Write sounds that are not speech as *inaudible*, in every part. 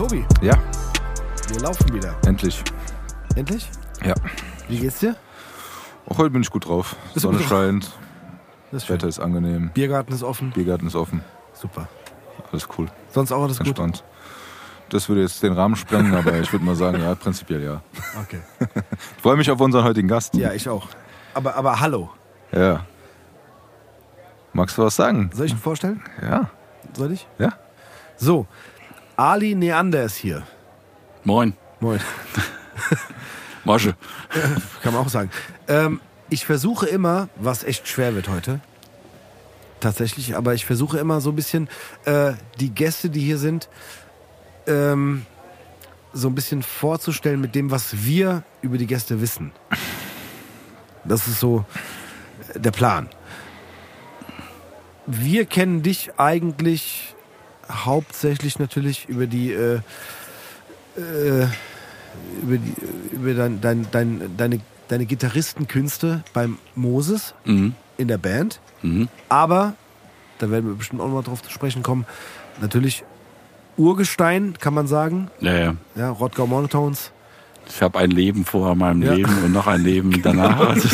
Tobi, Ja, wir laufen wieder. endlich. Endlich? Ja. Wie geht's dir? Auch heute bin ich gut drauf. Bist Sonne gut drauf? scheint, Das. Wetter ist angenehm, Biergarten ist offen. Biergarten ist offen. Super. Alles cool. Sonst auch alles gut? Entspannt. Das würde jetzt den Rahmen sprengen, aber ich würde mal sagen, ja, prinzipiell ja. Okay. *laughs* Ich freue mich auf unseren heutigen Gast. Ja, ich auch. Aber, aber hallo. Ja. Magst du was sagen? Soll ich ihn vorstellen? Ja. Soll ich? Ja. So, Ali Neander ist hier. Moin, Moin. *laughs* Mosche. *laughs* Kann man auch sagen. Ähm, ich versuche immer, was echt schwer wird heute, tatsächlich, aber ich versuche immer so ein bisschen äh, die Gäste, die hier sind, ähm, so ein bisschen vorzustellen mit dem, was wir über die Gäste wissen. Das ist so äh, der Plan. Wir kennen dich eigentlich hauptsächlich natürlich über die äh, äh, über, die, über dein, dein, dein, deine, deine Gitarristenkünste beim Moses Mhm. in der Band. Mhm. Aber, da werden wir bestimmt auch noch mal drauf zu sprechen kommen, natürlich Urgestein, kann man sagen. Ja, ja. Ja, Rodgau Monotones. Ich habe ein Leben vor meinem Ja. Leben und noch ein Leben *laughs* danach. *laughs* Also,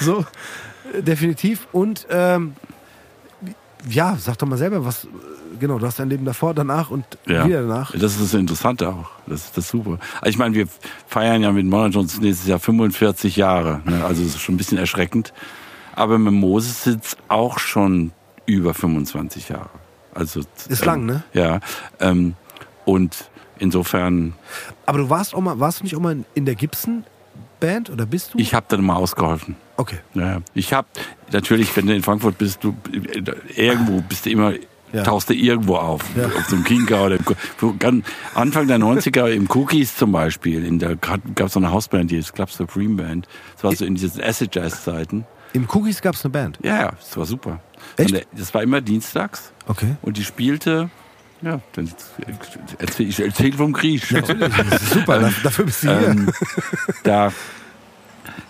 So, äh, definitiv. Und ähm, ja, sag doch mal selber, was, genau, du hast dein Leben davor, danach und ja. wieder danach. Das ist das Interessante auch. Das ist das super. Also ich meine, wir feiern ja mit Mona Jones nächstes Jahr 45 Jahre. Ne? Also das ist schon ein bisschen erschreckend. Aber mit Moses sitzt auch schon über 25 Jahre. Also Ist lang, ne? Ja. Ähm, und insofern, Aber du warst auch mal, warst du nicht auch mal in- der Gibson-Band oder bist du? ich habe dann mal ausgeholfen. Okay. Ja, ich habe natürlich, wenn du in Frankfurt bist, du irgendwo bist du immer Ja. tauchst du irgendwo auf, Ja. auf so einem Kinker oder im, Anfang der 90er im Cookies zum Beispiel, in der gab es so eine Hausband, die ist Club Supreme Band. Das war so in diesen Acid Jazz Zeiten. Im Cookies gab es eine Band. Ja, ja, das war super. Echt? Äh, Das war immer dienstags Okay. und die spielte. Ja, dann erzähl, ich erzähle vom Krieg. Ist super, da- *laughs* dafür bist du hier. Ähm, da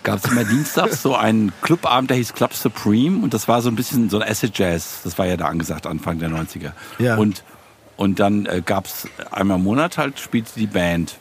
gab es immer dienstags so einen Clubabend, der hieß Club Supreme und das war so ein bisschen so ein Acid Jazz. Das war ja da angesagt, Anfang der 90er. Ja. Und, und dann äh, gab es einmal im Monat halt, spielte die Band.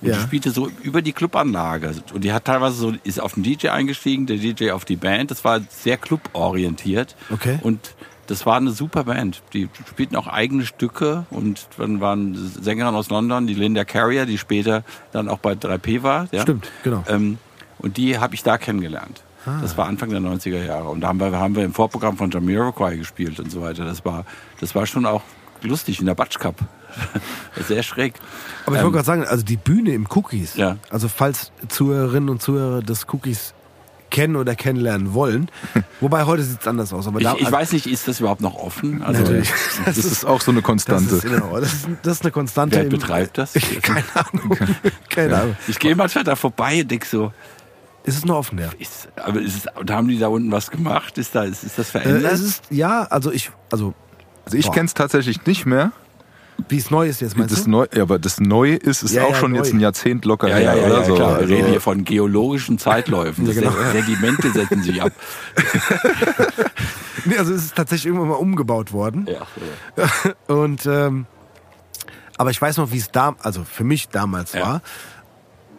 Und Ja. die spielte so über die Clubanlage. Und die hat teilweise so, ist auf den DJ eingestiegen, der DJ auf die Band. Das war sehr cluborientiert. Okay. Und das war eine super Band. Die spielten auch eigene Stücke und dann waren Sängerin aus London, die Linda Carrier, die später dann auch bei 3P war. Ja? Stimmt, genau. Ähm, und die habe ich da kennengelernt. Ah. Das war Anfang der 90er Jahre. Und da haben wir, haben wir im Vorprogramm von Jamiroquai gespielt und so weiter. Das war, das war schon auch lustig in der Batsch Cup. *laughs* Sehr schräg. Aber ich wollte gerade sagen, also die Bühne im Cookies, Ja. also falls Zuhörerinnen und Zuhörer des Cookies kennen oder kennenlernen wollen, *laughs* wobei heute sieht es anders aus. Aber Ich, da, ich weiß nicht, ist das überhaupt noch offen? Also, Natürlich. *laughs* Das ist auch so eine das Konstante. ist, genau, das, ist, das ist eine Konstante. Wer im- betreibt das? Keine Ahnung. Keine Ahnung. Ich gehe manchmal da vorbei und denke so, Ist es noch offen, ja? ist, aber ist es, und haben die da unten was gemacht? Ist, da, ist, ist das Äh, verändert? es ist, ja, also ich, also Also ich kenne es tatsächlich nicht mehr. wie es neu ist jetzt, meinst Das du? neu, ja, aber das Neue ist, ist Ja, auch ja, schon neu. jetzt ein Jahrzehnt locker ja, ja, her, ja, oder ja, so. klar. Wir Also, reden hier von geologischen Zeitläufen. *laughs* Das Ja, genau. Sedimente setzen sich ab. *laughs* Nee, also es ist tatsächlich irgendwann mal umgebaut worden. Ja. *laughs* Und ähm, aber ich weiß noch, wie es da, also für mich damals Ja. war.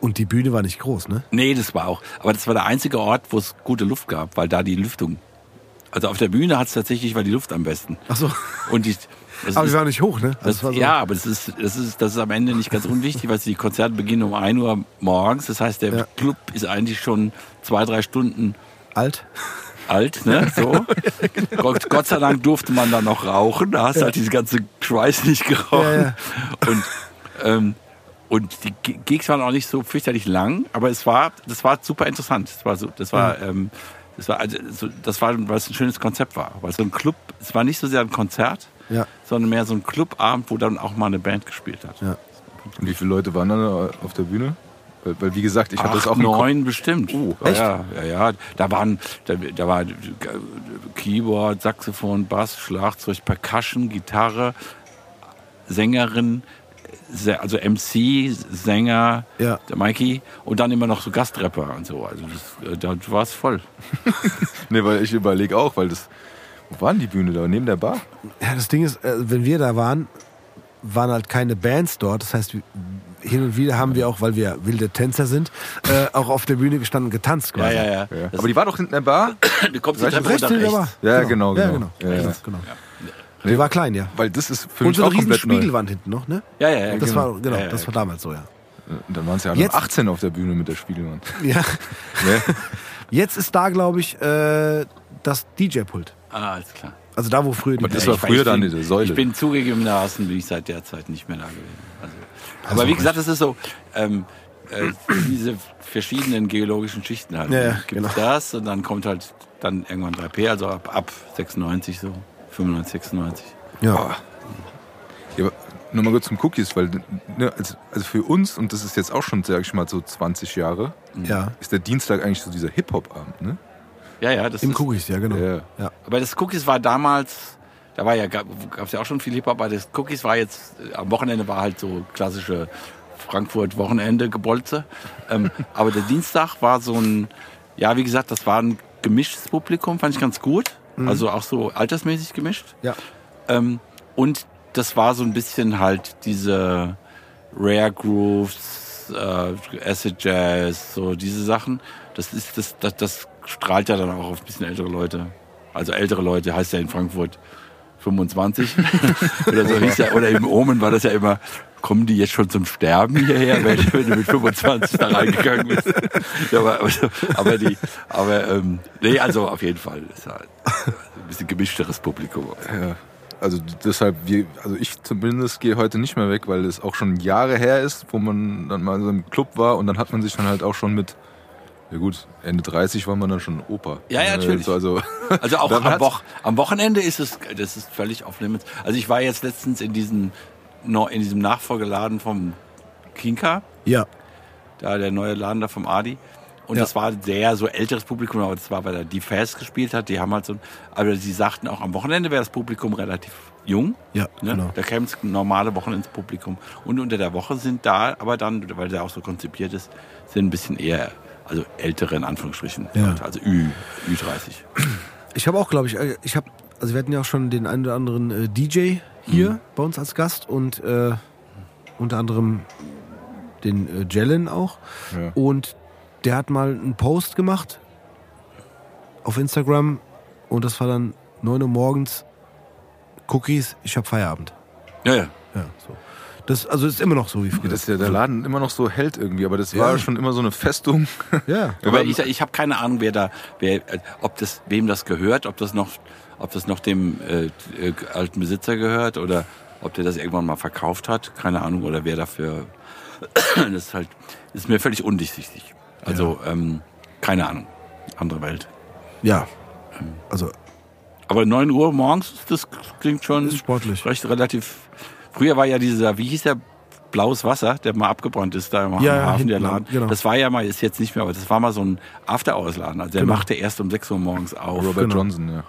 Und die Bühne war nicht groß, ne? Nee, das war auch. Aber das war der einzige Ort, wo es gute Luft gab, weil da die Lüftung. Also auf der Bühne hat es tatsächlich war die Luft am besten. Ach so. Und die, das Aber die war nicht hoch, ne? Also das, war so, ja, aber das ist, das, ist, das ist am Ende nicht ganz unwichtig, weil die Konzerte beginnen um 1 Uhr morgens. Das heißt, der Ja. Club ist eigentlich schon zwei, drei Stunden alt. alt, ne? *laughs* So. Gott, Gott sei Dank durfte man da noch rauchen. Da hast du halt diese ganze Schweiß nicht geraucht. Ja, ja. Und, ähm, und die Gigs waren auch nicht so fürchterlich lang, aber es war, das war super interessant. Das war so, das war, ähm, Das war, also, so- das war, weil es ein schönes Konzept war. Weil so ein Club, es war nicht so sehr ein Konzert, Ja. sondern mehr so ein Clubabend, wo dann auch mal eine Band gespielt hat. Ja. Und wie viele Leute waren dann auf der Bühne? Weil, weil wie gesagt, ich habe das auch neun bestimmt. Oh, ja, echt? ja, ja, ja. Da waren, da, da war Keyboard, Saxophon, Bass, Schlagzeug, Percussion, Gitarre, Sängerin, also MC, Sänger, Ja. der Mikey und dann immer noch so Gastrapper und so. Also das, äh, da war es voll. *laughs* Nee, weil ich überlege auch, weil das. Wo waren die Bühne da? Neben der Bar? Ja, das Ding ist, äh, wenn wir da waren, waren halt keine Bands dort. Das heißt, hin und wieder haben wir auch, weil wir wilde Tänzer sind, äh, auch auf der Bühne gestanden und getanzt quasi. Ja. Aber die war doch hinter der Bar? du kommst die Treppe Rechts runter rechts. Bar. Ja, genau, Ja, genau. genau. Ja, ja. genau, genau. Die war klein, ja. Weil das ist für Und mich so auch eine riesen komplett neu. Spiegelwand hinten noch, ne? Ja, ja, ja. Das genau. war, genau, Ja, ja, das war damals so, ja. Und dann waren es ja Jetzt- noch 18 auf der Bühne mit der Spiegelwand. *laughs* ja. *laughs* Ne? Jetzt ist da, glaube ich, äh, das DJ-Pult. Ah, alles klar. Also da, wo früher die Aber das war ich früher weiß, dann bin- diese Säule. Ich bin zugegebenermaßen bin ich seit der Zeit nicht mehr da gewesen. Also, aber wie gesagt, es ist so, ähm, äh, diese verschiedenen geologischen Schichten halt. Ja, ja, Gibt genau. das und dann kommt halt dann irgendwann 3P, also ab, ab 96 so, 95, 96. Ja. Ja, aber nur mal kurz zum Cookies, weil ne, also, also für uns, und das ist jetzt auch schon, sag ich mal, so 20 Jahre, ja. ist der Dienstag eigentlich so dieser Hip-Hop-Abend, ne? Ja, ja, das Im ist, Cookies, ja, genau. Ja. Ja. Aber das Cookies war damals, da war ja, gab es ja auch schon viel Hip-Hop, aber das Cookies war jetzt, am Wochenende war halt so klassische Frankfurt-Wochenende-Gebolze. Ähm, *laughs* aber der Dienstag war so ein, ja, wie gesagt, das war ein gemischtes Publikum, fand ich ganz gut. Also auch so altersmäßig gemischt. Ja. Ähm, und das war so ein bisschen halt diese Rare Grooves, äh, Acid Jazz, so diese Sachen. Das ist das, das, das strahlt ja dann auch auf ein bisschen ältere Leute. Also ältere Leute heißt ja in Frankfurt 25 *laughs* oder so hieß ja, oder im Omen war das ja immer, kommen die jetzt schon zum Sterben hierher, wenn du mit 25 da reingegangen bist. Ja, aber, aber, aber die, aber ähm, nee, also auf jeden Fall ist halt ein bisschen gemischteres Publikum. Ja. Also deshalb, wir, also ich zumindest gehe heute nicht mehr weg, weil es auch schon Jahre her ist, wo man dann mal so im Club war und dann hat man sich dann halt auch schon mit, ja gut, Ende 30 war man dann schon Opa. Ja, ja, Äh, natürlich. Also, *laughs* Also auch am, Woch am Wochenende ist es, das ist völlig off limits. Also ich war jetzt letztens in diesem, no- in diesem Nachfolgeladen vom Kinka, Ja. da der neue Laden da vom Adi. Und Ja. das war sehr so älteres Publikum, aber das war, weil er die Fast gespielt hat. Die haben halt so, aber sie sagten auch, am Wochenende wäre das Publikum relativ jung. Ja, Ne? genau. Da käme das normale Wochenendspublikum. Und unter der Woche sind da aber dann, weil der auch so konzipiert ist, sind ein bisschen eher, also ältere in Anführungsstrichen, Ja. Leute, also Ü, Ü30. Ich habe auch, glaube ich, äh, ich habe, also wir hatten ja auch schon den einen oder anderen äh, DJ hier Mhm. bei uns als Gast und äh, unter anderem den äh, Jellen auch. Ja. Und der hat mal einen Post gemacht auf Instagram und das war dann 9 Uhr morgens. Cookies, ich habe Feierabend. Ja, ja. Ja, so. Das, also ist immer noch so wie früher. dass ja der Laden immer noch so hält irgendwie, aber das Ja. war schon immer so eine Festung. ja. *laughs* Aber ich, ich habe keine Ahnung, wer da, wer, ob das, wem das gehört, ob das noch, ob das noch dem äh, äh, alten Besitzer gehört oder ob der das irgendwann mal verkauft hat, keine Ahnung, oder wer dafür. *clears throat* das ist halt, ist mir völlig undurchsichtig. Also ähm, keine Ahnung, andere Welt. Ja. Also, Aber 9 Uhr morgens, das klingt schon Ist sportlich. recht relativ. Früher war ja dieser, wie hieß der, blaues Wasser, der mal abgebrannt ist da im Ja, ja, Hafen der Laden. genau. Das war ja mal, ist jetzt nicht mehr, aber das war mal so ein After-Hours-Laden. Also der Genau. machte erst um 6 Uhr morgens auf. Robert Genau. Johnson, ja.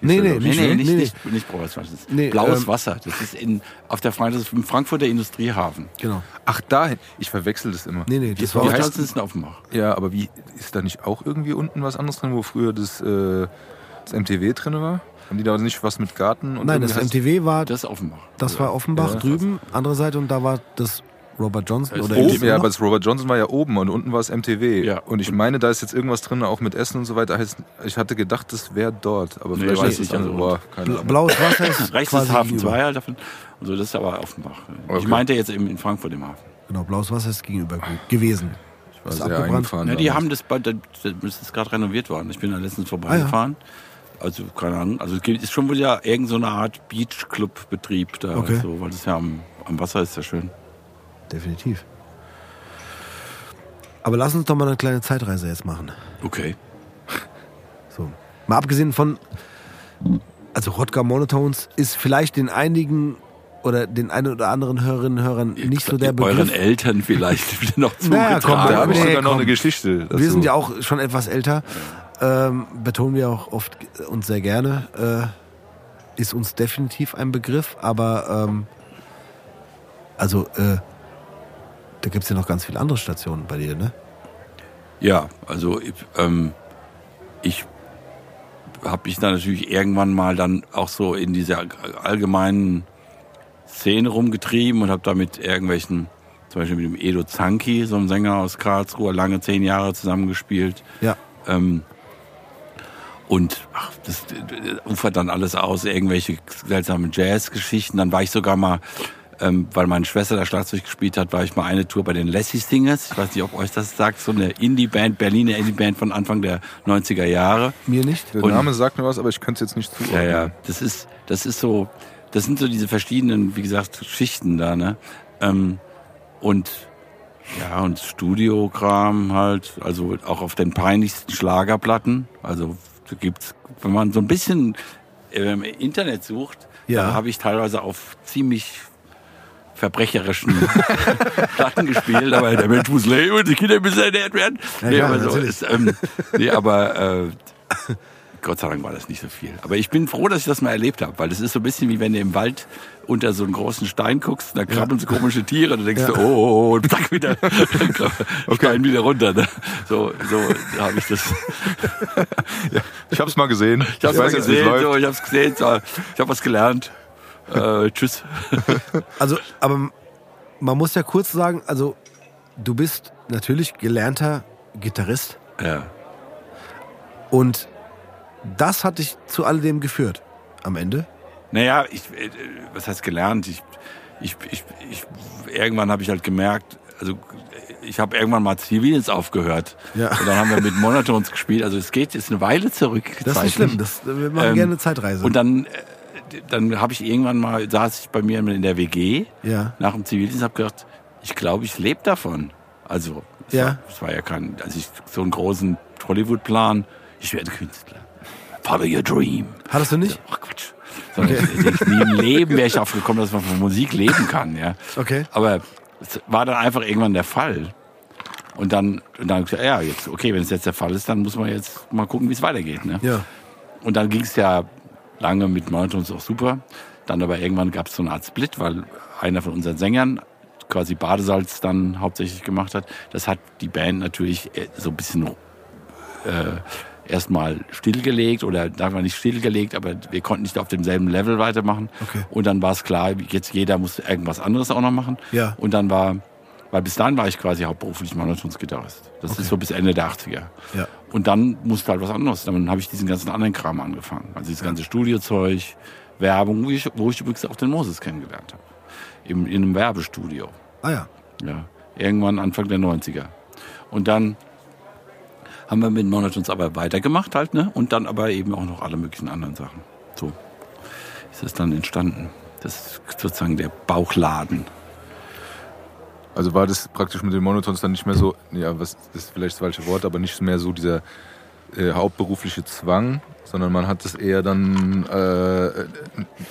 Nee, nee, Nee, nicht, nee, nicht, nee, nicht, nicht blaues Wasser. Das ist Nee, blaues ähm, Wasser. Das ist in, auf der Frank das ist im Frankfurter Industriehafen. Genau. Ach, dahin. Ich verwechsel das immer. Nee, nee, das Wie war heißt das denn Offenbach? Ja, aber wie ist da nicht auch irgendwie unten was anderes drin, wo früher das, äh, das MTW drin war? Haben die da nicht was mit Garten? Und Nein, das MTW war, Das ist Offenbach. das war Offenbach Ja. drüben, andere Seite und da war das Robert Johnson oder Oben, MTV ja, aber das Robert Johnson war ja oben und unten war es MTW. Ja. Und ich meine, da ist jetzt irgendwas drin, auch mit Essen und so weiter. Heißt, ich hatte gedacht, das wäre dort. Aber Nee, vielleicht weiß ist es ich also. also, boah. Blaues Wasser *laughs* ist Rechts quasi ist Hafen gegenüber. 2 halt davon. Und so, das ist aber Offenbach. Ich Okay. meinte jetzt eben in Frankfurt im Hafen. Genau, blaues Wasser ist gegenüber ge- gewesen. Ich war ist sehr abgebrannt. eingefahren. Ja, die haben das, bei- das ist gerade renoviert worden. Ich bin da letztens vorbeigefahren. Also, keine Ahnung. Also, es gibt- ist schon wieder irgendeine so eine Art Beach-Club-Betrieb da. Okay. So, weil das ja am, am Wasser ist ja schön. Definitiv. Aber lass uns doch mal eine kleine Zeitreise jetzt machen. Okay. So. Mal abgesehen von, also Rodger Monotones ist vielleicht den einigen oder den einen oder anderen Hörerinnen und Hörern nicht so der Euren Begriff. Eltern vielleicht *laughs* noch *laughs* Naja, zugetragen. komm, Da habe ich Nee, sogar noch komm. eine Geschichte. dazu. Wir sind ja auch schon etwas älter. Ähm, betonen wir auch oft und sehr gerne. Äh, ist uns definitiv ein Begriff, aber ähm, also äh, da gibt es ja noch ganz viele andere Stationen bei dir, ne? Ja, also ich, ähm, ich habe mich dann natürlich irgendwann mal dann auch so in dieser allgemeinen Szene rumgetrieben und habe da mit irgendwelchen, zum Beispiel mit dem Edo Zanki, so einem Sänger aus Karlsruhe, lange zehn Jahre zusammengespielt. Ja. Ähm, und ach, das äh, ufert dann alles aus, irgendwelche seltsamen Jazzgeschichten. Dann war ich sogar mal, ähm, weil meine Schwester da Schlagzeug gespielt hat, war ich mal eine Tour bei den Lassie Singers. Ich weiß nicht, ob euch das sagt, so eine Indie-Band, Berliner Indie-Band von Anfang der 90er Jahre. Mir nicht? Der Und- Name sagt mir was, aber ich könnte es jetzt nicht zuordnen. Ja, ja, das ist, das ist so, das sind so diese verschiedenen, wie gesagt, Schichten da, ne? Ähm, und ja, und Studiokram halt, also auch auf den peinlichsten Schlagerplatten. Also gibt's, wenn man so ein bisschen ähm, im Internet sucht, Ja. da habe ich teilweise auf ziemlich verbrecherischen *laughs* Platten gespielt, aber der Mensch muss leben und die Kinder müssen ernährt werden. Ja, nee, klar, aber so ist, ähm, nee, aber äh, Gott sei Dank war das nicht so viel. Aber ich bin froh, dass ich das mal erlebt habe, weil das ist so ein bisschen wie wenn du im Wald unter so einen großen Stein guckst, da krabbeln so komische Tiere, und dann denkst du, oh, oh, oh, und zack wieder, okay. wieder runter. Ne? So, so habe ich das. Ich habe es mal gesehen. Ich habe es es gesehen, so, ich habe es gesehen, so, ich habe was gelernt. Äh, tschüss. *laughs* Also, aber man muss ja kurz sagen, also du bist natürlich gelernter Gitarrist Ja. und das hat dich zu alledem geführt am Ende. Naja, ich, äh, was heißt gelernt? Ich, ich, ich, ich, irgendwann habe ich halt gemerkt, also ich habe irgendwann mal Zivildienst aufgehört. Ja. Und dann haben wir mit Monotons gespielt. Also es geht, ist eine Weile zurück. Das ist nicht schlimm. Das, wir machen Ähm, gerne Zeitreise. Und dann, äh, dann habe ich irgendwann mal, saß ich bei mir in der WG ja. nach dem Zivildienst, habe gedacht, ich glaube, ich lebe davon. Also, es, Ja. war, es war ja kein, also ich so einen großen Hollywood-Plan, ich werde Künstler. Follow your dream. Hattest du nicht? Ach Quatsch. Sondern ich, ich, nie im Leben wäre ich darauf gekommen, dass man von Musik leben kann. Ja. Okay. Aber es war dann einfach irgendwann der Fall. Und dann, und dann ja, jetzt, okay, wenn es jetzt der Fall ist, dann muss man jetzt mal gucken, wie es weitergeht. Ne? Ja. Und dann ging es ja lange mit Monotons auch super. Dann aber irgendwann gab es so eine Art Split, weil einer von unseren Sängern quasi Badesalz dann hauptsächlich gemacht hat. Das hat die Band natürlich äh, so ein bisschen äh, erstmal stillgelegt oder sagen wir nicht stillgelegt, aber wir konnten nicht auf demselben Level weitermachen. Okay. Und dann war es klar, jetzt jeder muss irgendwas anderes auch noch machen. Ja. Und dann war, weil bis dahin war ich quasi hauptberuflich Monotons-Gitarrist. Das Okay. ist so bis Ende der 80er. Ja. Und dann musste halt was anderes. Dann habe ich diesen ganzen anderen Kram angefangen. Also dieses ganze Studiozeug, Werbung, wo ich, wo ich übrigens auch den Moses kennengelernt habe. Im, in einem Werbestudio. Ah ja. Ja. Irgendwann Anfang der 90er. Und dann haben wir mit Monotons aber weitergemacht halt, ne? Und dann aber eben auch noch alle möglichen anderen Sachen. So ist es dann entstanden. Das ist sozusagen der Bauchladen. Also war das praktisch mit den Monotons dann nicht mehr so, ja, was das ist vielleicht das falsche Wort, aber nicht mehr so dieser äh, hauptberufliche Zwang, sondern man hat es eher dann äh,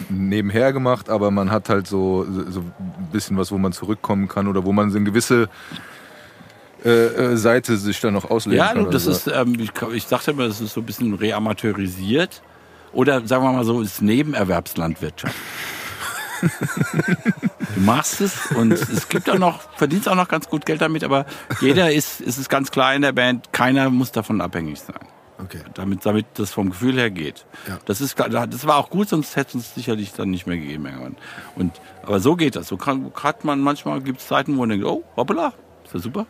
nebenher gemacht, aber man hat halt so, so ein bisschen was, wo man zurückkommen kann oder wo man so eine gewisse äh, äh, Seite sich dann noch ausleben Ja, kann. oder das ist, ähm, ich, ich dachte immer, das ist so ein bisschen reamateurisiert. Oder sagen wir mal so, ist Nebenerwerbslandwirtschaft. Du machst es und es gibt auch noch, verdienst auch noch ganz gut Geld damit, aber jeder ist, ist es ganz klar in der Band, keiner muss davon abhängig sein. Okay. Damit, damit das vom Gefühl her geht. Ja. Das ist das war auch gut, sonst hätte es uns sicherlich dann nicht mehr gegeben irgendwann. Und, aber so geht das. So kann, hat man manchmal gibt es Zeiten, wo man denkt, oh, hoppala, ist ja super.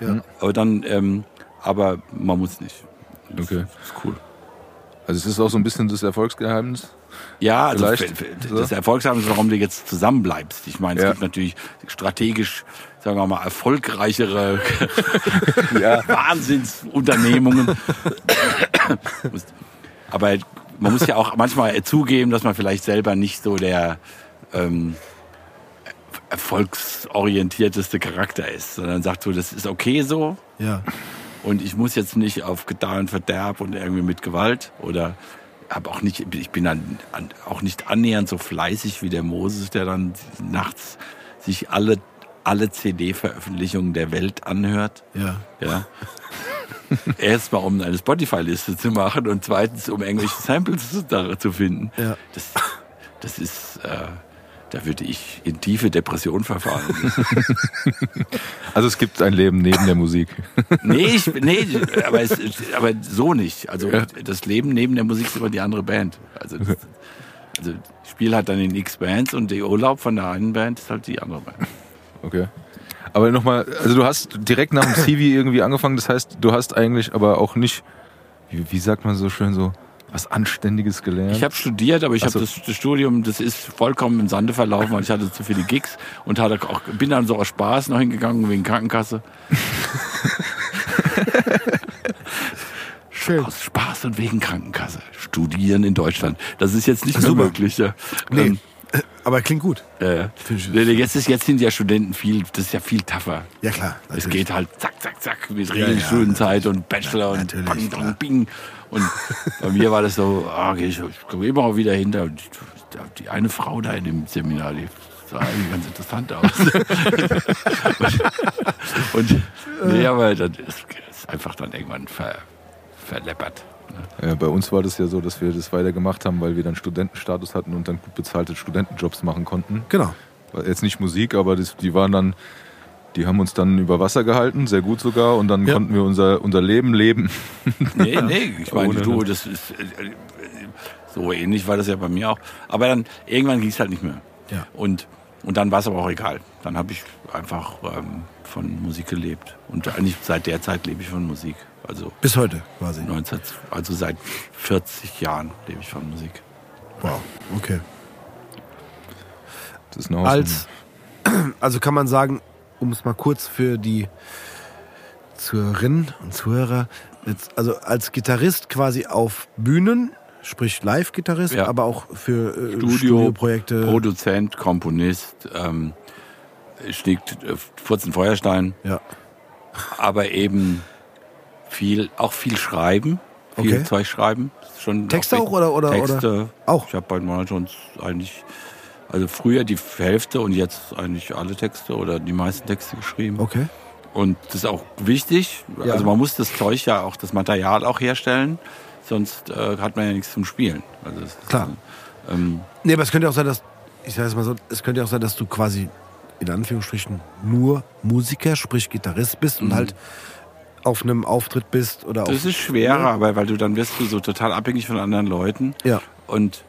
Ja. Aber dann, ähm, aber man muss nicht. Das Okay. Ist cool. Also es ist auch so ein bisschen das Erfolgsgeheimnis. Ja, also das Erfolgsgeheimnis, warum du jetzt zusammenbleibst. Ich meine, es Ja. gibt natürlich strategisch, sagen wir mal, erfolgreichere *laughs* Wahnsinnsunternehmungen. Aber man muss ja auch manchmal zugeben, dass man vielleicht selber nicht so der ähm, erfolgsorientierteste Charakter ist, sondern sagt so, das ist okay so, Ja. Und ich muss jetzt nicht auf Gedeih und Verderb und irgendwie mit Gewalt oder habe auch nicht, ich bin dann an, auch nicht annähernd so fleißig wie der Moses, der dann nachts sich alle, alle CD-Veröffentlichungen der Welt anhört. Ja. Ja. Erstmal, um eine Spotify-Liste zu machen und zweitens, um englische Samples zu finden. Ja. Das, das ist, äh, da würde ich in tiefe Depression verfallen. *laughs* Also es gibt ein Leben neben der Musik. *laughs* nee, ich, nee aber, es, aber so nicht. Also das Leben neben der Musik ist immer die andere Band. Also, das, also ich spiele halt dann in X Bands und der Urlaub von der einen Band ist halt die andere Band. Okay. Aber nochmal, also du hast direkt nach dem CV irgendwie angefangen, das heißt, du hast eigentlich aber auch nicht, wie, wie sagt man so schön so, was Anständiges gelernt. Ich habe studiert, aber ich habe so. das, das Studium, das ist vollkommen im Sande verlaufen, weil ich hatte zu viele Gigs und hatte auch, bin dann so aus Spaß noch hingegangen wegen Krankenkasse. *laughs* Schön. Aus Spaß und wegen Krankenkasse. Studieren in Deutschland. Das ist jetzt nicht mehr Super. möglich. Ja. Nee, Ähm, aber klingt gut. äh, jetzt, ist, jetzt sind ja Studenten viel, das ist ja viel tougher. Ja, klar. Es natürlich. geht halt zack, zack, zack mit ja, Regelstudenzeit und Bachelor und natürlich, bang, klar. dong, bing. Und bei mir war das so, ah, okay, ich, ich komme immer auch wieder hinter. Und die eine Frau da in dem Seminar, die sah eigentlich ganz interessant aus. *laughs* und, und nee, aber das ist, ist einfach dann irgendwann ver, verleppert. ne? Ja, bei uns war das ja so, dass wir das weitergemacht haben, weil wir dann Studentenstatus hatten und dann gut bezahlte Studentenjobs machen konnten. Genau. Jetzt nicht Musik, aber das, die waren dann, die haben uns dann über Wasser gehalten, sehr gut sogar, und dann Ja. konnten wir unser, unser Leben leben. Nee, *laughs* nee, ich meine, Ohne du, das. ist äh, äh, so ähnlich war das ja bei mir auch. Aber dann irgendwann ging es halt nicht mehr. Ja. Und, und dann war es aber auch egal. Dann habe ich einfach ähm, von Musik gelebt. Und eigentlich seit der Zeit lebe ich von Musik. Also Bis heute quasi. 19, also seit 40 Jahren lebe ich von Musik. Wow. Okay. Das ist eine Als, *clears throat* also kann man sagen, um es mal kurz für die Zuhörerinnen und Zuhörer, jetzt, also als Gitarrist quasi auf Bühnen, sprich Live-Gitarrist, Ja. aber auch für äh, Studio, Studioprojekte. Produzent, Komponist, ähm, schlägt äh, Furzen Feuerstein, Ja. aber eben viel, auch viel schreiben, viel Okay. Zeug schreiben. Schon Texte auch oder- oder- Texte. Auch? Ich habe bei Monotones eigentlich, also früher die Hälfte und jetzt eigentlich alle Texte oder die meisten Texte geschrieben. Okay. Und das ist auch wichtig. Ja. Also man muss das Zeug ja auch, das Material auch herstellen, sonst äh, hat man ja nichts zum Spielen. Also das ist, Klar. Ähm, Nee, aber es könnte auch sein, dass, ich sage es mal so, es könnte auch sein, dass du quasi in Anführungsstrichen nur Musiker, sprich Gitarrist bist und halt auf einem Auftritt bist oder auf. Das ist schwerer, aber weil du dann wirst du so total abhängig von anderen Leuten. Ja. Und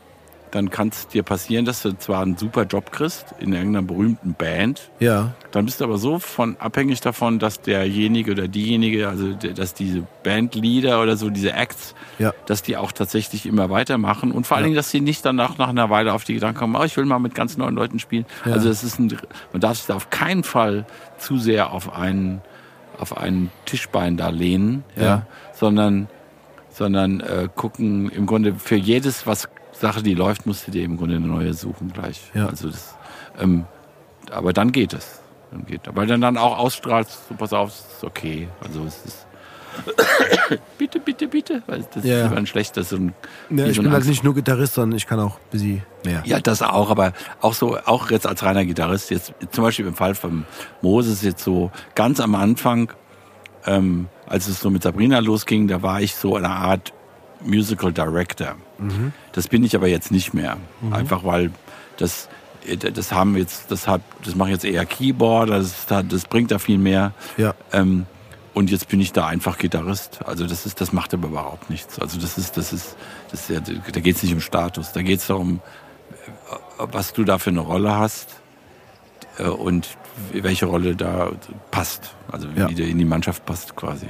dann kann es dir passieren, dass du zwar einen super Job kriegst in irgendeiner berühmten Band, Ja. dann bist du aber so von abhängig davon, dass derjenige oder diejenige, also dass diese Bandleader oder so diese Acts, Ja. dass die auch tatsächlich immer weitermachen und vor allen Ja. Dingen, dass sie nicht danach nach einer Weile auf die Gedanken kommen, oh, ich will mal mit ganz neuen Leuten spielen. Ja. Also es ist ein, man darf sich da auf keinen Fall zu sehr auf einen auf einen Tischbein da lehnen, ja, Ja. sondern sondern äh, gucken im Grunde für jedes was Sache, die läuft, musst du dir im Grunde eine neue suchen gleich. Ja. Also das, ähm, aber dann geht es. Dann geht, weil dann dann auch ausstrahlst, so pass auf, es ist okay. Also es ist *coughs* bitte, bitte, bitte, weil das Ja. ist immer ein schlechtes so ein, ja ich so bin halt nicht nur Gitarrist, sondern ich kann auch ein bisschen mehr. ja, das auch, aber auch so, auch jetzt als reiner Gitarrist, jetzt zum Beispiel im Fall von Moses jetzt so ganz am Anfang, ähm, als es so mit Sabrina losging, da war ich so eine Art Musical Director. Das bin ich aber jetzt nicht mehr. Einfach weil das, das haben jetzt, das hat, das mache jetzt eher Keyboard, das, das bringt da viel mehr. Ja. Ähm, und jetzt bin ich da einfach Gitarrist. Also das ist, das macht aber überhaupt nichts. Also das ist, das ist, das ist ja, da geht es nicht um Status. Da geht es darum, äh, was du da für eine Rolle hast äh, und welche Rolle da passt. Also Ja. wie du in die Mannschaft passt quasi.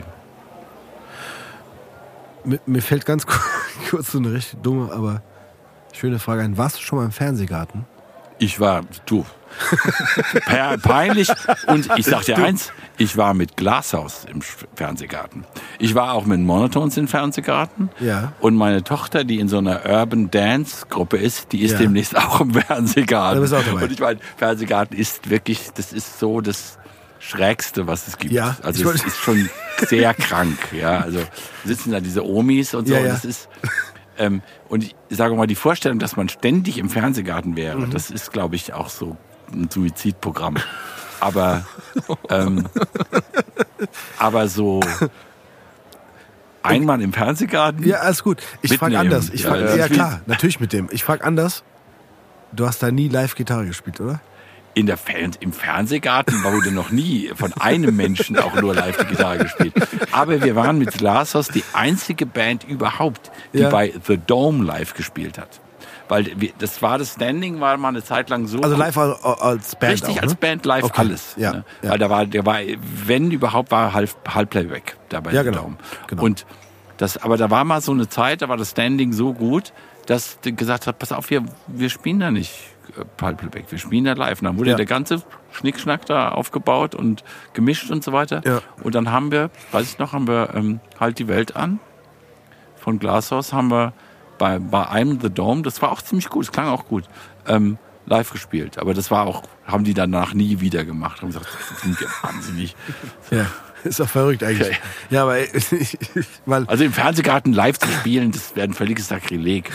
Mir, fällt ganz *laughs* kur- kurz so eine richtig dumme, aber schöne Frage ein. Warst du schon mal im Fernsehgarten? Ich war, du, pe- peinlich. Und ich sag dir eins, ich war mit Glashaus im Fernsehgarten. Ich war auch mit Monotones im Fernsehgarten. Ja. Und meine Tochter, die in so einer Urban Dance Gruppe ist, die ist Ja. demnächst *laughs* auch im Fernsehgarten. Da bist du auch dabei. Und ich meine, Fernsehgarten ist wirklich, das ist so, das, Schrägste, was es gibt. Ja, also es ist schon sehr *laughs* krank. Ja, also sitzen da diese Omis und so. Ja, und ja. Das ist, ähm, und ich sage mal, die Vorstellung, dass man ständig im Fernsehgarten wäre, Mhm. das ist, glaube ich, auch so ein Suizidprogramm. Aber, *laughs* ähm, aber so einmal im Fernsehgarten. Ja, alles gut. Ich frage anders. Ich Ja, frag, ja, wie- klar, natürlich mit dem. Ich frage anders. Du hast da nie live Gitarre gespielt, oder? In der Fern im Fernsehgarten wurde noch nie von einem Menschen auch nur live die Gitarre gespielt. Aber wir waren mit Glasos die einzige Band überhaupt, die Ja. bei The Dome live gespielt hat. Weil das war das Standing, war mal eine Zeit lang so. Also live als, als Band Richtig, auch, als ne? Band live Okay. alles. Ja, ne? ja. Weil da war, der war, wenn überhaupt, war halb, halb Playback dabei. Ja, genau, genau. Und das, aber da war mal so eine Zeit, da war das Standing so gut, dass gesagt hat, pass auf, wir, wir spielen da nicht halb Playback, wir spielen da live. Und dann wurde Ja. der ganze Schnickschnack da aufgebaut und gemischt und so weiter. Ja. Und dann haben wir, weiß ich noch, haben wir ähm, halt die Welt an von Glasshouse haben wir bei, bei einem The Dome, das war auch ziemlich gut, es klang auch gut, ähm, live gespielt. Aber das war auch, haben die danach nie wieder gemacht. Haben gesagt, das sind wahnsinnig. Ja, ist doch verrückt eigentlich. Okay. Ja, aber *laughs* ich, weil Also im Fernsehgarten live zu spielen, das wäre ein völliges Sakrileg.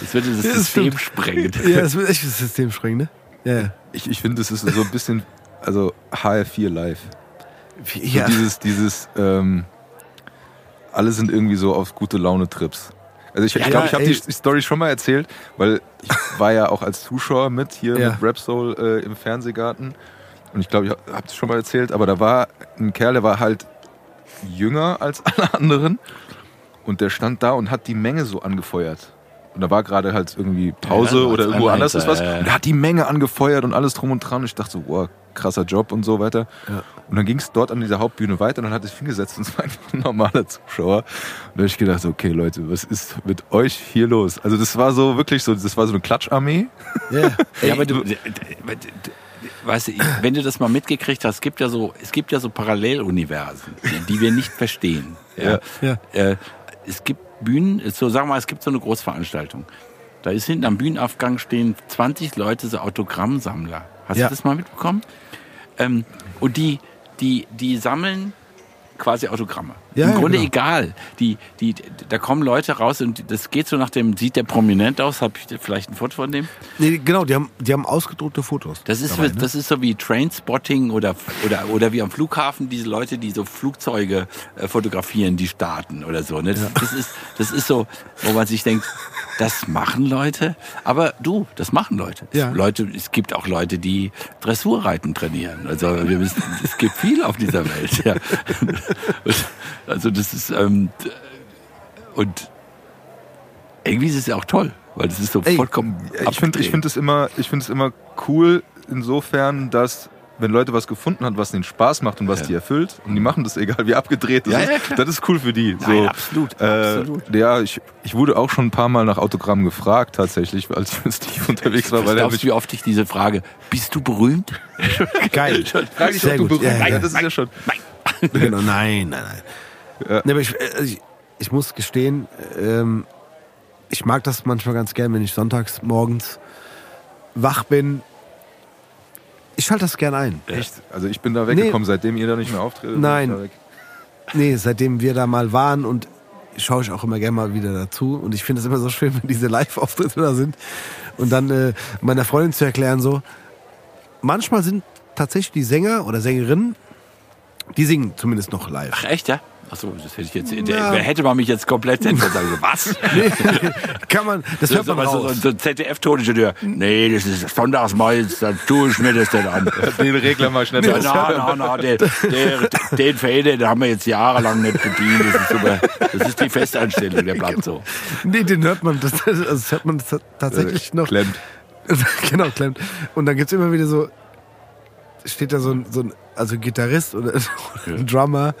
Das würde das *laughs* Ja, das System stimmt. sprengen. ja, das wird echt das System sprengen, ne? Ja, ja. Ich, ich finde, es ist so ein bisschen, also HR4 live. So ja. dieses, dieses, ähm, alle sind irgendwie so auf gute Laune-Trips. Also ich Ja, glaube, ich, glaub, ja, ich habe die Story schon mal erzählt, weil ich war ja auch als Zuschauer mit hier Ja. mit Rap Soul äh, im Fernsehgarten. Und ich glaube, ich habe es schon mal erzählt, aber da war ein Kerl, der war halt jünger als *laughs* alle anderen. Und der stand da und hat die Menge so angefeuert. Und da war gerade halt irgendwie Pause Ja, oder irgendwo anders ist was. Ja, ja. Und er hat die Menge angefeuert und alles drum und dran. Und ich dachte so, wow, krasser Job und so weiter. Und dann ging es dort an dieser Hauptbühne weiter und dann hat es hingesetzt und *laughs* es war einfach ein normaler Zuschauer. Und da habe ich gedacht, okay Leute, was ist mit euch hier los? Also das war so wirklich so, das war so eine Klatscharmee. ja. *laughs* Ja, aber du, weißt du, wenn du das mal mitgekriegt hast, es gibt ja so, es gibt ja so Paralleluniversen, die, die wir nicht verstehen. Ja. Ja. Äh, es gibt Bühnen, so sagen wir mal, es gibt so eine Großveranstaltung. Da ist hinten am Bühnenaufgang stehen 20 Leute, so Autogrammsammler. Hast Ja. du das mal mitbekommen? Ähm, und die, die, die sammeln quasi Autogramme. Ja, Im ja, Grunde genau. egal. Die, die, da kommen Leute raus und das geht so nach dem, sieht der prominent aus? Hab ich vielleicht ein Foto von dem? Nee, genau, die haben, die haben ausgedruckte Fotos. Das ist, dabei, ne? das ist so wie Trainspotting oder, oder, oder wie am Flughafen diese Leute, die so Flugzeuge äh, fotografieren, die starten oder so. Ne? Das, das, ist, das ist so, wo man sich denkt, das machen Leute. Aber du, das machen Leute. Ja. Leute, es gibt auch Leute, die Dressurreiten trainieren. Also wir wissen, es gibt viel auf dieser Welt. Ja. *laughs* Und, also das ist ähm, und irgendwie ist es ja auch toll, weil das ist so Ey, vollkommen Ich finde ich find es immer, ich finde es immer cool insofern, dass wenn Leute was gefunden haben, was ihnen Spaß macht und was Ja. die erfüllt, und die machen das egal wie abgedreht das Ja, ist, ja, das ist cool für die. Nein, absolut, Äh, absolut. Ja, ich, ich wurde auch schon ein paar Mal nach Autogramm gefragt tatsächlich, als ich mit Steve unterwegs war, Was weil er glaubst mich du, wie oft ich diese Frage, bist du berühmt? Geil. *laughs* fragt, Sehr ob du gut. berühmt Ja, ja. bist. Das ist ja schon. Genau, nein, nein, nein. Nee, aber ich, äh, ich, ich muss gestehen, ähm, ich mag das manchmal ganz gern, wenn ich sonntags morgens wach bin. Ich schalte das gern ein. Echt? Also ich bin da weggekommen, seitdem ihr da nicht mehr auftretet. Nein. Nee, seitdem wir da mal waren und schaue ich auch immer gerne mal wieder dazu. Und ich finde es immer so schön, wenn diese Live-Auftritte da sind. Und dann äh, meiner Freundin zu erklären, so, manchmal sind tatsächlich die Sänger oder Sängerinnen, die singen zumindest noch live. Ach echt, ja? Achso, das hätte ich jetzt, Ja. der, hätte man mich jetzt komplett sagen, was? *laughs* Kann man, das hört man so, so, raus. so ein ZDF-Tonischeur. Nee, das ist sonntags mal, da tue ich mir das denn an. *laughs* Den Regler mal schnell Ja, raus. na, na, na, den, der, den Fader, den haben wir jetzt jahrelang nicht bedient. Das ist super. Das ist die Festanstellung, der bleibt so. Nee, den hört man, das, das hört man tatsächlich noch. Klemmt. *laughs* genau, klemmt. Und dann gibt's immer wieder so, steht da so ein, so ein also Gitarrist oder, oder ein Drummer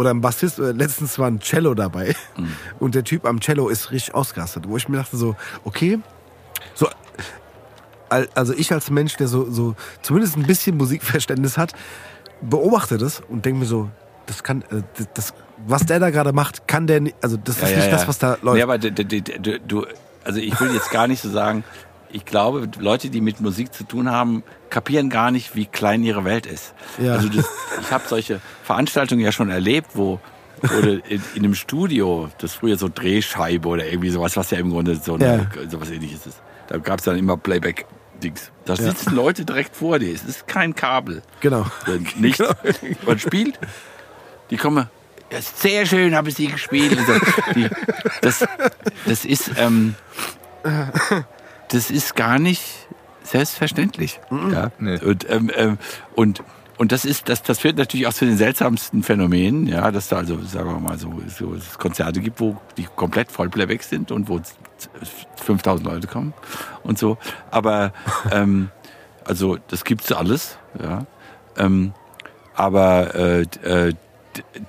oder ein Bassist oder letztens war ein Cello dabei. Und der Typ am Cello ist richtig ausgerastet, wo ich mir dachte so, okay, so, al- also ich als Mensch, der so, so zumindest ein bisschen Musikverständnis hat, beobachte das und denke mir so, das kann, äh, das, das, was der da gerade macht, kann der nicht, also das ist nicht das, was da läuft. Nee, aber d- d- d- d- du, also ich will jetzt gar nicht so sagen, ich glaube, Leute, die mit Musik zu tun haben, kapieren gar nicht, wie klein ihre Welt ist. Ja. Also das, ich habe solche Veranstaltungen ja schon erlebt, wo oder in, in einem Studio, das früher so Drehscheibe oder irgendwie sowas, was ja im Grunde so eine, sowas ähnliches ist. Da gab es dann immer Playback-Dings. Da sitzen Leute direkt vor dir. Es ist kein Kabel. Genau. Nichts. Man spielt. Die kommen. Ja, ist sehr schön, habe ich sie gespielt. Die, das, das ist, ähm, das ist gar nicht selbstverständlich. Ja. Nee. Und, ähm, ähm, und und das ist, das, das führt natürlich auch zu den seltsamsten Phänomenen, ja, dass da also, sagen wir mal, so, so es Konzerte gibt, wo die komplett Vollplayback sind und wo 5000 Leute kommen und so. Aber *laughs* ähm, also das gibt's alles, ja. Ähm, aber äh, äh,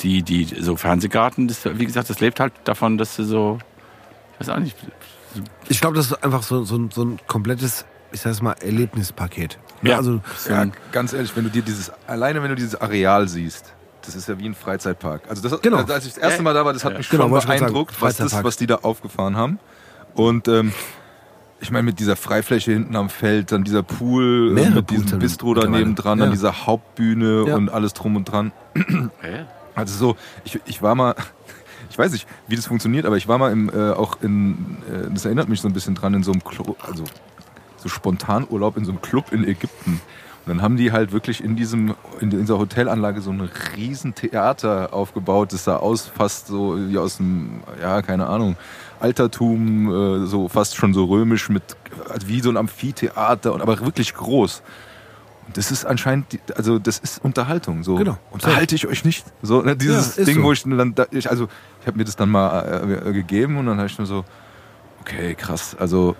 die, die so Fernsehgarten, das, wie gesagt, das lebt halt davon, dass du so, ich weiß auch nicht, Ich glaube, das ist einfach so, so, ein- so ein komplettes, ich sag's mal, Erlebnispaket. Ne? Ja. Also, Ja, ganz ehrlich, wenn du dir dieses, alleine wenn du dieses Areal siehst, das ist ja wie ein Freizeitpark. Also das, Genau. als ich das erste Mal da war, das hat Ja. mich Genau, schon beeindruckt, sagen, was, das, was die da aufgefahren haben. Und ähm, ich meine, mit dieser Freifläche hinten am Feld, dann dieser Pool, äh, Mehrere mit diesem Pools Bistro daneben dran, Ja. dann dieser Hauptbühne Ja. und alles drum und dran. ja, Also so, ich, ich war mal, ich weiß nicht, wie das funktioniert, aber ich war mal im, äh, auch in, äh, das erinnert mich so ein bisschen dran, in so einem, Klo, also so Spontanurlaub in so einem Club in Ägypten. Und dann haben die halt wirklich in diesem, in dieser Hotelanlage so ein riesen Theater aufgebaut, das sah aus fast so wie aus dem, ja, keine Ahnung, Altertum, äh, so fast schon so römisch mit, also wie so ein Amphitheater, und aber wirklich groß. Und das ist anscheinend, also das ist Unterhaltung. So Genau. unterhalte ich euch nicht. So ne, dieses Ja, Ding, so. wo ich dann, da, ich, also ich habe mir das dann mal äh, gegeben und dann habe ich nur so, okay, krass. Also,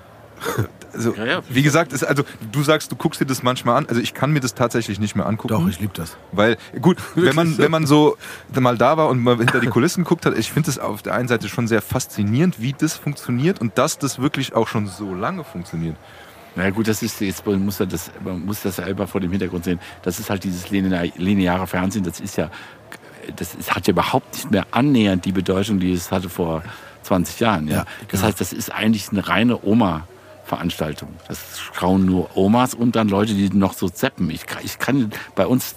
äh, also Ja, ja. wie gesagt, ist, also du sagst, du guckst dir das manchmal an. Also ich kann mir das tatsächlich nicht mehr angucken. doch, ich liebe das. Weil, gut, *laughs* wenn man, wenn man so mal da war und mal hinter die Kulissen guckt hat, ich finde es auf der einen Seite schon sehr faszinierend, wie das funktioniert und dass das wirklich auch schon so lange funktioniert. Na gut, das ist jetzt man muss das man muss das ja immer vor dem Hintergrund sehen. Das ist halt dieses linear, lineare Fernsehen. Das ist ja das ist, hat ja überhaupt nicht mehr annähernd die Bedeutung, die es hatte vor 20 Jahren. Ja, Ja, das genau. heißt, das ist eigentlich eine reine Oma. Veranstaltung. Das schauen nur Omas und dann Leute, die noch so zappen. Ich, ich kann bei uns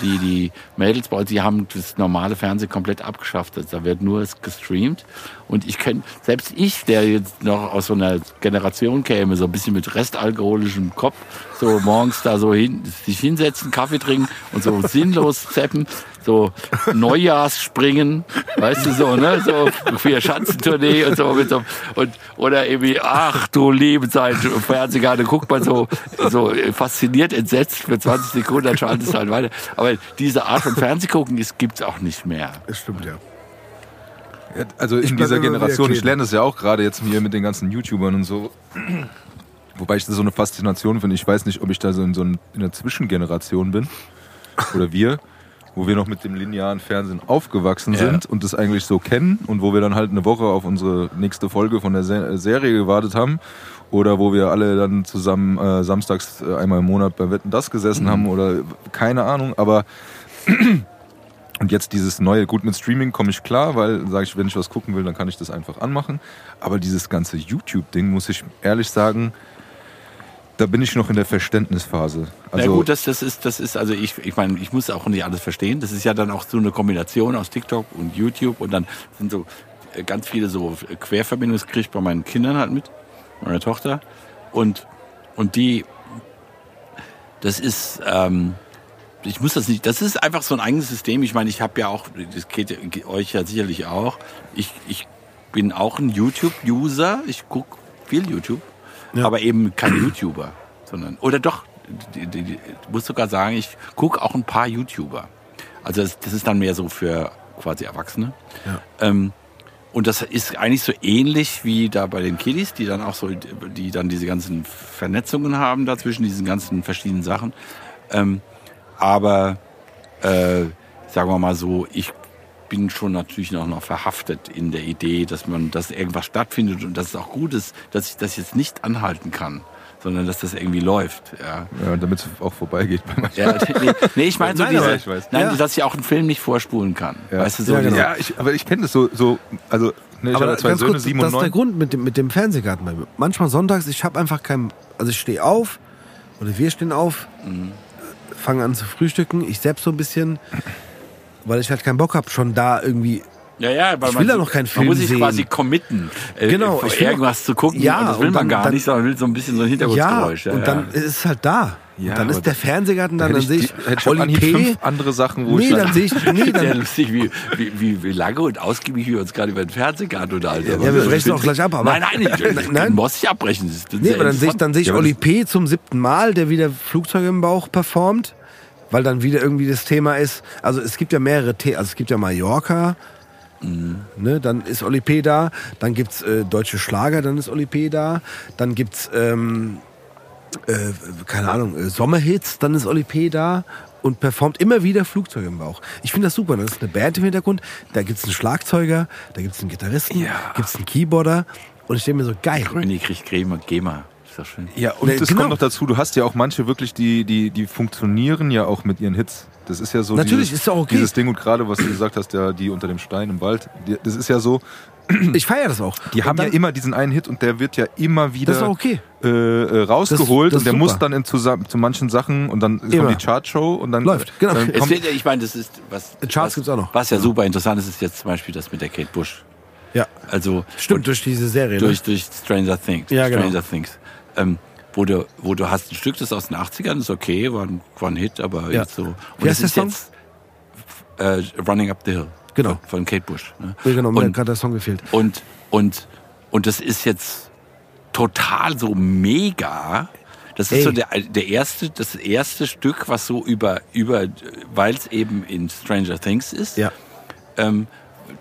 die, die Mädels bei uns, die haben das normale Fernsehen komplett abgeschafft. Da wird nur gestreamt. Und ich kenne, selbst ich, der jetzt noch aus so einer Generation käme, so ein bisschen mit restalkoholischem Kopf, so morgens da so hin, sich hinsetzen, Kaffee trinken und so sinnlos zappen, so Neujahrsspringen, weißt du so, ne, so für Schanzentournee und so mit so und oder irgendwie, ach du liebe Zeit, Fernsehgarten, guckt man so so fasziniert, entsetzt für 20 Sekunden, dann schaltet es halt weiter. Aber diese Art von Fernsehgucken ist gibt's auch nicht mehr. Das stimmt, ja. Ja, Also in bleib dieser Generation, ich lerne das ja auch gerade jetzt hier mit den ganzen YouTubern und so. Wobei ich das so eine Faszination finde. Ich weiß nicht, ob ich da so in so ein- in einer Zwischengeneration bin. Oder wir, wo wir noch mit dem linearen Fernsehen aufgewachsen Ja. sind und das eigentlich so kennen und wo wir dann halt eine Woche auf unsere nächste Folge von der Se Serie gewartet haben. Oder wo wir alle dann zusammen äh, samstags äh, einmal im Monat bei Wetten das gesessen haben oder keine Ahnung, aber *clears throat* und jetzt dieses neue, gut mit Streaming komme ich klar, weil sage ich, wenn ich was gucken will, dann kann ich das einfach anmachen. Aber dieses ganze YouTube-Ding, muss ich ehrlich sagen, da bin ich noch in der Verständnisphase. Also ja gut, das, das ist, das ist, also ich, ich meine, ich muss auch nicht alles verstehen. Das ist ja dann auch so eine Kombination aus TikTok und YouTube und dann sind so äh, ganz viele so Querverbindungen, das kriege ich bei meinen Kindern halt mit, meiner Tochter. Und, und die, das ist, ähm, ich muss das nicht, das ist einfach so ein eigenes System. Ich meine, ich habe ja auch, das geht euch ja sicherlich auch, ich, ich bin auch ein YouTube-User, ich gucke viel YouTube, aber eben kein YouTuber, sondern, oder doch, ich muss sogar sagen, ich gucke auch ein paar YouTuber. Also das, das ist dann mehr so für quasi Erwachsene. Ja. Ähm, und das ist eigentlich so ähnlich wie da bei den Kiddies, die dann auch so, die dann diese ganzen Vernetzungen haben da zwischen diesen ganzen verschiedenen Sachen. Ähm, aber äh, sagen wir mal so, ich bin schon natürlich noch, noch verhaftet in der Idee, dass man, dass irgendwas stattfindet und dass es auch gut ist, dass ich das jetzt nicht anhalten kann, sondern dass das irgendwie läuft. Ja. Ja, damit es auch vorbeigeht. Ja, nee, nee, ich meine so Nein, diese, ich weiß. nein, Ja. dass ich auch einen Film nicht vorspulen kann. Ja. Weißt du, so Ja, genau. Ja, ich, aber ich kenne das so, so, also Nee, ich aber habe zwei ganz Söhne, kurz, sieben das und ist der. Grund mit dem, mit dem Fernsehgarten bei mir. Manchmal sonntags, ich habe einfach keinen, also ich stehe auf oder wir stehen auf, Mhm. fangen an zu frühstücken, ich selbst so ein bisschen, weil ich halt keinen Bock habe, schon da irgendwie Ja, ja, weil Ich man will ja so- noch keinen Man Film muss sich sehen. quasi committen, äh, Genau, ich will irgendwas noch- zu gucken. Ja, und das will und man dann- gar dann- nicht, sondern will so ein bisschen so ein ja, Hintergrundgeräusch. und dann ist es halt da. Ja, und dann ist der Fernsehgarten da, dann ich, sehe ich ich Anhieb P. fünf andere Sachen, wo Nee, ich dann sehe ich, *laughs* nee, dann, lustig, wie, wie, wie, wie lange und ausgiebig wir uns gerade über den Fernsehgarten unterhalten. Ja, wir brechen auch gleich ab, aber- Nein, nein, ich, *laughs* ich, Nein. ich muss nicht abbrechen. Das nee, aber dann sehe ich, dann sehe ich Ja, Oli P. zum siebten Mal, der wieder Flugzeuge im Bauch performt, weil dann wieder irgendwie das Thema ist, also es gibt ja mehrere Themen, also es gibt ja Mallorca, Ne, dann ist Oli P. da, dann gibt's äh, deutsche Schlager, dann ist Oli P. da, dann gibt's ähm, äh, keine Ahnung, äh, Sommerhits, dann ist Oli P. da und performt immer wieder Flugzeuge im Bauch. Ich finde das super, das ist eine Band im Hintergrund, da gibt's einen Schlagzeuger, da gibt's einen Gitarristen, Ja. gibt's einen Keyboarder und ich denke mir so, geil. Gröni kriegt Creme und GEMA. Ist doch schön. Ja, und Nee, es genau. kommt noch dazu, du hast ja auch manche wirklich, die, die, die funktionieren ja auch mit ihren Hits. Das ist ja so Natürlich, dieses, ist auch okay. dieses Ding und gerade, was du gesagt hast, ja, die unter dem Stein im Wald, die, das ist ja so, Ich feiere das auch. die Und haben dann, ja immer diesen einen Hit und der wird ja immer wieder Das ist auch okay. äh, äh, rausgeholt Das- das und der ist muss super. dann in zusammen, zu manchen Sachen und dann Immer. kommt die Chartshow und dann Läuft, genau. Dann Es kommt, wird, ich meine, das ist was. Charts was, gibt's auch noch. Was ja super interessant ist, ist jetzt zum Beispiel das mit der Kate Bush. Ja, Also stimmt, durch diese Serie. durch, ne? durch Stranger Things. Ja, genau. Stranger Things. Ähm, wo du, wo du hast ein Stück, das ist aus den 80ern, ist okay, war ein, war ein Hit, aber Ja. jetzt so. Und Wie heißt das der ist jetzt äh, Running Up the Hill. Genau. Von, von Kate Bush. Ne? Ja, genau, mir hat und, gerade der Song gefehlt. und, und, und das ist jetzt total so mega. Das ist Ey. so der, der erste, das erste Stück, was so über, über, weil es eben in Stranger Things ist, Ja. ähm,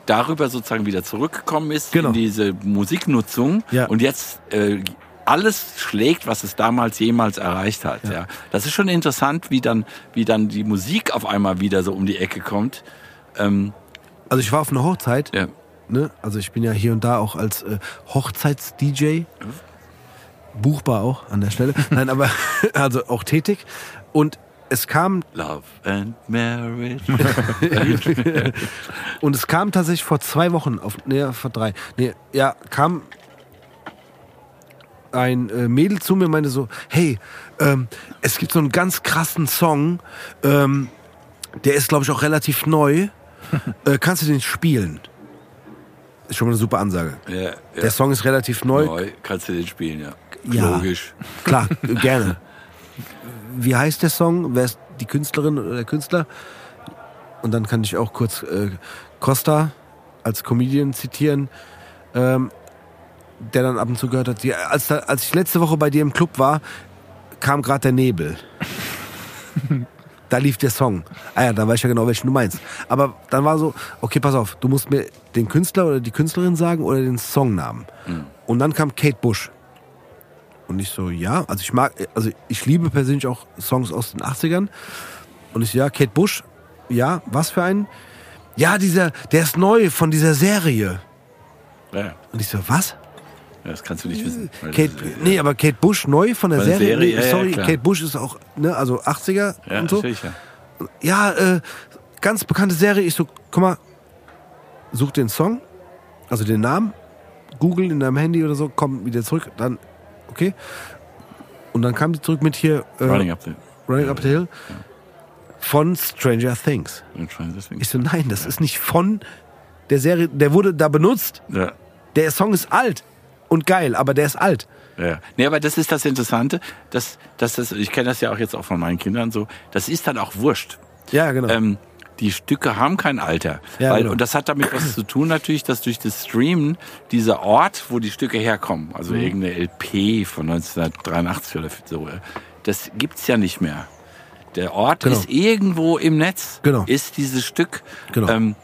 darüber sozusagen wieder zurückgekommen ist Genau. in diese Musiknutzung Ja. und jetzt äh, alles schlägt, was es damals jemals erreicht hat. Ja. Das ist schon interessant, wie dann, wie dann die Musik auf einmal wieder so um die Ecke kommt. Ähm, Also ich war auf einer Hochzeit, ja. ne? also ich bin ja hier und da auch als äh, Hochzeits-DJ, buchbar auch an der Stelle, *laughs* nein, aber also auch tätig und es kam Love and Marriage. *laughs* und es kam tatsächlich vor zwei Wochen, auf, nee, vor drei, nee, ja, kam ein äh, Mädel zu mir meinte so, hey, ähm, es gibt so einen ganz krassen Song, ähm, der ist glaube ich auch relativ neu, *laughs* äh, kannst du den spielen? Ist schon mal eine super Ansage. ja, ja. Der Song ist relativ neu. Neu kannst du den spielen, ja. Ja. Logisch. *laughs* Klar, gerne. *laughs* Wie heißt der Song? Wer ist die Künstlerin oder der Künstler? Und dann kann ich auch kurz äh, Costa als Comedian zitieren, ähm, der dann ab und zu gehört hat. Die, als, als ich letzte Woche bei dir im Club war, kam gerade der Nebel. da lief der Song. Ah ja, dann weiß ich ja genau, welchen du meinst. Aber dann war so, okay, pass auf, du musst mir den Künstler oder die Künstlerin sagen oder den Songnamen. Und dann kam Kate Bush. Und ich so, ja, also ich mag, also ich liebe persönlich auch Songs aus den 80ern. Und ich so, ja, Kate Bush, ja, was für einen? Ja, dieser, der ist neu von dieser Serie. Ja. Und ich so, was? Das kannst du nicht wissen. Kate, äh, nee, aber Kate Bush neu von der Von Serie? Serie, nee, ja, ja, sorry, klar. Kate Bush ist auch, ne, also 80er ja, und so. natürlich, ja. Ja, äh, ganz bekannte Serie. Ich so, guck mal, such den Song, also den Namen, Google in deinem Handy oder so, komm wieder zurück, dann, okay. Und dann kam die zurück mit hier äh, Running Up the Running Up the Hill von Stranger Things. Stranger Things. Ich so, nein, das ist nicht von der Serie, der wurde da benutzt. Ja. Der Song ist alt und geil, aber der ist alt. Ja. Nee, aber das ist das Interessante, dass, dass das, ich kenne das ja auch jetzt auch von meinen Kindern so, das ist dann auch wurscht. Ja, genau. Ähm, die Stücke haben kein Alter. Ja, weil, genau. Und das hat damit was zu tun natürlich, dass durch das Streamen dieser Ort, wo die Stücke herkommen, Mhm. also irgendeine LP von 1983 oder so, das gibt's ja nicht mehr. Der Ort Genau. ist irgendwo im Netz, Genau. ist dieses Stück. Genau. Ähm,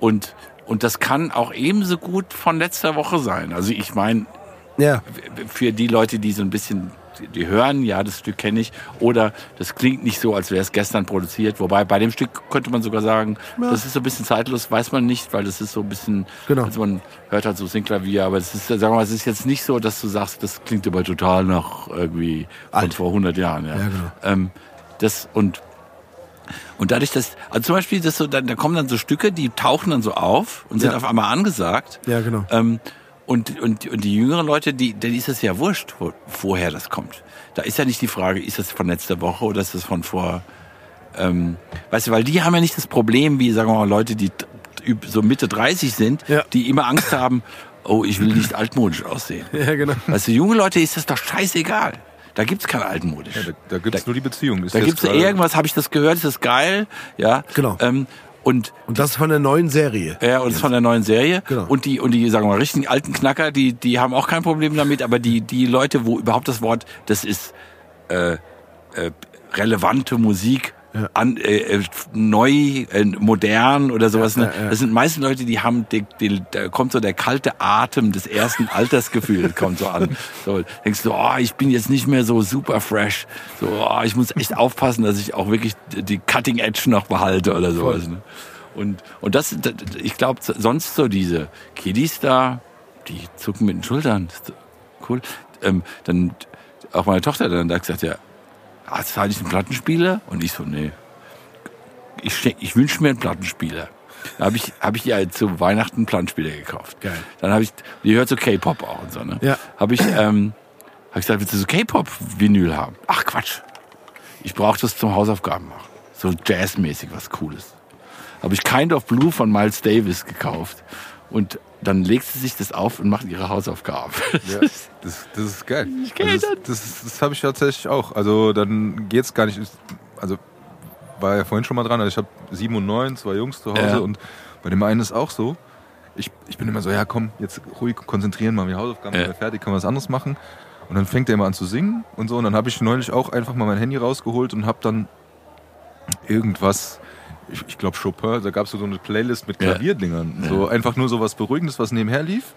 und, und das kann auch ebenso gut von letzter Woche sein. Also ich meine, ja, für die Leute, die so ein bisschen, die hören, ja, das Stück kenne ich, oder das klingt nicht so, als wäre es gestern produziert. Wobei bei dem Stück könnte man sogar sagen, das ist so ein bisschen zeitlos, weiß man nicht, weil das ist so ein bisschen, Genau. also man hört halt so Singklavier, aber es ist, sagen wir mal, es ist jetzt nicht so, dass du sagst, das klingt aber total nach irgendwie von Alt. vor 100 Jahren. Ja, Ja, genau. ähm, das und Und dadurch, dass, also zum Beispiel, das so, da, da kommen dann so Stücke, die tauchen dann so auf und sind Ja. auf einmal angesagt. Ja, genau. Ähm, und, und, und die jüngeren Leute, die, denen ist es ja wurscht, wo, woher das kommt. Da ist ja nicht die Frage, ist das von letzter Woche oder ist das von vor, ähm, weißt du, weil die haben ja nicht das Problem, wie, sagen wir mal, Leute, die so Mitte 30 sind, Ja. die immer Angst haben, oh, ich will nicht altmodisch aussehen. *laughs* Ja, genau. Weißt du, junge Leute ist das doch scheißegal. Da gibt's kein altmodisch. Ja, da da gibt es nur die Beziehung. Ist Da gibt's irgendwas, habe ich das gehört, ist das geil, ja. Genau. Ähm, und Und das von der neuen Serie. ja, und das von der neuen Serie. Genau. Und die, und die, sagen wir mal, richtigen alten Knacker, die, die haben auch kein Problem damit, aber die, die Leute, wo überhaupt das Wort, das ist äh, äh, relevante Musik, an, äh, äh, neu, äh, modern oder sowas. ne? ja, ja. Das sind meistens Leute, die haben, die, die, da kommt so der kalte Atem des ersten Altersgefühls *laughs* kommt so an. So denkst du, oh, ich bin jetzt nicht mehr so super fresh. So, oh, ich muss echt aufpassen, dass ich auch wirklich die Cutting Edge noch behalte oder sowas. Ne? Und, und das, das ich glaube, sonst so diese Kiddies da, die zucken mit den Schultern. Cool. Ähm, dann auch meine Tochter dann da gesagt, ja, hast du eigentlich einen Plattenspieler? Und ich so, nee. Ich, ich wünsche mir einen Plattenspieler. Da habe ich, hab ich ihr zu Weihnachten einen Plattenspieler gekauft. Geil. Dann habe ich, die hört so K-Pop auch und so, ne? Ja. Habe ich, ähm, hab ich gesagt, willst du so K-Pop-Vinyl haben? Ach Quatsch. Ich brauche das zum Hausaufgaben machen. So jazzmäßig, was Cooles. Habe ich Kind of Blue von Miles Davis gekauft. Und dann legt sie sich das auf und macht ihre Hausaufgaben. Ja, *laughs* das, das ist geil. kenn Also das das, das habe ich tatsächlich auch. Also dann geht's gar nicht. Also war ja vorhin schon mal dran. Also ich habe sieben und neun, zwei Jungs zu Hause Ja. und bei dem einen ist auch so. Ich, ich bin immer so, ja komm, jetzt ruhig konzentrieren, machen wir Hausaufgaben, Ja. sind wir fertig, können wir was anderes machen. Und dann fängt er immer an zu singen und so. Und dann habe ich neulich auch einfach mal mein Handy rausgeholt und habe dann irgendwas, ich, ich glaube Chopin, da gab es so eine Playlist mit Ja. Klavierdingern. So einfach nur so was Beruhigendes, was nebenher lief.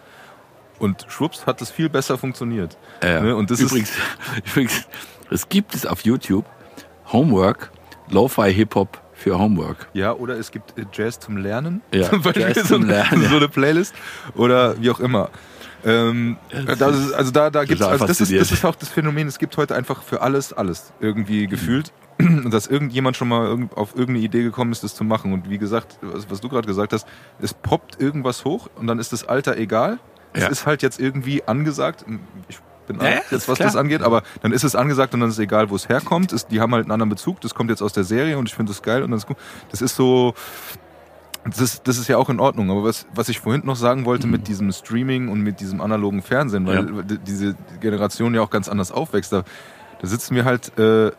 Und schwupps hat das viel besser funktioniert. Ja. Ne? Und das übrigens, *laughs* übrigens, es gibt es auf YouTube Homework, Lo-Fi Hip-Hop für Homework. ist, ja, oder es gibt äh, Jazz zum Lernen. Ja, *laughs* zum Beispiel Jazz so, zum Lernen, so eine Playlist. Oder wie auch immer. Ähm, das ist, also da, da gibt's, total also das ist, das ist auch das Phänomen, es gibt heute einfach für alles, alles irgendwie gefühlt. Und *clears throat* dass irgendjemand schon mal auf irgendeine Idee gekommen ist, das zu machen. Und wie gesagt, was, du gerade gesagt hast, es poppt irgendwas hoch und dann ist das Alter egal. Es Ja. ist halt jetzt irgendwie angesagt. Ich bin Ja, alt, jetzt was klar. das angeht, aber dann ist es angesagt und dann ist es egal, wo es herkommt. Es, die haben halt einen anderen Bezug. Das kommt jetzt aus der Serie und ich finde das geil und das ist gut. Das ist so, das ist, das ist ja auch in Ordnung. Aber was, was ich vorhin noch sagen wollte mit diesem Streaming und mit diesem analogen Fernsehen, weil Ja. diese Generation ja auch ganz anders aufwächst, da, da sitzen wir halt äh,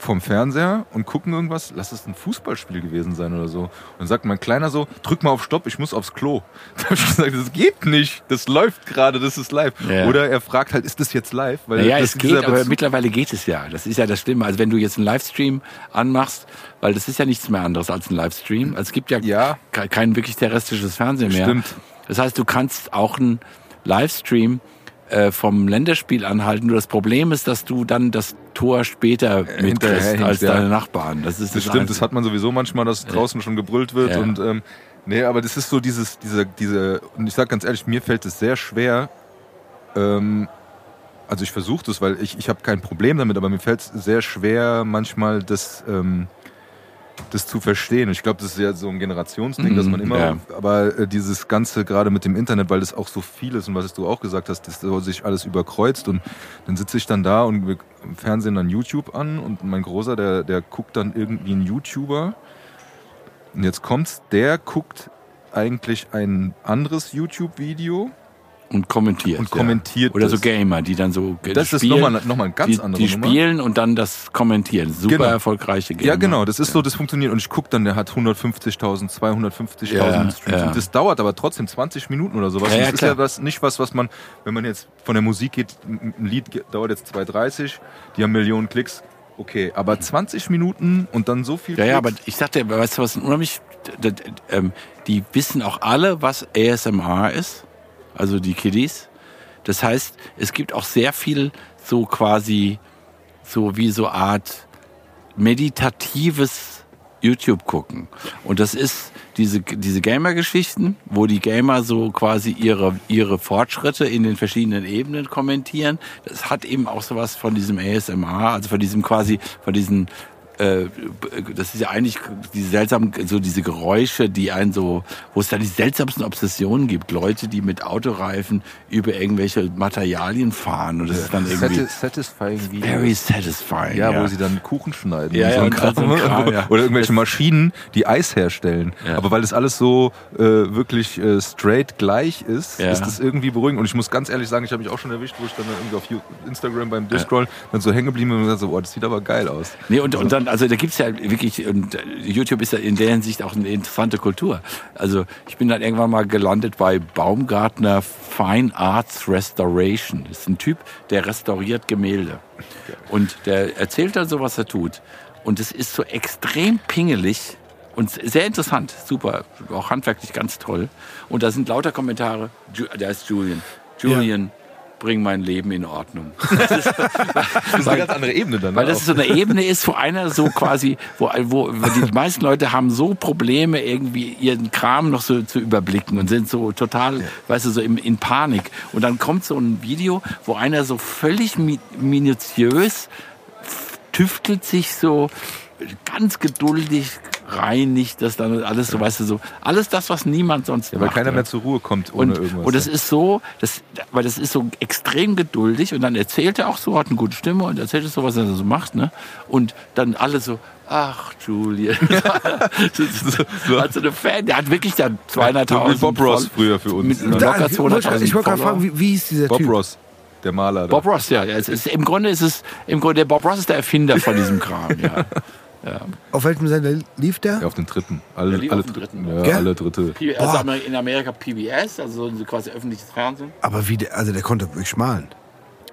vom Fernseher und gucken irgendwas, lass es ein Fußballspiel gewesen sein oder so. Und dann sagt mein Kleiner so, drück mal auf Stopp, ich muss aufs Klo. *laughs* Da habe ich gesagt, das geht nicht, das läuft gerade, das ist live. Ja. Oder er fragt halt, ist das jetzt live? Weil Naja, das es geht, aber mittlerweile geht es ja. Das ist ja das Schlimme. Also wenn du jetzt einen Livestream anmachst, weil das ist ja nichts mehr anderes als ein Livestream. Also es gibt ja, Ja. ke- kein wirklich terrestrisches Fernsehen mehr. Stimmt. Das heißt, du kannst auch einen Livestream äh, vom Länderspiel anhalten. Nur das Problem ist, dass du dann das Tor später mitkriegst hinterherhängst, als ja. deine Nachbarn. Das ist Das stimmt, das Einzige. hat man sowieso manchmal, dass draußen schon gebrüllt wird. Ja. Und ähm, nee, aber das ist so dieses, diese, diese, und ich sag ganz ehrlich, mir fällt es sehr schwer, ähm, also ich versuche das, weil ich, ich habe kein Problem damit, aber mir fällt es sehr schwer, manchmal das, ähm, das zu verstehen. Ich glaube, das ist ja so ein Generationsding, Mhm, dass man immer, ja. aber äh, dieses Ganze gerade mit dem Internet, weil das auch so viel ist und was du auch gesagt hast, dass so sich alles überkreuzt und dann sitze ich dann da und wir im Fernsehen dann YouTube an und mein Großer, der, der guckt dann irgendwie einen YouTuber und jetzt kommt's, der guckt eigentlich ein anderes YouTube-Video und kommentiert. und kommentiert Oder so. Gamer, die dann so Das ist spielen, nochmal noch mal eine ganz die, andere die Nummer. spielen und dann das kommentieren. Super Genau. erfolgreiche Gamer. Ja, genau, das ist so, das funktioniert. Und ich guck dann, der hat 150.000, 250.000 Ja, Streams. ja. Und das dauert aber trotzdem 20 Minuten oder sowas. Ja, ja, das ist ja was, nicht was, was man, wenn man jetzt von der Musik geht, ein ein Lied dauert jetzt 2,30, die haben Millionen Klicks. Okay, aber 20 Minuten und dann so viel Ja, ja, aber Klicks. ich sagte, weißt du was, unheimlich, ähm, die wissen auch alle, was ASMR ist, also die Kiddies. Das heißt, es gibt auch sehr viel so quasi, so wie so Art meditatives YouTube gucken. Und das ist diese, diese Gamer-Geschichten, wo die Gamer so quasi ihre, ihre Fortschritte in den verschiedenen Ebenen kommentieren. Das hat eben auch sowas von diesem ASMR, also von diesem quasi, von diesen äh, das ist ja eigentlich die seltsamen, so diese Geräusche, die einen so, wo es da die seltsamsten Obsessionen gibt. Leute, die mit Autoreifen über irgendwelche Materialien fahren und das ist dann irgendwie Satis- Satisfying very satisfying. Ja, wo sie dann Kuchen schneiden. Ja, ja, Kram. so ein Kram, ja. Oder irgendwelche Maschinen, die Eis herstellen. Ja. Aber weil das alles so äh, wirklich äh, straight gleich ist, Ja. ist das irgendwie beruhigend. Und ich muss ganz ehrlich sagen, ich habe mich auch schon erwischt, wo ich dann irgendwie auf Instagram beim Discrollen dann so hängen geblieben bin und gesagt so, oh, das sieht aber geil aus. Nee, und, und dann, also da gibt's ja wirklich, und äh, YouTube ist ja in der Hinsicht auch eine interessante Kultur. Also ich bin dann irgendwann mal gelandet bei Baumgartner Fine Arts Restoration. Das ist ein Typ, der restauriert Gemälde. Und der erzählt dann so, was er tut. Und es ist so extrem pingelig und sehr interessant, super, auch handwerklich ganz toll. Und da sind lauter Kommentare. Der ist Julian. Julian, bring mein Leben in Ordnung. *laughs* Das ist eine ganz andere Ebene dann. Weil ne? das so eine Ebene ist, wo einer so quasi, wo, wo die meisten Leute haben so Probleme, irgendwie ihren Kram noch so zu überblicken und sind so total, weißt du, so in, in Panik. Und dann kommt so ein Video, wo einer so völlig mi minutiös tüftelt sich so ganz geduldig reinigt das dann alles so, weißt du, so alles das, was niemand sonst ja, weil macht. keiner ja. mehr zur Ruhe kommt ohne Und, irgendwas. und das ist so, das, weil das ist so extrem geduldig und dann erzählt er auch so, hat eine gute Stimme und erzählt es so, was er so macht, ne? Und dann alle so, ach, Julian. *laughs* so, hat so eine Fan, der hat wirklich dann 200.000. so wie Bob Ross Voll- früher für uns. Mit ne? locker Da, ich 200.000 ich wollte gerade fragen, wie, wie hieß dieser Bob Typ? Ross, der Maler. Da. Bob Ross, ja. ja es ist, Im Grunde ist es, im Grunde, der Bob Ross ist der Erfinder von diesem Kram, ja. *laughs* Auf welchem Sender lief der? Ja, auf den dritten. Alle, Der lief alle, auf dem dritten. Ja, Gell? alle dritte. P- Also in Amerika PBS, also so quasi öffentliches Fernsehen. Aber wie der, also der konnte wirklich malen.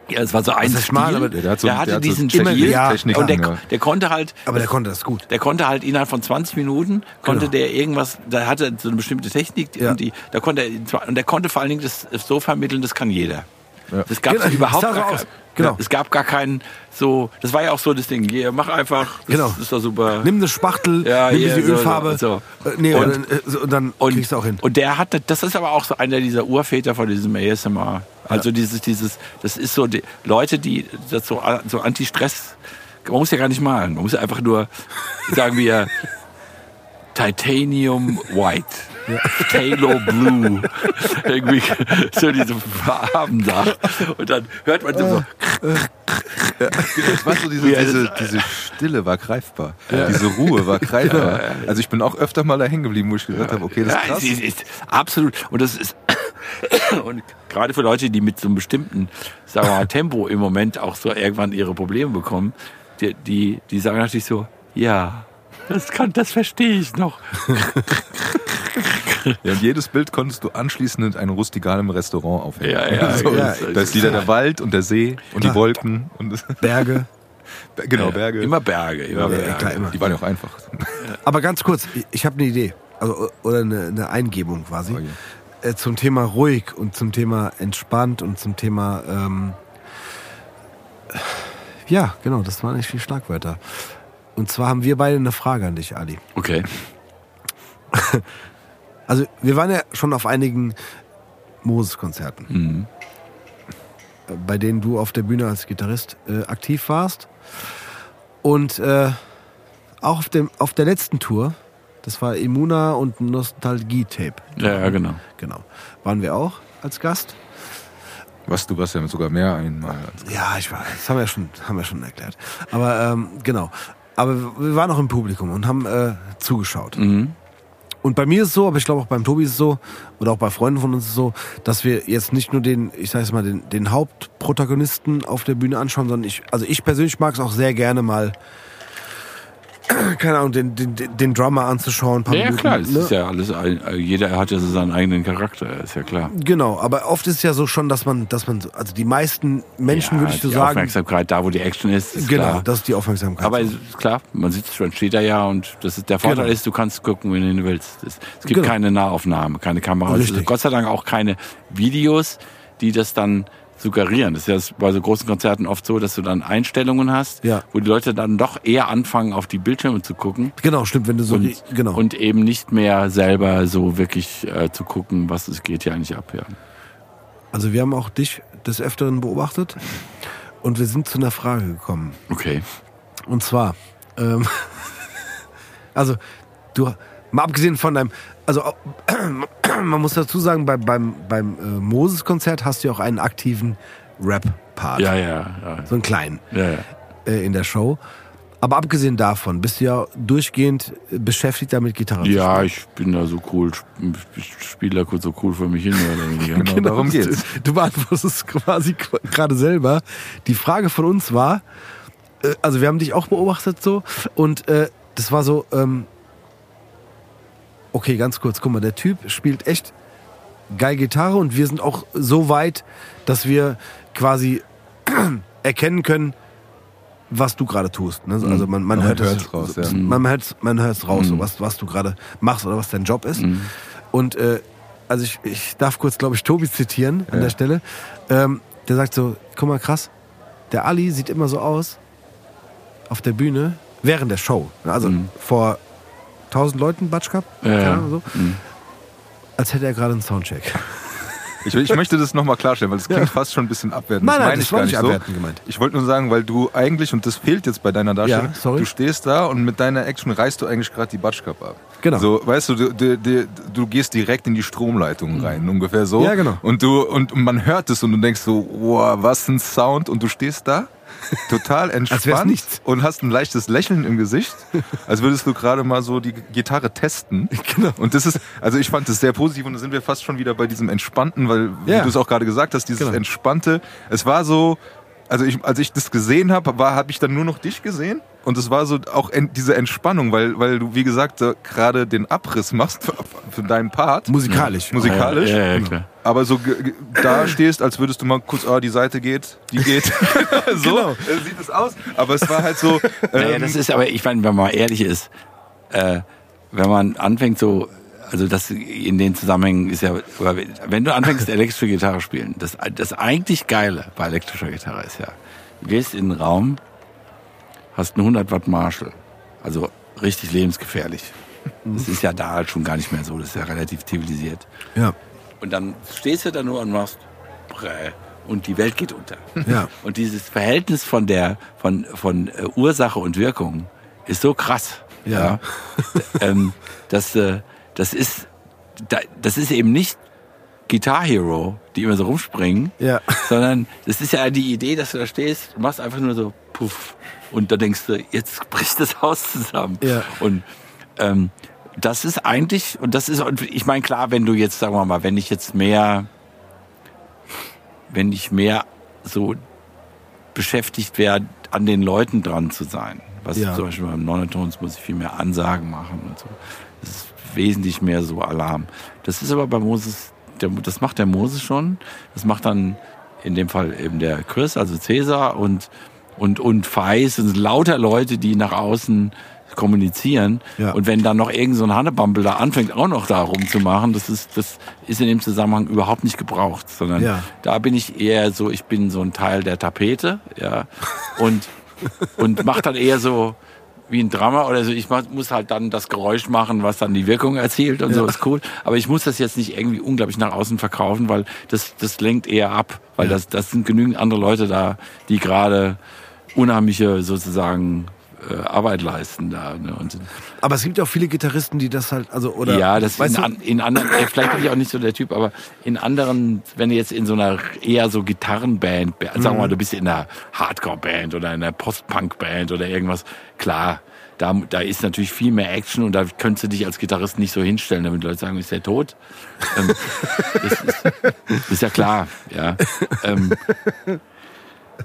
Ja, es war so ein ist schmal, aber der hat so- der hatte der hat so diesen Technik- Stil ja, Technik und der, ja. der konnte halt Aber der konnte das gut. Der konnte halt innerhalb von 20 Minuten konnte Genau. der irgendwas, da hatte so eine bestimmte Technik, Ja. und die, da konnte er, und der konnte vor allen Dingen das so vermitteln, das kann jeder. Ja. Das gab Genau, überhaupt so gar Genau. Es gab gar keinen so, das war ja auch so das Ding, hier, mach einfach, das Genau. ist doch super. Nimm eine Spachtel, Ja, nimm hier, die so, Ölfarbe. so. Äh, nee, Und- und, äh, so, und dann kriegst du auch hin. Und der hatte, das ist aber auch so einer dieser Urväter von diesem ASMR. Also dieses, dieses, das ist so die Leute, die das so, so Anti-Stress, man muss ja gar nicht malen, man muss ja einfach nur, sagen wir, *laughs* Titanium White. Halo Blue. Irgendwie *laughs* so diese Farben da. Und dann hört man so, Das war so diese, Ja, das- diese, diese Stille war greifbar. Diese Ruhe war *laughs* greifbar. Also ich bin auch öfter mal da hängen geblieben, wo ich gesagt habe, okay, das ist Ja, krass. ist, ist absolut. Und das ist *coughs* und gerade für Leute, die mit so einem bestimmten, sagen wir mal, Tempo im Moment auch so irgendwann ihre Probleme bekommen, die, die, die sagen natürlich so, ja, das kann, das verstehe ich noch. *laughs* Ja, und jedes Bild konntest du anschließend in einem rustikalen Restaurant aufhängen. Ja, ja, *laughs* so, ja, da ist wieder der Wald und der See und Klar. die Wolken. Und *laughs* Berge. genau, Berge. Immer Berge, immer Ja, Berge. klar, immer. Die waren ja auch einfach. Aber ganz kurz, ich- habe eine Idee. Also, oder eine, eine Eingebung quasi. Oh je. Äh, zum Thema ruhig und zum Thema entspannt und zum Thema. Ähm, ja, genau, das waren echt die Schlagwörter. Und zwar haben wir beide eine Frage an dich, Ali. Okay. *laughs* Also, wir waren ja schon auf einigen Moses-Konzerten, Mhm. bei denen du auf der Bühne als Gitarrist äh, aktiv warst. Und äh, auch auf, dem, auf der letzten Tour, das war Imuna und Nostalgie-Tape. Ja, ja, genau. Genau. Waren wir auch als Gast? Was, du warst ja sogar mehr einmal. Als Ja, ich war, das haben wir schon, haben wir schon erklärt. Aber ähm, genau. Aber wir waren auch im Publikum und haben äh, zugeschaut. Mhm. Und bei mir ist es so, aber ich glaube auch beim Tobi ist es so, oder auch bei Freunden von uns ist es so, dass wir jetzt nicht nur den, ich sag jetzt mal, den, den Hauptprotagonisten auf der Bühne anschauen, sondern ich, also ich persönlich mag es auch sehr gerne mal, *clears throat* keine Ahnung, den, den, den Drummer anzuschauen. Ja, Minuten, klar, es ne? ist ja alles, ein, jeder hat ja so seinen eigenen Charakter, ist ja klar. Genau, aber oft ist es ja so schon, dass man, dass man, so- also die meisten Menschen, ja, würde ich so die sagen, Aufmerksamkeit da, wo die Action ist, ist genau, klar. das ist die Aufmerksamkeit. Aber ist klar, man sitzt schon, steht da ja und das ist der Vorteil Genau. ist, du kannst gucken, wenn du willst. Es, gibt Genau. keine Nahaufnahme, keine Kamera. Gott sei Dank auch keine Videos, die das dann suggerieren. Das ist ja bei so großen Konzerten oft so, dass du dann Einstellungen hast, Ja. wo die Leute dann doch eher anfangen, auf die Bildschirme zu gucken. genau, stimmt, wenn du so, Und, genau. und eben nicht mehr selber so wirklich äh, zu gucken, was es geht hier eigentlich ab. Ja. also wir haben auch dich des Öfteren beobachtet und wir sind zu einer Frage gekommen. Okay. Und zwar, Ähm, *laughs* also, du, mal abgesehen von deinem, also *clears throat* man muss dazu sagen, bei, beim, beim äh, Moses-Konzert hast du ja auch einen aktiven Rap-Part. Ja, ja, ja. So einen kleinen ja, ja. äh, in der Show. Aber abgesehen davon, bist du ja durchgehend äh, beschäftigt damit, Gitarre zu Ja, ich bin da so cool, ich spiele da kurz so cool für mich hin. Weniger. *laughs* Genau, darum geht's. Du, du beantwortest *laughs* quasi qu- gerade selber. Die Frage von uns war, äh, also wir haben dich auch beobachtet so und äh, das war so, ähm, okay, ganz kurz, guck mal, der Typ spielt echt geil Gitarre und wir sind auch so weit, dass wir quasi *clears throat* erkennen können, was du gerade tust. Ne? Also man, man, Man hört es raus, ja. Man hört man hört's raus, so, was, was du gerade machst oder was dein Job ist. Und äh, also ich, ich darf kurz, glaube ich, Tobi zitieren an Ja. der Stelle. Ähm, der sagt so, guck mal krass, der Ali sieht immer so aus auf der Bühne während der Show. Also vor 1000 Leuten Batsch Cup, Ja, ja. So, als hätte er gerade einen Soundcheck. *laughs* Ich, ich möchte das nochmal klarstellen, weil es klingt fast schon ein bisschen abwertend. Nein, nein, meine das ich war gar nicht nicht so. abwertend gemeint. Ich wollte nur sagen, weil du eigentlich, und das fehlt jetzt bei deiner Darstellung, Ja, du stehst da und mit deiner Action reißt du eigentlich gerade die Batsch Cup ab. Genau. So, weißt du, du, du, du, gehst direkt in die Stromleitung rein, ungefähr so. Ja, genau. Und du und man hört es und du denkst so, wow, was ein Sound und du stehst da total entspannt und hast ein leichtes Lächeln im Gesicht, als würdest du gerade mal so die Gitarre testen. *laughs* Genau. Und das ist, also ich fand das sehr positiv und da sind wir fast schon wieder bei diesem Entspannten, weil, wie Ja. du es auch gerade gesagt hast, dieses Genau. Entspannte, es war so, also ich, als ich das gesehen habe, war, habe ich dann nur noch dich gesehen und es war so auch en, diese Entspannung, weil, weil du, wie gesagt, so gerade den Abriss machst für, für deinen Part. Musikalisch. Musikalisch. Ja, ja, ja, klar. Aber so da stehst, als würdest du mal kurz, ah, die Seite geht, die geht. *laughs* so Genau. äh, sieht es aus. Aber es war halt so. Naja, ähm, das ist aber, ich meine, wenn man mal ehrlich ist, äh, wenn man anfängt so, also das in den Zusammenhängen ist ja, wenn du anfängst elektrische Gitarre spielen, das, das eigentlich Geile bei elektrischer Gitarre ist ja, du gehst in den Raum, hast einen 100 Watt Marshall, also richtig lebensgefährlich. Das ist ja da halt schon gar nicht mehr so, das ist ja relativ zivilisiert. Ja. Und dann stehst du da nur und machst Prä und die Welt geht unter. *laughs* Ja. Und dieses Verhältnis von der von von äh, Ursache und Wirkung ist so krass. Ja. ähm, das äh, das ist da, das ist eben nicht Guitar Hero, die immer so rumspringen, Ja. sondern das ist ja die Idee, dass du da stehst, du machst einfach nur so puff und da denkst du, jetzt bricht das Haus zusammen. Ja. Und ähm, das ist eigentlich, und das ist, und ich meine, klar, wenn du jetzt, sagen wir mal, wenn ich jetzt mehr, wenn ich mehr so beschäftigt wäre, an den Leuten dran zu sein. Was Ja. zum Beispiel beim Nonatones muss ich viel mehr Ansagen machen und so. Das ist wesentlich mehr so Alarm. Das ist aber bei Moses, der, das macht der Moses schon. Das macht dann in dem Fall eben der Chris, also Cäsar und, und, und Feis und lauter Leute, die nach außen kommunizieren. Ja. Und wenn dann noch irgend so ein Hannebampel da anfängt, auch noch da rumzumachen, das ist, das ist in dem Zusammenhang überhaupt nicht gebraucht, sondern Ja. da bin ich eher so, ich bin so ein Teil der Tapete, ja, und, und mach dann eher so wie ein Drama oder so. Ich muss halt dann das Geräusch machen, was dann die Wirkung erzielt und so ist cool. Aber ich muss das jetzt nicht irgendwie unglaublich nach außen verkaufen, weil das, das lenkt eher ab, weil das, das sind genügend andere Leute da, die gerade unheimliche sozusagen äh, Arbeit leisten da. Ne? Und, Aber es gibt ja auch viele Gitarristen, die das halt, also, oder. ja, das weißt in, in anderen, äh, vielleicht bin ich auch nicht so der Typ, aber in anderen, wenn du jetzt in so einer eher so Gitarrenband, sagen wir Mhm. mal, du bist in einer Hardcore-Band oder in einer Post-Punk-Band oder irgendwas, klar, da, da ist natürlich viel mehr Action und da könntest du dich als Gitarrist nicht so hinstellen, damit Leute sagen, ist der tot? Ähm, das, ist, ist ja klar, ja. Ähm,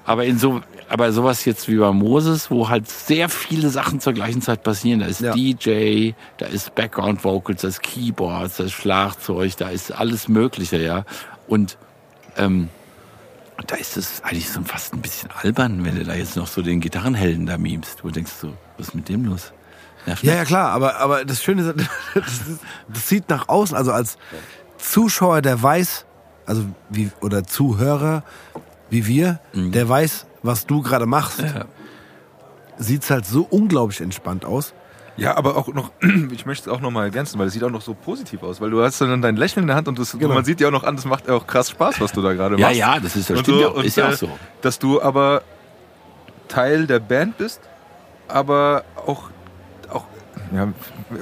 aber in so, aber sowas jetzt wie bei Moses, wo halt sehr viele Sachen zur gleichen Zeit passieren. Da ist Ja. DJ, da ist Background Vocals, da ist Keyboards, da ist Schlagzeug, da ist alles Mögliche, ja. Und ähm, da ist es eigentlich so fast ein bisschen albern, wenn du da jetzt noch so den Gitarrenhelden da memst. Du denkst so, was ist mit dem los? Nervt Ja, ja, klar, aber, aber das Schöne ist, *laughs* das, ist- das sieht nach außen, also als Zuschauer, der weiß, also wie, oder Zuhörer, wie wir, der weiß, was du gerade machst, Ja. sieht's halt so unglaublich entspannt aus. Ja, aber auch noch, *clears throat* ich möchte es auch noch mal ergänzen, weil es sieht auch noch so positiv aus, weil du hast dann dein Lächeln in der Hand und das, Genau. man sieht ja auch noch an, das macht auch krass Spaß, was du da gerade Ja, machst. ja, das ist, das Und stimmt so, ja auch, und, ist ja äh, auch so. Dass du aber Teil der Band bist, aber auch, auch ja,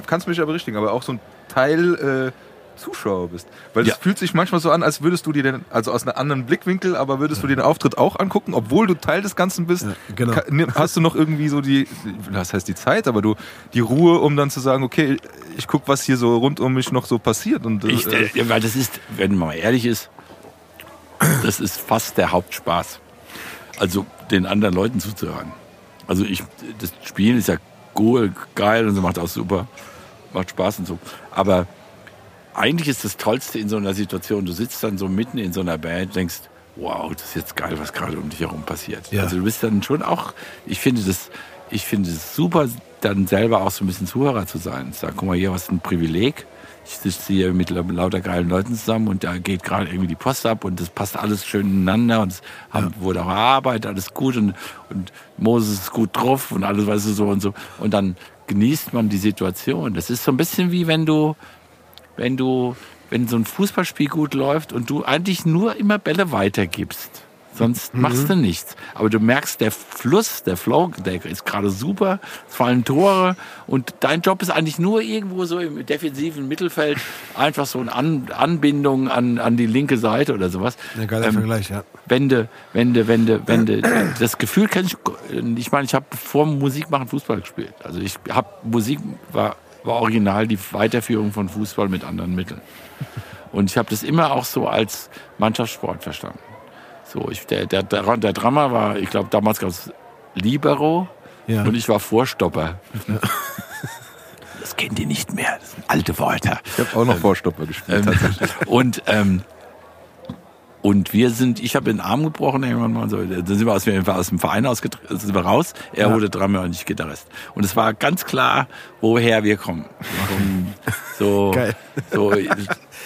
kannst mich aber berichtigen, aber auch so ein Teil äh, Zuschauer bist. Weil es Ja. fühlt sich manchmal so an, als würdest du dir den, also aus einem anderen Blickwinkel, aber würdest du dir den Auftritt auch angucken, obwohl du Teil des Ganzen bist. genau. ka- nimm- Hast du noch irgendwie so die, das heißt die Zeit, aber du die Ruhe, um dann zu sagen, okay, ich guck, was hier so rund um mich noch so passiert. Und, Ich, äh, äh, weil das ist, wenn man mal ehrlich ist, das ist fast der Hauptspaß. Also den anderen Leuten zuzuhören. Also ich, das Spielen ist ja cool, geil und so macht auch super, macht Spaß und so. Aber eigentlich ist das Tollste in so einer Situation, du sitzt dann so mitten in so einer Band, denkst, wow, das ist jetzt geil, was gerade um dich herum passiert. Ja. Also du bist dann schon auch, ich finde das, ich finde es super, dann selber auch so ein bisschen Zuhörer zu sein. Sag, guck mal hier, was ein Privileg. Ich sitze hier mit la- lauter geilen Leuten zusammen und da geht gerade irgendwie die Post ab und das passt alles schön ineinander und es haben, wurde auch erarbeitet, alles gut und, und Moses ist gut drauf und alles, weißt du, so und so. Und dann genießt man die Situation. Das ist so ein bisschen wie wenn du, wenn du, wenn so ein Fußballspiel gut läuft und du eigentlich nur immer Bälle weitergibst. Sonst machst du nichts. Aber du merkst, der Fluss, der Flow, der ist gerade super. Es fallen Tore und dein Job ist eigentlich nur irgendwo so im defensiven Mittelfeld einfach so eine An Anbindung an, an die linke Seite oder sowas. Ein geiler Ähm, Vergleich, ja. Wende, Wende, Wende, Wende. Das Gefühl kenne ich. Ich meine, ich habe vor dem Musikmachen Fußball gespielt. Also ich habe Musik war war original die Weiterführung von Fußball mit anderen Mitteln. Und ich habe das immer auch so als Mannschaftssport verstanden. So, ich, der, der, der, der Drama war, ich glaube, damals gab es Libero Ja. und ich war Vorstopper. Das kennt ihr nicht mehr. Das sind alte Wörter. ich habe auch noch Vorstopper gespielt. Ähm, tatsächlich. und ähm, und wir sind, ich habe den Arm gebrochen irgendwann mal so, dann sind wir aus, aus dem Verein ausgetreten, sind wir raus. Er Ja. wurde Drummer und ich Gitarrist. Und es war ganz klar, woher wir kommen. So, *laughs* Geil. so,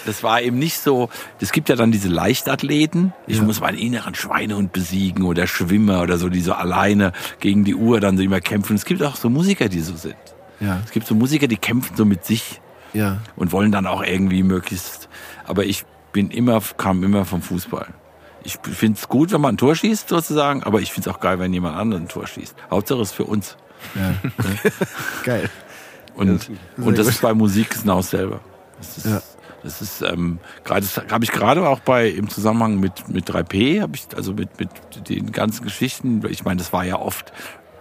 das war eben nicht so. Es gibt ja dann diese Leichtathleten. Ich muss meinen inneren Schweinehund besiegen oder Schwimmer oder so, die so alleine gegen die Uhr dann so immer kämpfen. Es gibt auch so Musiker, die so sind. Ja. Es gibt so Musiker, die kämpfen so mit sich Ja. und wollen dann auch irgendwie möglichst. Aber ich bin immer, kam immer vom Fußball. Ich finde es gut, wenn man ein Tor schießt, sozusagen, aber ich finde es auch geil, wenn jemand anderen ein Tor schießt. Hauptsache es ist für uns. ja. *laughs* Geil. Und, Sehr und das gut. ist bei Musik genau dasselbe. Das ist, Ja. das ist ähm, gerade das habe ich gerade auch bei im Zusammenhang mit mit 3P habe ich also mit mit den ganzen Geschichten. Ich meine, das war ja oft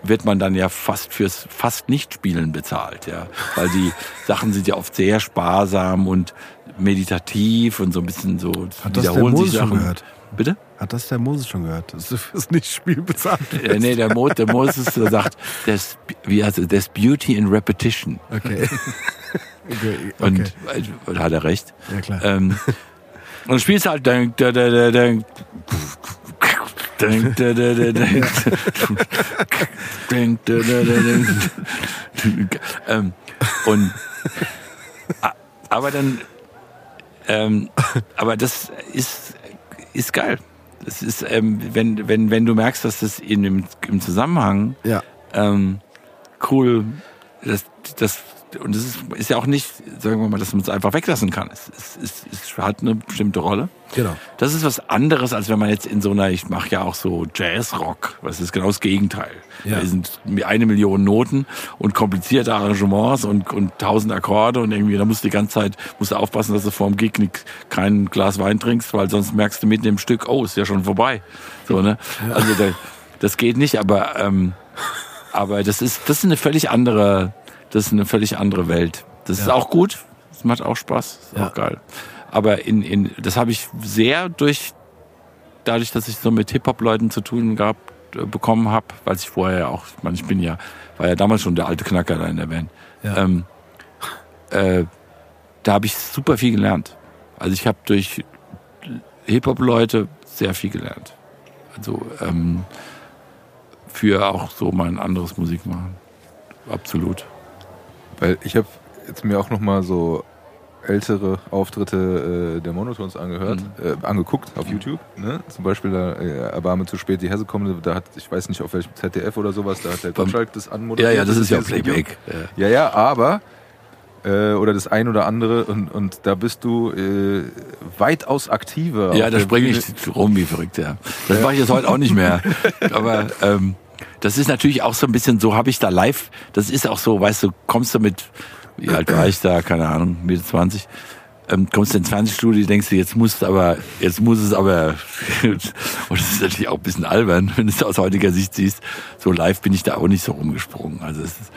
wird man dann ja fast fürs fast nicht spielen bezahlt, ja, weil die *laughs* Sachen sind ja oft sehr sparsam und meditativ und so ein bisschen so Hat das der Moses schon Sachen. gehört? Bitte? Hat das der Moses schon gehört? Dass du fürs Nichtspiel bezahlt Äh, wirst? nee, der, Mo, der Moses der sagt, there's, wie heißt es, there's beauty in repetition. Okay. okay. Und äh, hat er recht. Ja, klar. Ähm, und du spielst halt denk, da, da, da, denk, denk, da, da, da, denk, denk, da, da, da, denk. ähm, und aber dann ähm, *laughs* aber das ist ist geil. Das ist ähm, wenn wenn wenn du merkst, dass das in dem im Zusammenhang Ja. ähm, cool. Das, das, und das ist, ist ja auch nicht, sagen wir mal, dass man es einfach weglassen kann. Es, es, es, es hat eine bestimmte Rolle. Genau. Das ist was anderes, als wenn man jetzt in so einer, ich mache ja auch so Jazzrock, das ist genau das Gegenteil. Ja. Da sind eine Million Noten und komplizierte Arrangements und, und tausend Akkorde und irgendwie, da musst du die ganze Zeit, musst du aufpassen, dass du vor dem Gig nix, kein Glas Wein trinkst, weil sonst merkst du mitten im Stück, oh, ist ja schon vorbei. So, ne? Also da, das geht nicht, aber, ähm, aber das ist, das ist eine völlig andere, das ist eine völlig andere Welt. Das ist Ja. auch gut, das macht auch Spaß, ist Ja. auch geil. Aber in, in, das habe ich sehr durch, dadurch, dass ich so mit Hip-Hop-Leuten zu tun gehabt, äh, bekommen habe, weil ich vorher ja auch, ich meine, ich bin ja, war ja damals schon der alte Knacker da in der Band. Ja. Ähm, äh, da habe ich super viel gelernt. Also ich habe durch Hip-Hop-Leute sehr viel gelernt. Also ähm, für auch so mein anderes Musikmachen. Absolut. Weil ich habe jetzt mir auch noch mal so ältere Auftritte äh, der Monotons angehört, äh, angeguckt auf YouTube. Ne? Zum Beispiel da äh, Erbarme zu spät die Hesse kommen, da hat, ich weiß nicht auf welchem ZDF oder sowas, da hat der Gottschalk das Ja, anmoderiert. ja, das ist ja. Playback. Ja. Ja, ja, aber äh, oder das ein oder andere und, und da bist du äh, weitaus aktiver. Ja, da springe ich rum wie verrückt, ja. Das mache ich jetzt heute auch nicht mehr. *laughs* Aber ähm, das ist natürlich auch so ein bisschen so, habe ich da live, das ist auch so, weißt du, kommst du mit, wie alt war ich da, keine Ahnung, Mitte 20, ähm, kommst du ins Fernsehstudio, denkst du, jetzt musst aber, jetzt muss es aber, *laughs* und das ist natürlich auch ein bisschen albern, wenn du es aus heutiger Sicht siehst, so live bin ich da auch nicht so rumgesprungen, also es ist,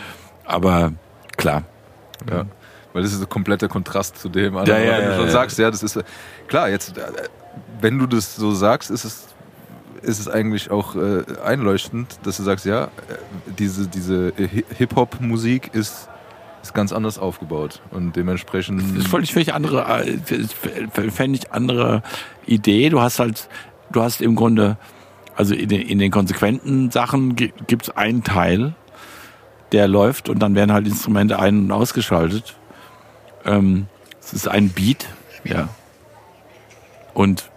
aber klar, Ja. Weil das ist ein kompletter Kontrast zu dem. Ja, ja, wenn du schon ja. sagst, ja, das ist klar, jetzt, äh, wenn du das so sagst, ist es, ist es eigentlich auch äh, einleuchtend, dass du sagst, ja, äh, diese, diese Hi- Hip-Hop-Musik ist, ist ganz anders aufgebaut. Und dementsprechend. Das ist völlig, völlig andere, äh, fände ich andere Idee. Du hast halt, du hast im Grunde, also in den, in den konsequenten Sachen gibt es einen Teil, der läuft und dann werden halt Instrumente ein- und ausgeschaltet. Ähm, es ist ein Beat, ja. Und,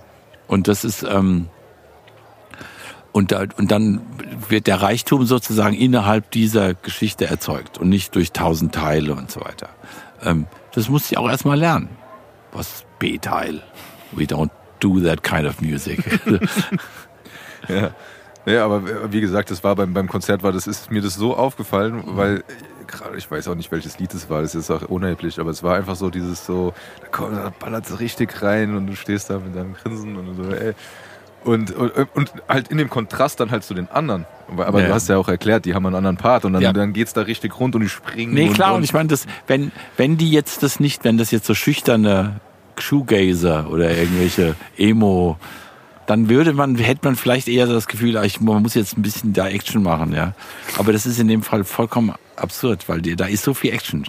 und das ist, ähm, und, da, und dann wird der Reichtum sozusagen innerhalb dieser Geschichte erzeugt und nicht durch tausend Teile und so weiter. Ähm, das musste ich auch erstmal lernen. Was B-Teil? We don't do that kind of music. *laughs* Ja. Ja, aber wie gesagt, das war beim, beim Konzert war das ist mir das so aufgefallen, weil äh, gerade ich weiß auch nicht welches Lied es war, das ist auch unerheblich, aber es war einfach so dieses so, da kommt, da ballert es richtig rein und du stehst da mit deinem Grinsen und so, ey. Und, und, und halt in dem Kontrast dann halt zu den anderen. Aber Ja. du hast ja auch erklärt, die haben einen anderen Part und dann, Ja. dann geht's da richtig rund und die springen. nee, klar, und, und ich meine, das, wenn, wenn die jetzt das nicht, wenn das jetzt so schüchterne Shoegazer oder irgendwelche Emo, dann würde man, hätte man vielleicht eher das Gefühl, ah, ich, man muss jetzt ein bisschen da Action machen, ja. Aber das ist in dem Fall vollkommen absurd, weil die, da ist so viel Action.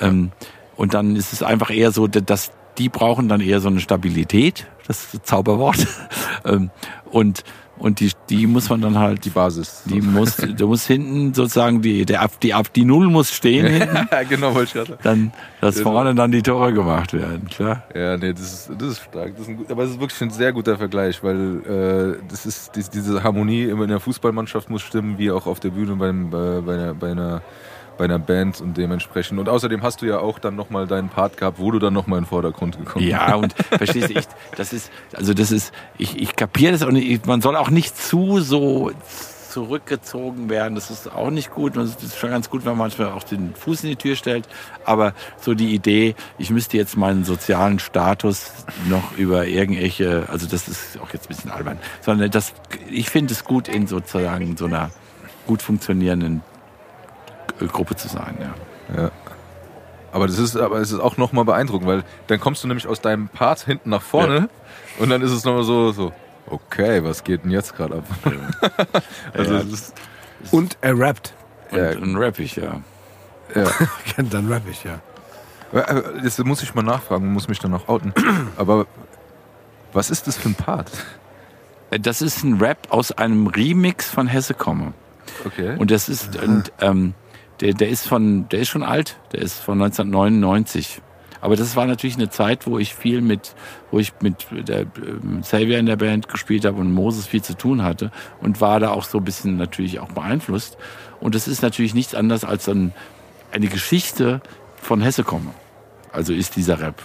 Ähm, und dann ist es einfach eher so, dass die brauchen dann eher so eine Stabilität, das ist das Zauberwort. *laughs* ähm, und, und die, die muss man dann halt, die Basis. die muss, du musst hinten sozusagen die, der, Ab- die, Ab- die Null muss stehen *laughs* hinten, genau, wollte ich sagen. dann, dass Genau. vorne dann die Tore gemacht werden, klar. Ja, nee, das ist, das ist stark. Das ist ein, aber es ist wirklich ein sehr guter Vergleich, weil äh, das ist dies- diese Harmonie immer in der Fußballmannschaft muss stimmen, wie auch auf der Bühne beim, bei, bei, einer, bei, einer, bei einer Band und dementsprechend. Und außerdem hast du ja auch dann nochmal deinen Part gehabt, wo du dann nochmal in den Vordergrund gekommen Ja, und verstehst du, ich, das ist, also das ist, ich, ich kapiere das auch nicht, man soll auch nicht zu so zurückgezogen werden, das ist auch nicht gut, das ist schon ganz gut, wenn man manchmal auch den Fuß in die Tür stellt, aber so die Idee, ich müsste jetzt meinen sozialen Status noch über irgendwelche, also das ist auch jetzt ein bisschen albern, sondern das, ich finde es gut in sozusagen so einer gut funktionierenden Gruppe zu sein, ja. Aber das ist, aber es ist auch nochmal beeindruckend, weil dann kommst du nämlich aus deinem Part hinten nach vorne und dann ist es nochmal so, so, okay, was geht denn jetzt gerade ab? *laughs* also Ja. es ist, Und er rappt. Und, Ja. und rapp ich, ja. ja. *laughs* Dann rapp ich, ja. Äh, Jetzt muss ich mal nachfragen, muss mich dann auch outen. *clears throat* Aber was ist das für ein Part? Das ist ein Rap aus einem Remix von Hesse komme. Okay. Und das ist, und, ähm, der, der ist von, der ist schon alt, der ist von 1999. Aber das war natürlich eine Zeit, wo ich viel mit, wo ich mit der ähm, Xavier in der Band gespielt habe und Moses viel zu tun hatte und war da auch so ein bisschen natürlich auch beeinflusst. Und das ist natürlich nichts anderes als ein, eine Geschichte von Hesse komme. Also ist dieser Rap.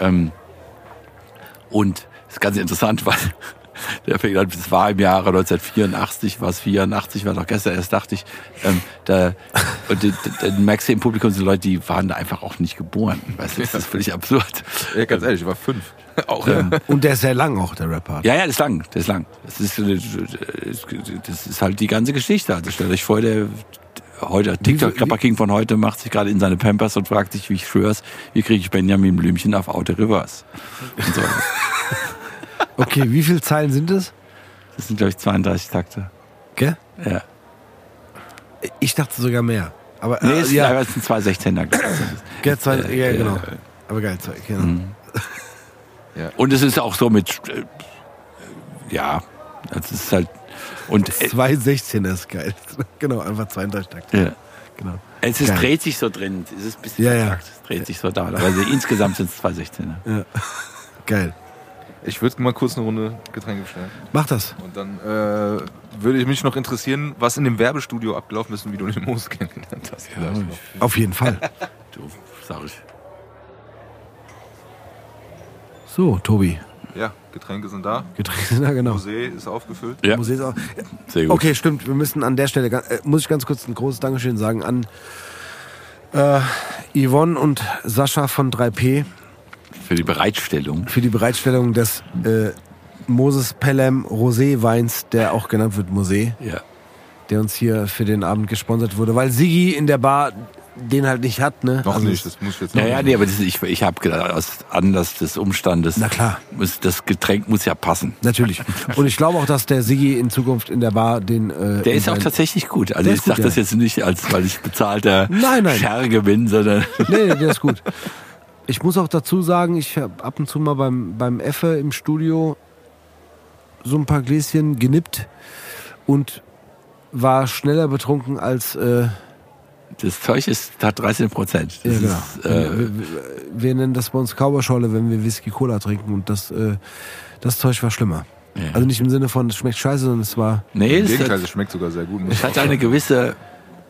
Ähm, und das ist ganz interessant, *laughs* weil der fängt an, das war im Jahre 1984, war es 84, war doch gestern erst, dachte ich, ähm, da, und dann dann merkst du im Publikum sind Leute, die waren da einfach auch nicht geboren. Weißt du, das ist völlig absurd. ja, ganz ehrlich, ich war fünf. *laughs* auch. Ähm, Und der ist sehr lang auch, der Rap-Part. ja, ja, das ist lang, das ist lang. Das ist, äh, das ist halt die ganze Geschichte. Also stellt euch vor, der heute TikTok Rapper King von heute macht sich gerade in seine Pampers und fragt sich, wie ich schwör's, wie kriege ich Benjamin Blümchen auf Outer Rivers? Und so. *laughs* Okay, wie viele Zeilen sind es? Das sind glaube ich 32 Takte. Gell? Ja. Ich dachte sogar mehr. Aber Nee, äh, es, ja, ja. sind zwei 16er. glaub ich. gell, zwei, ja, äh, genau. äh, Aber geil, zwei, genau. Mhm. Und es ist auch so mit, äh, ja, das ist halt, und äh, Zwei 16 ist geil. *laughs* genau, einfach 32 Takte. ja. Genau. es ist, dreht sich so drin, es ist ein bisschen Ja, ja. es dreht sich so da, aber also insgesamt sind es zwei 16er. *laughs* Geil. Ich würde mal kurz eine Runde Getränke bestellen. Mach das. Und dann äh, würde ich mich noch interessieren, was in dem Werbestudio abgelaufen ist und wie du den Moos *laughs* kennengelernt hast. Ja, Auf jeden Fall. *laughs* du, sag ich. So, Tobi. Ja, Getränke sind da. Getränke, na genau. Musee ist aufgefüllt. Ja, Musee ist auch, sehr gut. Okay, stimmt. Wir müssen an der Stelle, äh, muss ich ganz kurz ein großes Dankeschön sagen an äh, Yvonne und Sascha von 3P Für die Bereitstellung. für die Bereitstellung des äh, Moses Pelham Rosé Weins, der auch genannt wird Mosé, Ja. der uns hier für den Abend gesponsert wurde, weil Sigi in der Bar den halt nicht hat, ne? Noch Also nicht, das muss jetzt Ja, noch ja, machen. nee, aber das, ich, ich habe gedacht, aus Anlass des Umstandes, Na klar. muss, das Getränk muss ja passen. Natürlich. Und ich glaube auch, dass der Sigi in Zukunft in der Bar den. Äh, Der in ist auch tatsächlich gut. Also ich sage das jetzt nicht, als weil ich bezahlter Nein, nein. Scherge bin, sondern Nee, nee, der ist gut. *laughs* Ich muss auch dazu sagen, ich habe ab und zu mal beim, beim Effe im Studio so ein paar Gläschen genippt und war schneller betrunken als. Äh, das Zeug ist, hat 13 Prozent. ja, genau. ist, äh, wir, wir- wir nennen das bei uns Kauberscholle, wenn wir Whisky Cola trinken und das, äh, das Zeug war schlimmer. Ja. Also nicht im Sinne von, es schmeckt scheiße, sondern es war, nee, Im es Gegenteil, hat, es schmeckt sogar sehr gut. es hat eine gewisse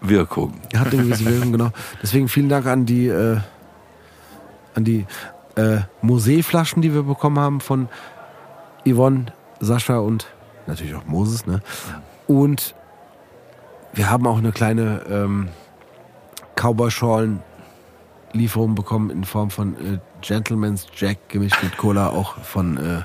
Wirkung. hat eine gewisse Wirkung, genau. Deswegen vielen Dank an die, äh, an die äh, Mosee-Flaschen, die wir bekommen haben von Yvonne, Sascha und natürlich auch Moses. Ne? Und wir haben auch eine kleine ähm, Cowboy-Schorlen-Lieferung bekommen in Form von äh, Gentleman's Jack gemischt mit Cola, auch von äh,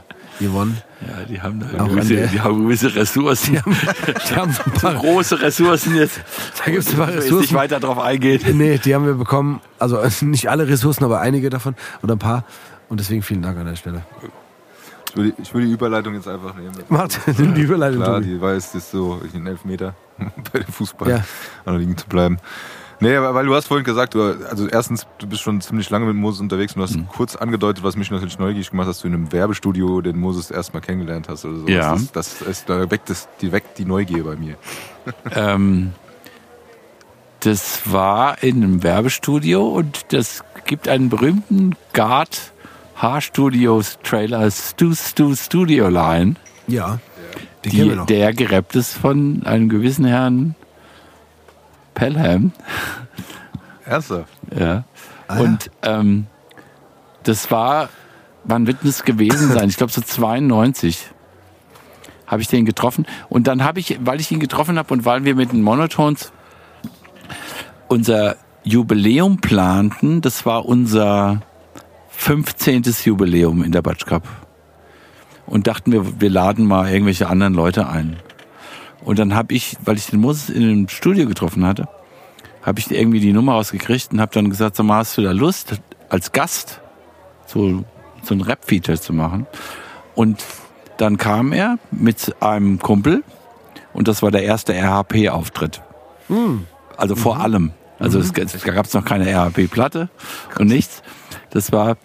Yvonne. Ja, die haben da gewisse, der- die haben gewisse Ressourcen. *laughs* Die haben so ein *laughs* so paar, große Ressourcen jetzt. da gibt's ein paar Ressourcen. nicht weiter drauf eingehen. Nee, die haben wir bekommen. Also äh, nicht alle Ressourcen, aber einige davon oder ein paar. Und deswegen vielen Dank an der Stelle. Ich will, die- ich will die Überleitung jetzt einfach nehmen. Macht *laughs* nimm die Überleitung. Klar, Tobi. die weiß, das ist so ein Elfmeter bei dem Fußball Ja. an der liegen zu bleiben. Nee, weil du hast vorhin gesagt, du, also erstens, du bist schon ziemlich lange mit Moses unterwegs und du hast Mhm. kurz angedeutet, was mich natürlich neugierig gemacht hat, dass du in einem Werbestudio den Moses erstmal kennengelernt hast oder so. Ja. Das, das ist, da weckt es, die weckt die Neugier bei mir. *laughs* Ähm, das war in einem Werbestudio und das gibt einen berühmten Guard Haarstudios Trailer Stu Stu Studio Line, Ja, den kennen wir die, noch. der gerappt ist von einem gewissen Herrn Pelham. Ernsthaft? Ja. Ah, und ähm, das war, wann wird das gewesen sein? Ich glaube so 92 habe ich den getroffen. Und dann habe ich, weil ich ihn getroffen habe und weil wir mit den Monotons unser Jubiläum planten, das war unser 15. Jubiläum in der Batsch Cup. Und dachten wir, wir laden mal irgendwelche anderen Leute ein. Und dann habe ich, weil ich den Moses in dem Studio getroffen hatte, habe ich irgendwie die Nummer rausgekriegt und habe dann gesagt, sag mal, hast du da Lust, als Gast so, so ein Rap-Feature zu machen? Und dann kam er mit einem Kumpel und das war der erste RHP-Auftritt. Also vor allem. Also es, es gab es noch keine RHP-Platte und nichts. Das war,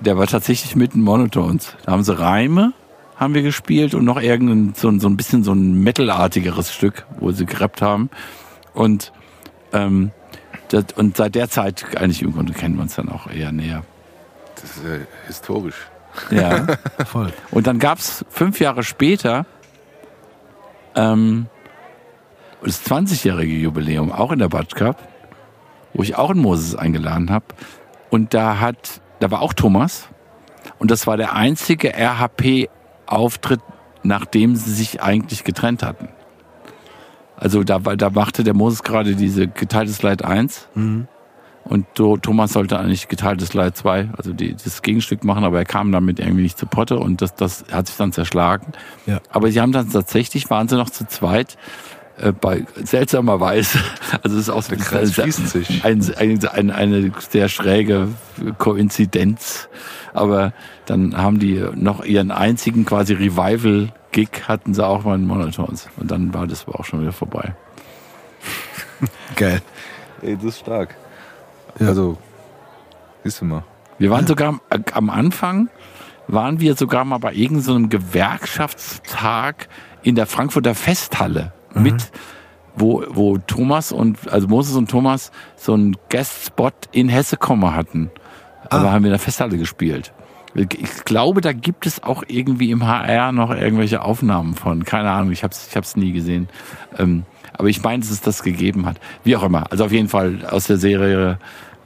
der war tatsächlich mitten Monotons. Da haben sie Reime, haben wir gespielt und noch irgendein, so, ein- so ein bisschen so ein Metal-artigeres Stück, wo sie gerappt haben. Und, ähm, das, und seit der Zeit, eigentlich im Grunde kennen wir uns dann auch eher näher. Das ist ja historisch. Ja. *laughs* Voll. Und dann gab's fünf Jahre später ähm, das 20-jährige Jubiläum, auch in der Batsch Cup, wo ich auch einen Moses eingeladen habe. Und da hat, da war auch Thomas. Und das war der einzige RHP-Auftritt, nachdem sie sich eigentlich getrennt hatten. Also da, da machte der Moses gerade diese geteiltes Leid 1. Und Do- Thomas sollte eigentlich geteiltes Leid 2, also die, das Gegenstück machen, aber er kam damit irgendwie nicht zu Potte und das, das hat sich dann zerschlagen. Ja. Aber sie haben dann tatsächlich, waren sie noch zu zweit, äh, bei seltsamerweise, *laughs* also es ist auch so Der Kreis sehr- schließt sich. ein, ein, ein, eine sehr schräge Koinzidenz. Aber dann haben die noch ihren einzigen quasi Revival-Gig hatten sie auch mal in Monotons. Und dann war das aber auch schon wieder vorbei. *laughs* Geil. Ey, das ist stark. Ja. Also, siehst du mal. Wir waren sogar am- am Anfang, waren wir sogar mal bei irgendeinem so einem Gewerkschaftstag in der Frankfurter Festhalle mit, wo, wo Thomas und, also Moses und Thomas so einen Guest-Spot in Hessekomme hatten. Aber haben wir in der Festhalle gespielt. Ich glaube, da gibt es auch irgendwie im HR noch irgendwelche Aufnahmen von. Keine Ahnung, ich habe es ich hab's nie gesehen. Ähm, aber ich meine, dass es das gegeben hat. Wie auch immer. Also auf jeden Fall aus der Serie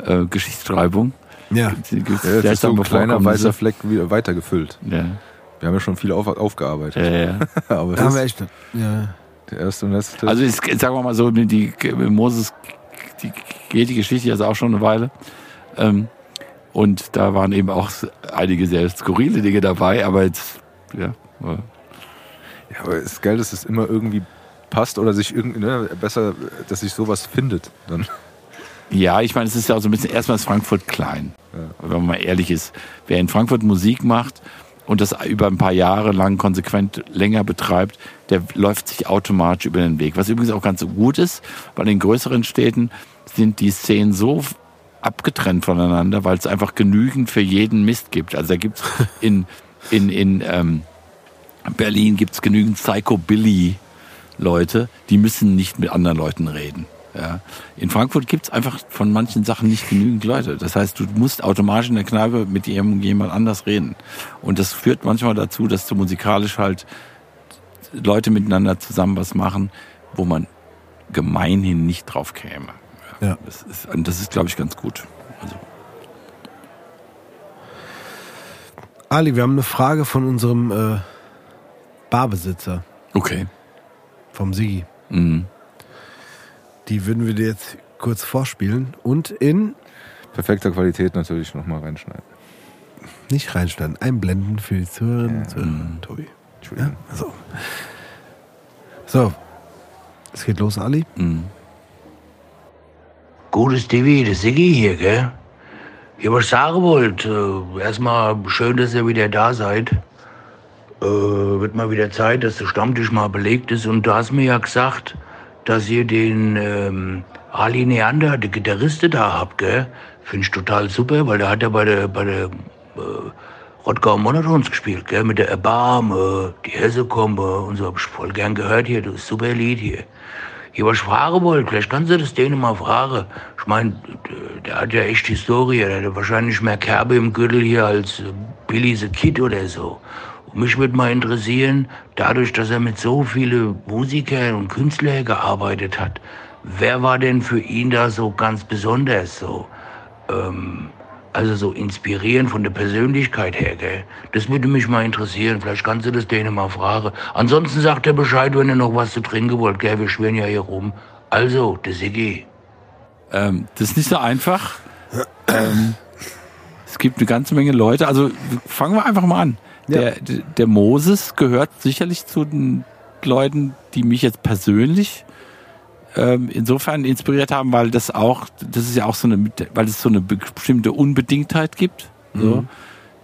äh, Geschichtsschreibung. Ja. Die gibt's Ja, jetzt ist so ein kleiner weißer Fleck wieder weitergefüllt. Ja. Wir haben ja schon viel auf, aufgearbeitet. Ja, ja. *laughs* Aber Da haben das wir echt. Ja. Der erste und letzte. Also ist, sagen wir mal so, die, Moses die, geht die Geschichte also auch schon eine Weile. Ähm, und da waren eben auch einige sehr skurrile Dinge dabei, aber jetzt, ja. äh, ja, aber es ist geil, dass es immer irgendwie passt oder sich irgendwie, ne, besser, dass sich sowas findet. Dann. Ja, ich meine, es ist ja auch so ein bisschen, erstmal ist Frankfurt klein. Wenn man mal ehrlich ist. Wer in Frankfurt Musik macht und das über ein paar Jahre lang konsequent länger betreibt, der läuft sich automatisch über den Weg. Was übrigens auch ganz gut ist, weil in größeren Städten sind die Szenen so abgetrennt voneinander, weil es einfach genügend für jeden Mist gibt. Also da gibt's *laughs* in, in, in ähm, Berlin gibt's genügend Psycho-Billy-Leute, die müssen nicht mit anderen Leuten reden. Ja. In Frankfurt gibt's einfach von manchen Sachen nicht genügend Leute. Das heißt, du musst automatisch in der Kneipe mit jemandem jemand anders reden. Und das führt manchmal dazu, dass du musikalisch halt Leute miteinander zusammen was machen, wo man gemeinhin nicht drauf käme. Ja. Das ist, und das ist glaube ich, ganz gut. Also, Ali, wir haben eine Frage von unserem äh, Barbesitzer, okay. vom Sigi. Mhm. Die würden wir dir jetzt kurz vorspielen und in Perfekter Qualität natürlich nochmal reinschneiden. nicht reinstellen, einblenden für die Zuhörerinnen und Zuhörer. Tobi. Ja? Entschuldigung. So. So. Es geht los, Ali. Mhm. Gutes Stevie, das Siggi hier, gell? Ja, was ich sagen wollte, äh, erstmal schön, dass ihr wieder da seid. Äh, wird mal wieder Zeit, dass der Stammtisch mal belegt ist. Und du hast mir ja gesagt, dass ihr den ähm, Ali Neander, den Gitarriste da habt, gell? Finde ich total super, weil der hat ja bei der, bei der äh, Rottgau Monotons gespielt, gell? Mit der Erbarm, äh, die Hessekombe und so. Hab ich voll gern gehört hier, das ist super Lied hier. Hier, was ich fragen wollte, vielleicht kannst du das denen mal fragen. Ich meine, der hat ja echt Historie, der hat ja wahrscheinlich mehr Kerbe im Gürtel hier als äh, Billy the Kid oder so. Und mich würde mal interessieren, dadurch, dass er mit so vielen Musikern und Künstlern gearbeitet hat, wer war denn für ihn da so ganz besonders so? Ähm, also so inspirierend von der Persönlichkeit her, gell? Das würde mich mal interessieren. Vielleicht kannst du das denen mal fragen. Ansonsten sagt er Bescheid, wenn ihr noch was zu trinken wollt, gell? Wir schwören ja hier rum. Also, der Siggi. Ähm, das ist nicht so einfach. ähm, es gibt eine ganze Menge Leute. Also fangen wir einfach mal an. Der, der, der Moses gehört sicherlich zu den Leuten, die mich jetzt persönlich ähm, insofern inspiriert haben, weil das auch, das ist ja auch so eine, weil es so eine bestimmte Unbedingtheit gibt, so,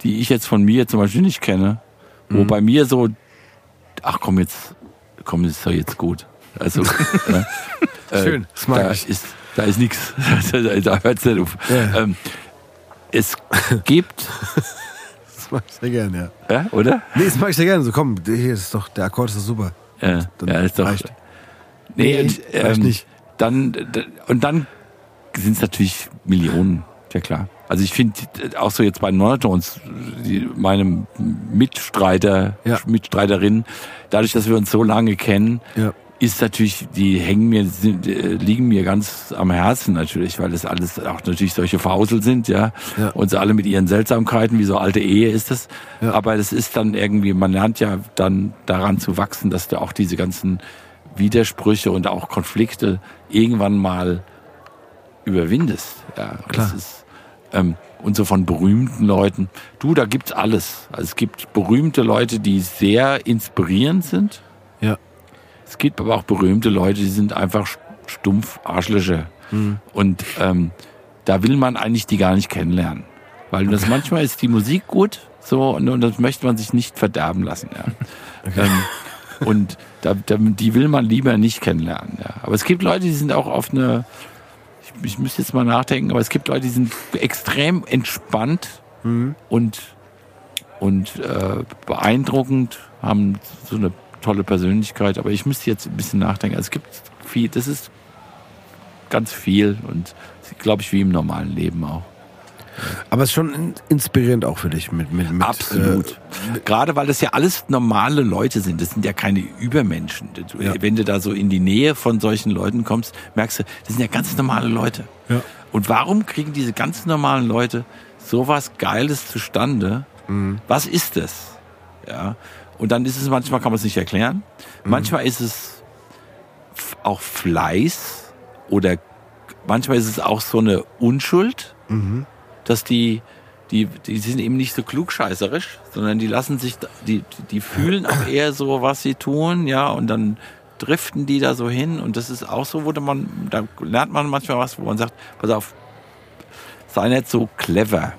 die ich jetzt von mir zum Beispiel nicht kenne. Wo bei mir so, ach komm jetzt, komm, das ist doch jetzt gut. Also, äh, *laughs* äh, Schön, das mag da ich. ist, da ist nichts. *laughs* da hört's nicht auf. Ja. Ähm, es gibt, *laughs* Das mag ich sehr gerne, ja. ja, oder? Nee, das mag ich sehr gerne. So, komm, hier ist doch, der Akkord ist doch super. Ja, Dann ja ist doch. reicht. Nee, und, ähm, nicht. Dann, und dann sind es natürlich Millionen, ja klar. Also ich finde auch so jetzt bei den Monotones, die, meine Mitstreiter, Ja. Mitstreiterinnen, dadurch, dass wir uns so lange kennen, Ja. ist natürlich, die hängen mir, sind, äh, liegen mir ganz am Herzen natürlich, weil das alles auch natürlich solche Fausel sind, ja. Ja. Und sie alle mit ihren Seltsamkeiten, wie so alte Ehe ist das. Aber das ist dann irgendwie, man lernt ja dann daran zu wachsen, dass du auch diese ganzen Widersprüche und auch Konflikte irgendwann mal überwindest. Ja, Klar. Ist, ähm, und so von berühmten Leuten. Du, da gibt's alles. Also es gibt berühmte Leute, die sehr inspirierend sind. Ja. Es gibt aber auch berühmte Leute, die sind einfach stumpf Arschlöcher. Und ähm, da will man eigentlich die gar nicht kennenlernen. Weil das manchmal ist die Musik gut, so, und, und das möchte man sich nicht verderben lassen. Ja. *laughs* Ähm, und da, da, die will man lieber nicht kennenlernen. Ja. Aber es gibt Leute, die sind auch auf eine, ich, ich müsste jetzt mal nachdenken, aber es gibt Leute, die sind extrem entspannt und, und äh, beeindruckend, haben so eine tolle Persönlichkeit. Aber ich müsste jetzt ein bisschen nachdenken. Also es gibt viel, das ist ganz viel und glaube ich wie im normalen Leben auch. Aber es ist schon in- inspirierend auch für dich mit, mit, mit Absolut. Gerade weil das ja alles normale Leute sind. Das sind ja keine Übermenschen. Du, Ja. Wenn du da so in die Nähe von solchen Leuten kommst, merkst du, das sind ja ganz normale Leute. Ja. Und warum kriegen diese ganz normalen Leute sowas Geiles zustande? Mhm. Was ist das? Ja. Und dann ist es manchmal, kann man es nicht erklären. Mhm. Manchmal ist es auch Fleiß oder manchmal ist es auch so eine Unschuld, Mhm. Dass die, die, die sind eben nicht so klugscheißerisch, sondern die lassen sich, die, die fühlen auch *coughs* eher so, was sie tun, ja, und dann driften die da so hin. Und das ist auch so, wo man, da lernt man manchmal was, wo man sagt, pass auf, sei nicht so clever,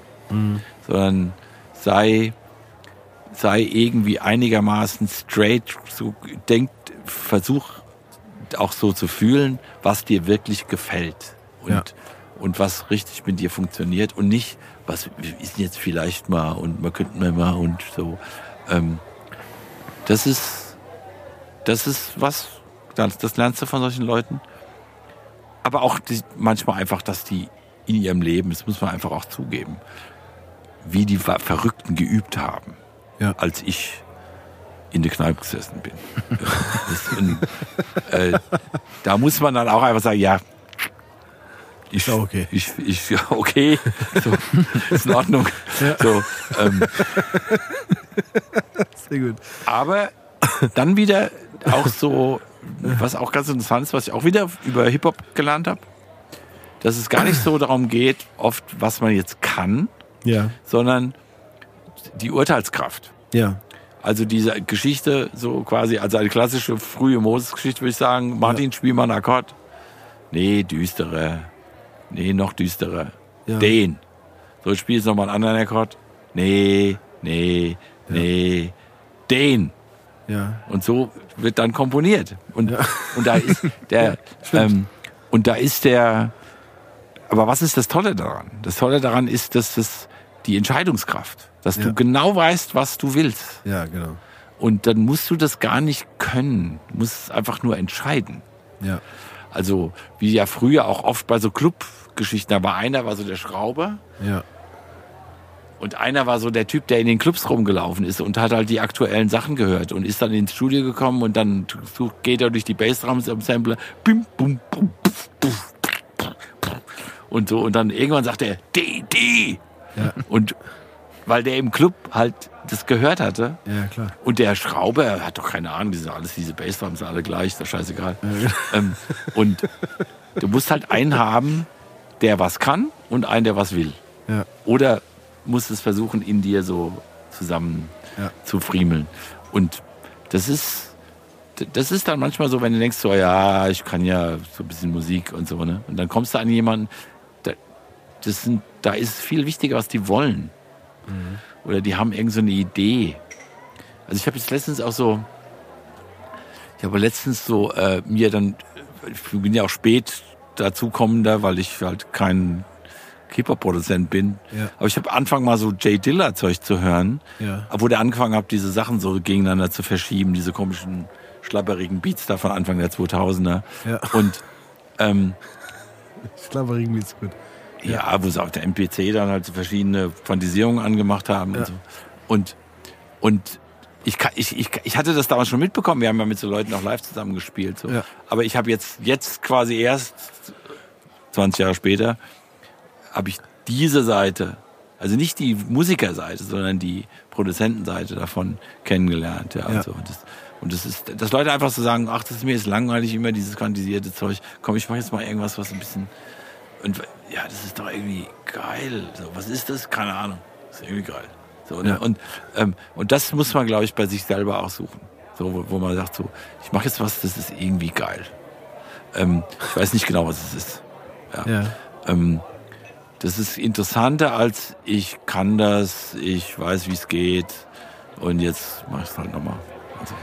sondern sei, sei irgendwie einigermaßen straight, so denkt, versuch auch so zu fühlen, was dir wirklich gefällt. Und, Ja. Und was richtig mit dir funktioniert und nicht, was ist jetzt vielleicht mal und man könnte mal mal und so. Ähm, das ist, das ist was, das, das lernst du von solchen Leuten. Aber auch die, manchmal einfach, dass die in ihrem Leben, das muss man einfach auch zugeben, wie die Ver- Verrückten geübt haben, Ja. als ich in der Kneipe gesessen bin. *laughs* Ein, äh, da muss man dann auch einfach sagen, ja, ich, Ja, okay. ich, ich, ja, okay, so, ist in Ordnung. So, ähm, Sehr gut. aber dann wieder auch so, was auch ganz interessant ist, was ich auch wieder über Hip-Hop gelernt habe, dass es gar nicht so darum geht, oft, was man jetzt kann, Ja. sondern die Urteilskraft. Ja. Also diese Geschichte, so quasi, also eine klassische frühe Moses-Geschichte, würde ich sagen, Martin, spiel mal einen Akkord. Nee, düstere. Nee, noch düsterer. Ja. Den. So, spiel jetzt nochmal einen anderen Akkord. Nee, nee, nee. Den. Ja. Und so wird dann komponiert. Und, *laughs* und da ist der, ähm, und da ist der, aber was ist das Tolle daran? Das Tolle daran ist, dass das die Entscheidungskraft, dass Ja. du genau weißt, was du willst. Ja, genau. Und dann musst du das gar nicht können. Du musst es einfach nur entscheiden. Ja. Also, wie ja früher auch oft bei so Clubgeschichten, da war einer, war so der Schrauber Ja. und einer war so der Typ, der in den Clubs rumgelaufen ist und hat halt die aktuellen Sachen gehört und ist dann ins Studio gekommen und dann geht er durch die Bassdrums am Sampler bim, bum, bum, puff, puff, puff, puff. und so und dann irgendwann sagt er die, die. Ja. Und weil der im Club halt das gehört hatte Ja, klar. und der Schrauber hat doch keine Ahnung, die sind alles diese Bassdrums alle gleich, ist doch scheißegal. *laughs* ähm, und du musst halt einen haben, der was kann und einen, der was will. Ja. Oder musst es versuchen, in dir so zusammen Ja. zu friemeln. Und das ist, das ist dann manchmal so, wenn du denkst, so, ja, ich kann ja so ein bisschen Musik und so, ne? Und dann kommst du an jemanden, da, das sind, da ist viel wichtiger, was die wollen. Oder die haben irgend so eine Idee. Also ich habe jetzt letztens auch so, ich habe letztens so äh, mir dann, ich bin ja auch spät dazukommender, weil ich halt kein Hip-Hop-Produzent bin. Ja. Aber ich habe angefangen mal so Jay Diller Zeug zu hören, Ja. wo der angefangen hat, diese Sachen so gegeneinander zu verschieben, diese komischen schlapperigen Beats da von Anfang der 2000er. Ja. Und ähm, *laughs* Schlabbering ist gut. Ja, wo sie auf der MPC dann halt so verschiedene Fantasierungen angemacht haben Ja. und so. Und, und ich, ich, ich, ich hatte das damals schon mitbekommen. Wir haben ja mit so Leuten auch live zusammen gespielt. So. Ja. Aber ich habe jetzt, jetzt quasi erst 20 Jahre später, habe ich diese Seite, also nicht die Musikerseite, sondern die Produzentenseite davon kennengelernt. Ja, Ja. Und, so. und, das, und das ist, dass Leute einfach so sagen, ach, das ist mir jetzt langweilig, immer dieses quantisierte Zeug. Komm, ich mache jetzt mal irgendwas, was ein bisschen und ja, das ist doch irgendwie geil. So, was ist das? Keine Ahnung. Das ist irgendwie geil. So, ne? Ja. und, ähm, und das muss man, glaube ich, bei sich selber auch suchen. So, wo, wo man sagt, so, ich mache jetzt was, das ist irgendwie geil. Ähm, ich weiß nicht genau, was es ist. Ja. Ja. Ähm, das ist interessanter als ich kann das, ich weiß, wie es geht und jetzt mache ich es halt nochmal. Also,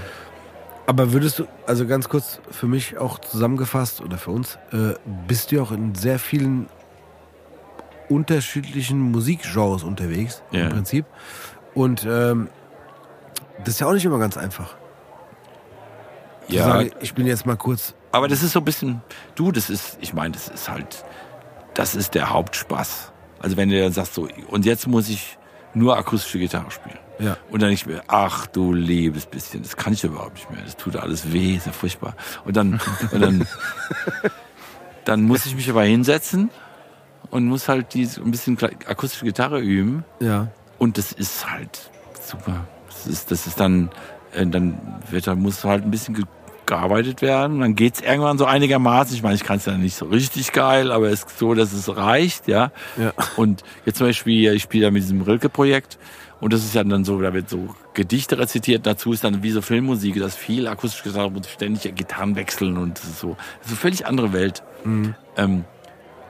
Aber würdest du, also ganz kurz für mich auch zusammengefasst oder für uns, äh, bist du auch in sehr vielen unterschiedlichen Musikgenres unterwegs Ja. im Prinzip. Und ähm, das ist ja auch nicht immer ganz einfach. Ja, sagen, ich bin jetzt mal kurz. Aber das ist so ein bisschen, du, das ist, ich meine, das ist halt, das ist der Hauptspaß. Also wenn du dann sagst so, und jetzt muss ich nur akustische Gitarre spielen. Ja. Und dann nicht mehr, ach du liebes bisschen, das kann ich überhaupt nicht mehr, das tut alles weh, ist ja furchtbar. Und dann, *laughs* und dann, dann muss ich mich aber hinsetzen und muss halt diese ein bisschen akustische Gitarre üben. Ja. Und das ist halt super, Das ist, das ist dann, äh, dann wird, muss halt ein bisschen ge- gearbeitet werden. Dann geht's irgendwann so einigermaßen. Ich meine, ich kann es ja nicht so richtig geil, aber es ist so, dass es reicht, ja. Ja. Und jetzt zum Beispiel, ich spiele da mit diesem Rilke-Projekt und das ist ja dann so, da wird so Gedichte rezitiert, dazu ist dann wie so Filmmusik, das viel akustisch gesagt und ständig Gitarren wechseln und das ist so, das ist eine völlig andere Welt. Ähm,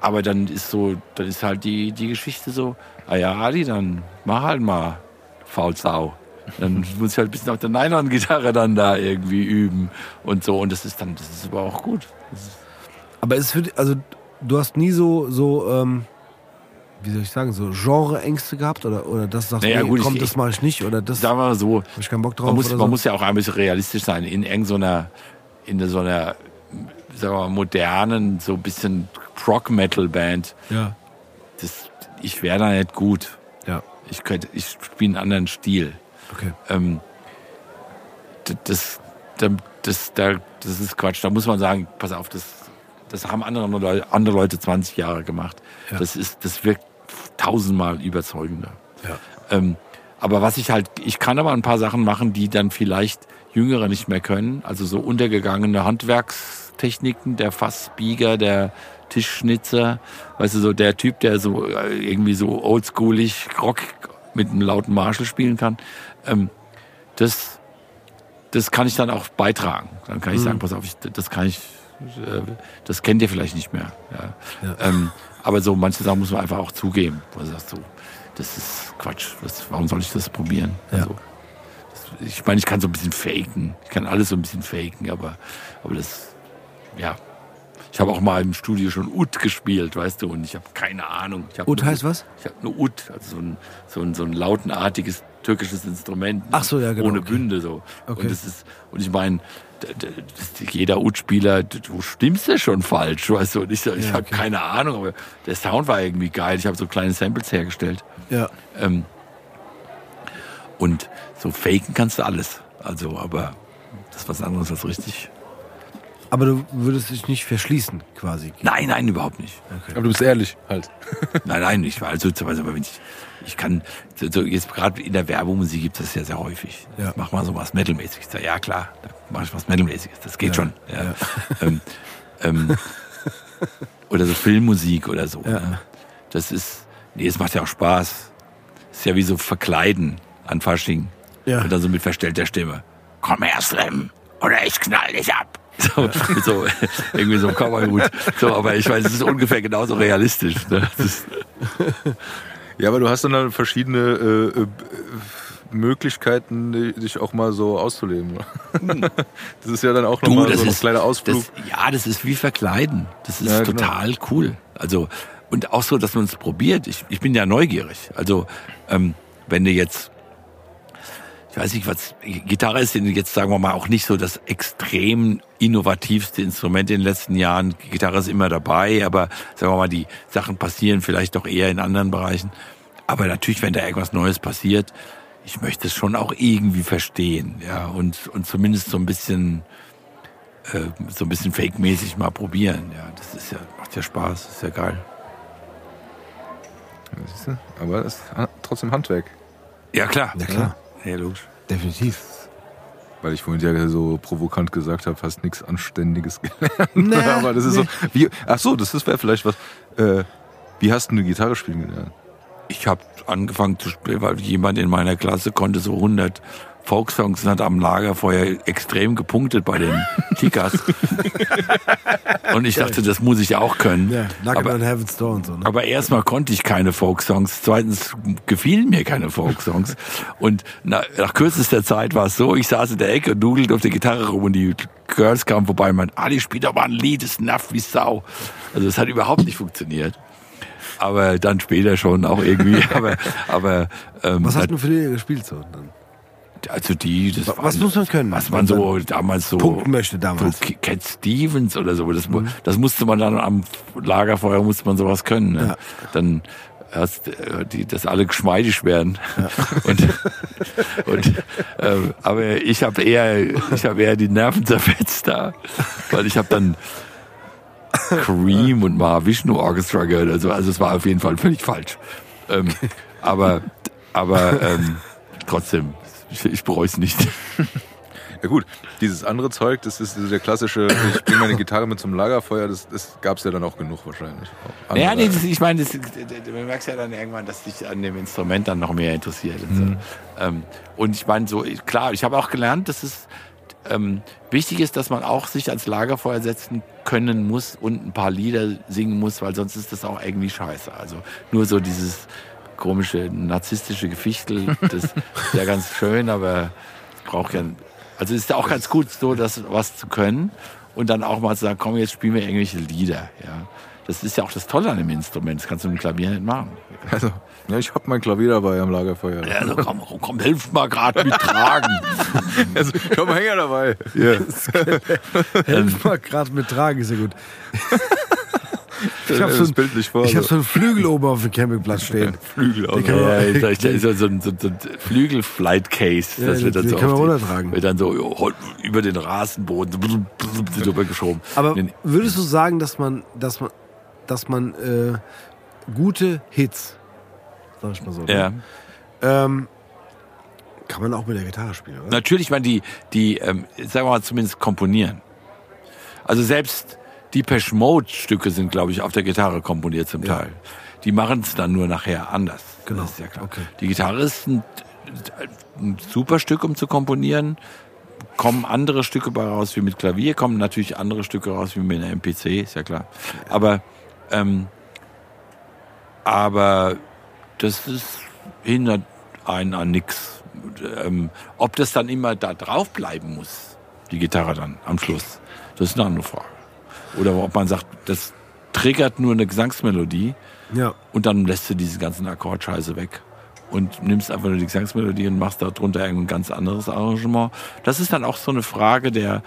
aber dann ist so, dann ist halt die, die Geschichte so, ah ja, Ali, dann mach halt mal Faulsau. Dann muss ich halt ein bisschen auf der Nylon-Gitarre dann da irgendwie üben und so. Und das ist dann, das ist aber auch gut. Aber es dich, also du hast nie so, so, ähm, wie soll ich sagen, so Genre-Ängste gehabt oder, oder das sagst Naja, nee, gut, ich- komm, ich- das mache ich nicht oder das wir mal so, habe ich keinen Bock drauf man muss, man so. muss ja auch ein bisschen realistisch sein. In irgendeiner, in so einer, sagen wir mal, modernen, so ein bisschen Prog-Metal-Band, ja, das, ich wäre da nicht gut. ja, Ich könnte, ich spiele einen anderen Stil. Okay. ähm, das, da- das, da, das ist Quatsch. Da muss man sagen, pass auf, das, das haben andere Leute, andere Leute 20 Jahre gemacht. Ja. Das ist, das wirkt tausendmal überzeugender. Ja. Ähm, aber was ich halt, ich kann aber ein paar Sachen machen, die dann vielleicht Jüngere nicht mehr können. Also so untergegangene Handwerkstechniken, der Fassbieger, der Tischschnitzer, weißt du, so der Typ, der so äh, irgendwie so oldschoolig Rock mit einem lauten Marshall spielen kann. Ähm, das, das kann ich dann auch beitragen. Dann kann ich sagen, pass auf, ich, das kann ich, äh, das kennt ihr vielleicht nicht mehr. Ja. Ja. Ähm, aber so manche Sachen muss man einfach auch zugeben. Wo du sagst so, das ist Quatsch. Das, warum soll ich das probieren? Ja. Also, das, ich meine, ich kann so ein bisschen faken. Ich kann alles so ein bisschen faken, aber, aber das, ja. Ich habe auch mal im Studio schon Ut gespielt, weißt du, und ich habe keine Ahnung. Ich hab Ut heißt was? Ich habe nur Ut, also so ein, so ein, so ein lautenartiges türkisches Instrument. Ach so, ja, genau, Ohne okay. Bünde so. Okay. Und das ist, und ich meine, jeder Ut-Spieler, du stimmst ja schon falsch, weißt du. Und ich, ich Ja, habe okay. keine Ahnung, aber der Sound war irgendwie geil. Ich habe so kleine Samples hergestellt. Ja. Ähm, und so faken kannst du alles. Also, aber das ist was anderes als richtig. Aber du würdest dich nicht verschließen, quasi. Nein, nein, überhaupt nicht. Aber du bist ehrlich halt. Nein, nein, ich war also zum Beispiel, wenn ich, ich kann, so, jetzt gerade in der Werbemusik gibt es das ja sehr häufig. Ja. Mach mal so was Metalmäßiges. Ja, Ja klar, da mach ich was Metalmäßiges. Das geht schon. Ja. Ähm, ähm, *laughs* oder so Filmmusik oder so. Ja. Ne? Das ist, nee, es macht ja auch Spaß. ist ja wie so Verkleiden an Fasching. Ja. Und dann so mit verstellter Stimme. Komm her, Slim, oder ich knall dich ab. So, so *laughs* irgendwie so ein Cowboy-Hut. So, aber ich weiß, es ist ungefähr genauso realistisch. Ne? *laughs* Ist, Ja, aber du hast dann verschiedene äh, äh, Möglichkeiten, dich auch mal so auszuleben. *laughs* Das ist ja dann auch nochmal so ein kleiner Ausflug. Das, ja, das ist wie Verkleiden. Das ist Ja, genau. total cool. Also, und auch so, dass man es probiert. Ich, ich bin ja neugierig. Also, ähm, wenn du jetzt, ich weiß nicht, was, Gitarre ist jetzt, sagen wir mal, auch nicht so das extrem innovativste Instrument in den letzten Jahren. Gitarre ist immer dabei, aber sagen wir mal, die Sachen passieren vielleicht doch eher in anderen Bereichen. Aber natürlich, wenn da irgendwas Neues passiert, ich möchte es schon auch irgendwie verstehen, ja, und, und zumindest so ein bisschen, äh, so ein bisschen fake-mäßig mal probieren. Ja, das ist ja, macht ja Spaß, ist ja geil. Aber es ist trotzdem Handwerk. Ja, klar. Ja, klar. Ja, logisch. Definitiv. Weil ich vorhin ja so provokant gesagt habe, hast nichts Anständiges *laughs* gelernt. Nee, *laughs* Aber das ist nee. so. Wie, ach so, das wäre vielleicht was. Äh, wie hast du eine Gitarre spielen gelernt? Ich habe angefangen zu spielen, weil jemand in meiner Klasse konnte so 100 Folksongs und hat am Lagerfeuer extrem gepunktet bei den Kickers. *laughs* und ich dachte, das muss ich auch können. Ja, Knock aber, on Heaven's Door und so. Ne? aber erstmal konnte ich keine Folksongs. Zweitens gefielen mir keine Folksongs. und na, nach kürzester Zeit war es so, ich saß in der Ecke und nudelte auf der Gitarre rum und die Girls kamen vorbei und meinten, Ali, spiel doch mal ein Lied, das ist naff wie Sau. Also es hat überhaupt nicht funktioniert. Aber dann später schon auch irgendwie. *laughs* aber aber ähm, Was hast du für die gespielt so? Dann? Also die, das Was waren- muss man können? Was man so damals so Punkten möchte damals. so Cat Stevens oder so, das, mu- das musste man dann am Lagerfeuer musste man sowas können. Ne? Ja. Dann erst äh, die, dass alle geschmeidig werden. *laughs* Und, und ähm, aber ich habe eher, ich habe eher die Nerven zerfetzt da, weil ich habe dann Cream und Mahavishnu Orchestra gehört. Also, also es war auf jeden Fall völlig falsch. Ähm, aber aber ähm, trotzdem, ich, ich bereue es nicht. *laughs* Ja gut, dieses andere Zeug, das ist der klassische, ich bringe meine Gitarre mit zum Lagerfeuer, das, das gab es ja dann auch genug wahrscheinlich. Auch Ja, nee, das, ich meine, das, du merkst ja dann irgendwann, dass dich an dem Instrument dann noch mehr interessiert. Und, Mhm. so. ähm, und ich meine, so klar, ich habe auch gelernt, dass es ähm, wichtig ist, dass man auch sich ans Lagerfeuer setzen können muss und ein paar Lieder singen muss, weil sonst ist das auch irgendwie scheiße. Also nur so dieses komische narzisstische Gefichtel, das ist ja ganz schön, aber es braucht ja, also es ist ja auch ganz gut, so das was zu können und dann auch mal zu sagen, komm, jetzt spielen wir irgendwelche Lieder. Ja, das ist ja auch das Tolle an dem Instrument. Das kannst du mit dem Klavier nicht machen. Also, ja, ich habe mein Klavier dabei am Lagerfeuer. Ja, also komm, komm, hilf mal gerade mit tragen. *laughs* Also, ich einen Hänger dabei. Ja. *laughs* Helf mal gerade mit Tragen, ist ja gut. *laughs* Ich habe Das so, ein- ich hab so. so einen Flügel oben auf dem Campingplatz stehen. *laughs* Flügel noch. Ja, *laughs* da ist so, so, ein- so, so ein Flügel-Flight-Case. Ja, das wird dann so kann man runtertragen. Wird dann so über den Rasenboden drüber geschoben. Aber würdest du sagen, dass man, dass man, dass man äh, gute Hits, sag ich mal so, ne? ja. ähm, kann man auch mit der Gitarre spielen, oder? Natürlich, man die, die ähm, sagen wir mal, zumindest komponieren. Also selbst die Mode-Stücke sind, glaube ich, auf der Gitarre komponiert zum Teil. Die machen es dann nur nachher anders. Genau. Das ist ja klar. Okay. Die Gitarre ist ein, ein super Stück, um zu komponieren. Kommen andere Stücke bei raus wie mit Klavier, kommen natürlich andere Stücke raus wie mit einer MPC, ist ja klar. Aber, ähm, aber das ist, hindert einen an nix. Ähm, ob das dann immer da drauf bleiben muss, die Gitarre dann am Schluss, das ist eine andere Frage. Oder ob man sagt, das triggert nur eine Gesangsmelodie Ja. und dann lässt du diese ganzen Akkordscheiße weg und nimmst einfach nur die Gesangsmelodie und machst darunter irgendein ganz anderes Arrangement. Das ist dann auch so eine Frage der,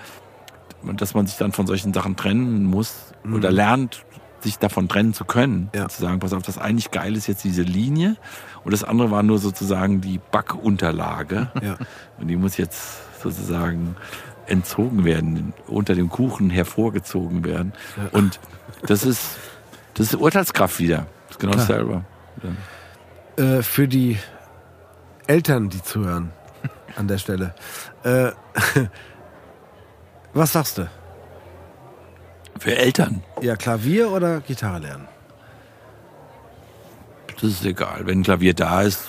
dass man sich dann von solchen Sachen trennen muss oder lernt, sich davon trennen zu können. Ja. Zu sagen, pass auf, das eigentlich geil ist jetzt diese Linie und das andere war nur sozusagen die Backunterlage. Ja. Und die muss jetzt sozusagen entzogen werden, unter dem Kuchen hervorgezogen werden. Und das ist, das ist Urteilskraft wieder. Das ist genau Klar. dasselbe. Äh, für die Eltern, die zuhören, an der Stelle. Äh, *laughs* was sagst du? Für Eltern, Ja, Klavier oder Gitarre lernen? das ist egal. Wenn Klavier da ist,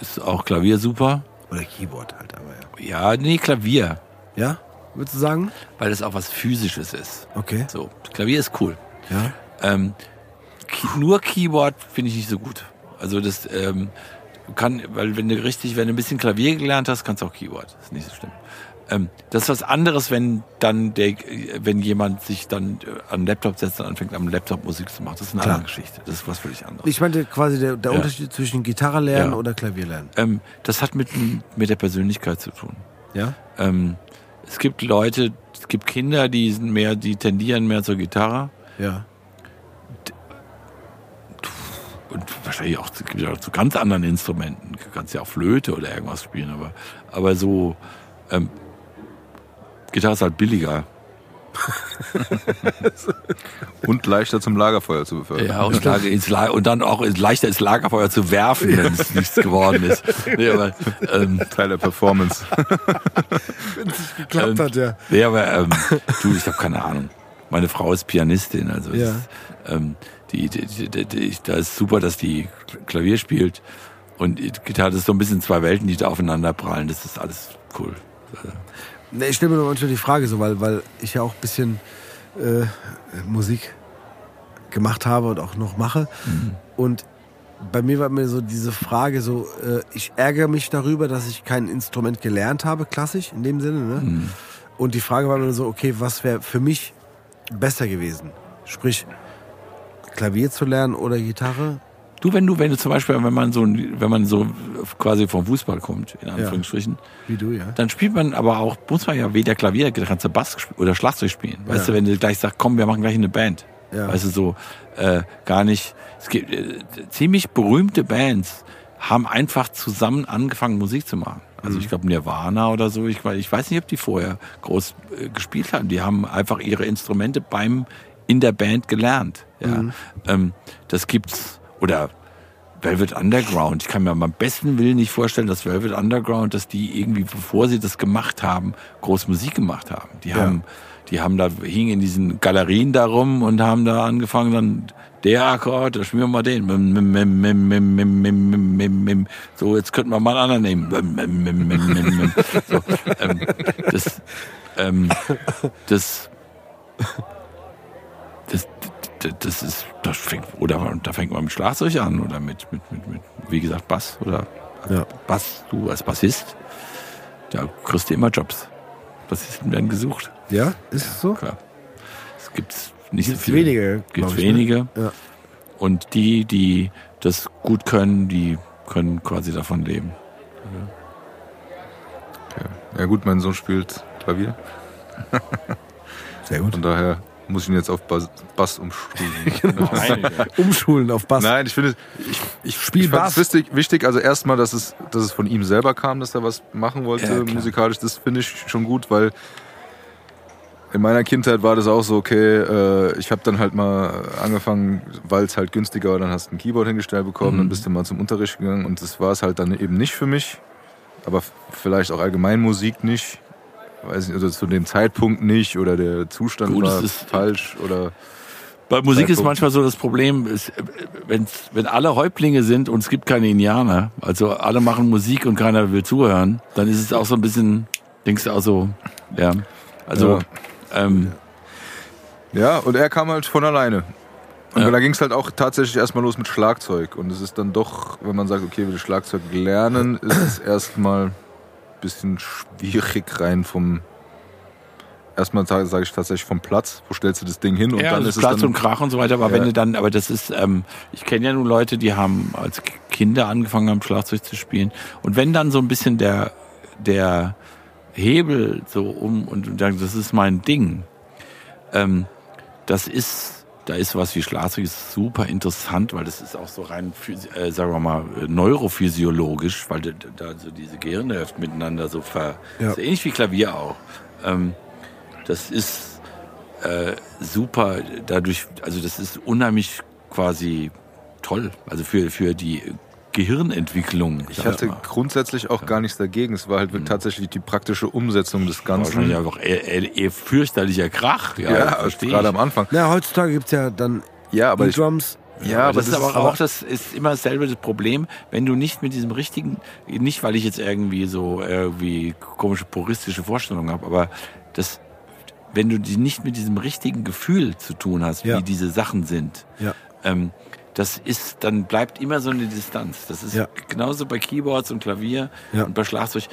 ist auch Klavier super. Oder Keyboard halt, aber ja. Ja, nee, Klavier. Ja? Würdest du sagen? Weil das auch was Physisches ist. Okay. So, Klavier ist cool. Ja. Ähm, nur Keyboard finde ich nicht so gut. Also das ähm, kann, weil wenn du richtig, wenn du ein bisschen Klavier gelernt hast, kannst du auch Keyboard. Das ist nicht so schlimm. Ähm, das ist was anderes, wenn dann der, wenn jemand sich dann äh, an den Laptop setzt und anfängt am Laptop Musik zu machen. Das ist eine Klar. andere Geschichte. Das ist was völlig anderes. Ich meinte quasi der, der Ja. Unterschied zwischen Gitarre lernen Ja. oder Klavier lernen. Ähm, das hat mit, mit der Persönlichkeit zu tun. Ja? Ähm, es gibt Leute, es gibt Kinder, die sind mehr, die tendieren mehr zur Gitarre. Ja. und wahrscheinlich auch, gibt auch zu ganz anderen Instrumenten. Du kannst ja auch Flöte oder irgendwas spielen, aber, aber so, ähm, Gitarre ist halt billiger. *laughs* Und leichter zum Lagerfeuer zu befördern. Ja, und, Lager, ins La und dann auch leichter ins Lagerfeuer zu werfen, wenn es nichts geworden ist. Nee, aber, ähm, Teil der Performance. *laughs* Geklappt Ähm, hat, ja. nee, aber ähm, du, ich habe keine Ahnung. Meine Frau ist Pianistin, also es Ja. ist, ähm, die, die, die, die, die, da ist super, dass die Klavier spielt und die Gitarre das ist so ein bisschen zwei Welten, die da aufeinander prallen. Das ist alles cool. Nee, ich stelle mir nur manchmal die Frage so, weil, weil ich ja auch ein bisschen äh, Musik gemacht habe und auch noch mache. Und bei mir war mir so diese Frage so, äh, ich ärgere mich darüber, dass ich kein Instrument gelernt habe, klassisch in dem Sinne. Ne? Und die Frage war mir so, okay, was wäre für mich besser gewesen? Sprich, Klavier zu lernen oder Gitarre? Du, wenn du, wenn du zum Beispiel, wenn man so, wenn man so quasi vom Fußball kommt, in Anführungsstrichen, Wie du, ja. dann spielt man aber auch, muss man ja weder Klavier, kannst du Bass oder Schlagzeug spielen. Weißt du, wenn du gleich sagst, komm, wir machen gleich eine Band. Ja. Weißt du, so, äh, gar nicht, es gibt äh, ziemlich berühmte Bands, haben einfach zusammen angefangen, Musik zu machen. Also ich glaube Nirvana oder so, ich, weiß- ich weiß nicht, ob die vorher groß äh, gespielt haben. Die haben einfach ihre Instrumente beim, in der Band gelernt. Ja. Ähm, das gibt's, oder Velvet Underground. Ich kann mir am besten Willen nicht vorstellen, dass Velvet Underground, dass die irgendwie, bevor sie das gemacht haben, groß Musik gemacht haben. Die ja. haben, die haben da, hingen in diesen Galerien da rum und haben da angefangen, dann der Akkord, da spielen wir mal den. So, jetzt könnten wir mal einen anderen nehmen. So, ähm, das, ähm, das, das, das, ist, das fängt, oder da fängt man mit Schlagzeug an oder mit, mit, mit, mit wie gesagt, Bass oder Ja. Bass, du als Bassist, da kriegst du immer Jobs. Bassisten werden gesucht, Ja, ist es so? klar. Es gibt nicht Gibt's so viele. wenige, Gibt ne? wenige. Ja. Und die, die das gut können, die können quasi davon leben. Ja gut, mein Sohn spielt Klavier. Sehr gut. Von daher muss ich ihn jetzt auf Bass, Bass umschulen. *laughs* *laughs* Umschulen auf Bass. Nein, ich finde, ich, ich, Spiel ich Bass. wichtig, wichtig, also erstmal, dass es, dass es von ihm selber kam, dass er was machen wollte Ja, musikalisch. Das finde ich schon gut, weil in meiner Kindheit war das auch so, okay, äh, ich habe dann halt mal angefangen, weil es halt günstiger war, dann hast du ein Keyboard hingestellt bekommen, Mhm. dann bist du mal zum Unterricht gegangen und das war es halt dann eben nicht für mich. Aber vielleicht auch allgemein Musik nicht. Weiß nicht, oder zu dem Zeitpunkt nicht oder der Zustand Gut, war ist- falsch oder Bei Musik ist manchmal so das Problem, ist, äh, wenn's, wenn alle Häuptlinge sind und es gibt keine Indianer, also alle machen Musik und keiner will zuhören, dann ist es auch so ein bisschen, denkst du auch so, ja, also, ähm, Ja, und er kam halt von alleine. Und Ja. da ging es halt auch tatsächlich erstmal los mit Schlagzeug. Und es ist dann doch, wenn man sagt, okay, will Schlagzeug lernen, ist es erstmal bisschen schwierig rein vom. Erstmal sage sag ich tatsächlich vom Platz. Wo stellst du das Ding hin? Und ja, dann das ist es Platz dann, und Krach und so weiter, aber Ja. wenn du dann, aber das ist, ähm, ich kenne ja nun Leute, die haben als Kinder angefangen haben, Schlagzeug zu spielen. Und wenn dann so ein bisschen der, der Hebel so um und sagst, das ist mein Ding, ähm, das ist, da ist was wie ist super interessant, weil das ist auch so rein, äh, sagen wir mal, äh, neurophysiologisch, weil da, da so diese Gehirnhälften miteinander so ver, Ja. so ähnlich wie Klavier auch. Ähm, das ist äh, super, dadurch, also das ist unheimlich quasi toll, also für, für die Gehirnentwicklung. ich hatte mal. grundsätzlich auch gar nichts dagegen. Es war halt wirklich tatsächlich die praktische Umsetzung des Ganzen. Wahrscheinlich einfach eher, eher, eher fürchterlicher Krach. Ja, Ja, verstehe gerade ich. am Anfang. Na, heutzutage gibt's ja dann Ja, aber ich, E-Drums. ja, aber das, ist aber aber auch, das ist immer dasselbe das Problem, wenn du nicht mit diesem richtigen, nicht weil ich jetzt irgendwie so irgendwie komische puristische Vorstellungen habe, aber das, wenn du die nicht mit diesem richtigen Gefühl zu tun hast, Ja. wie diese Sachen sind, Ja. ähm, das ist, dann bleibt immer so eine Distanz. Das ist Ja. genauso bei Keyboards und Klavier Ja. und bei Schlagzeug.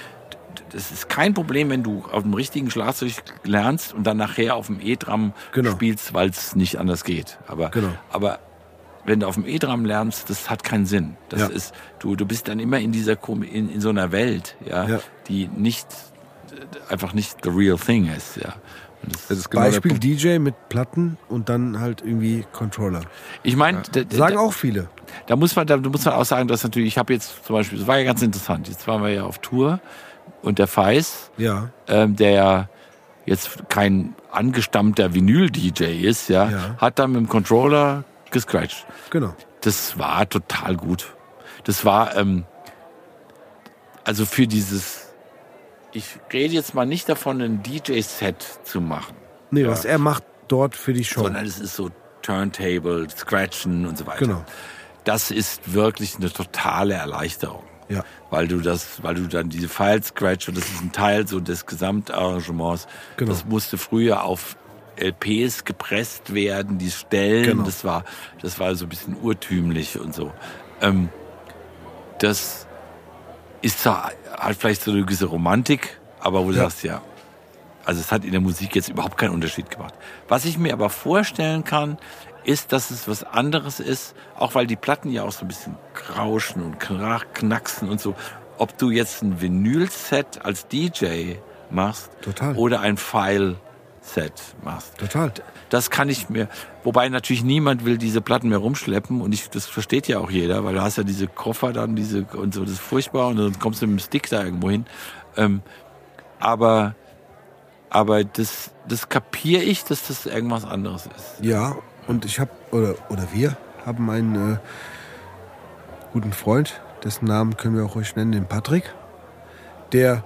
Das ist kein Problem, wenn du auf dem richtigen Schlagzeug lernst und dann nachher auf dem E-Drum Genau. spielst, weil es nicht anders geht. Aber, Genau. aber wenn du auf dem E-Drum lernst, das hat keinen Sinn. Das Ja. ist, du, du bist dann immer in dieser in, in so einer Welt, Ja. die nicht einfach nicht the real thing ist, ja. Das, das ist genau Beispiel. DJ mit Platten und dann halt irgendwie Controller. ich meine, Sagen auch viele. Da muss man, da muss man auch sagen, dass natürlich, ich habe jetzt zum Beispiel, das war ja ganz interessant, jetzt waren wir ja auf Tour und der Feis, Ja. ähm, der ja jetzt kein angestammter Vinyl-DJ ist, ja, Ja. hat dann mit dem Controller gescratcht. Genau. Das war total gut. Das war, ähm, also für dieses, ich rede jetzt mal nicht davon, ein DJ-Set zu machen, Nee, was er macht dort für die Show. sondern es ist so Turntable, Scratchen und so weiter. Genau. Das ist wirklich eine totale Erleichterung. Ja. Weil du das, weil du dann diese Files scratch und das ist ein Teil so des Gesamtarrangements. Genau. Das musste früher auf LPs gepresst werden, die Stellen, Genau. das war, das war so ein bisschen urtümlich und so. Ähm, das ist zwar, hat vielleicht so eine gewisse Romantik, aber wo du Ja. sagst, ja, also es hat in der Musik jetzt überhaupt keinen Unterschied gemacht. Was ich mir aber vorstellen kann, ist, dass es was anderes ist, auch weil die Platten ja auch so ein bisschen krauschen und knacksen und so. Ob du jetzt ein Vinyl-Set als DJ machst Total. oder ein File-Set machst. Total. Das kann ich mir, wobei natürlich niemand will diese Platten mehr rumschleppen und ich, das versteht ja auch jeder, weil du hast ja diese Koffer dann, diese und so, das ist furchtbar und dann kommst du mit dem Stick da irgendwo hin. Ähm, aber, aber das, das kapiere ich, dass das irgendwas anderes ist. Ja, und ich habe, oder, oder wir haben ein, äh, guten Freund, dessen Namen können wir auch ruhig nennen, den Patrick, der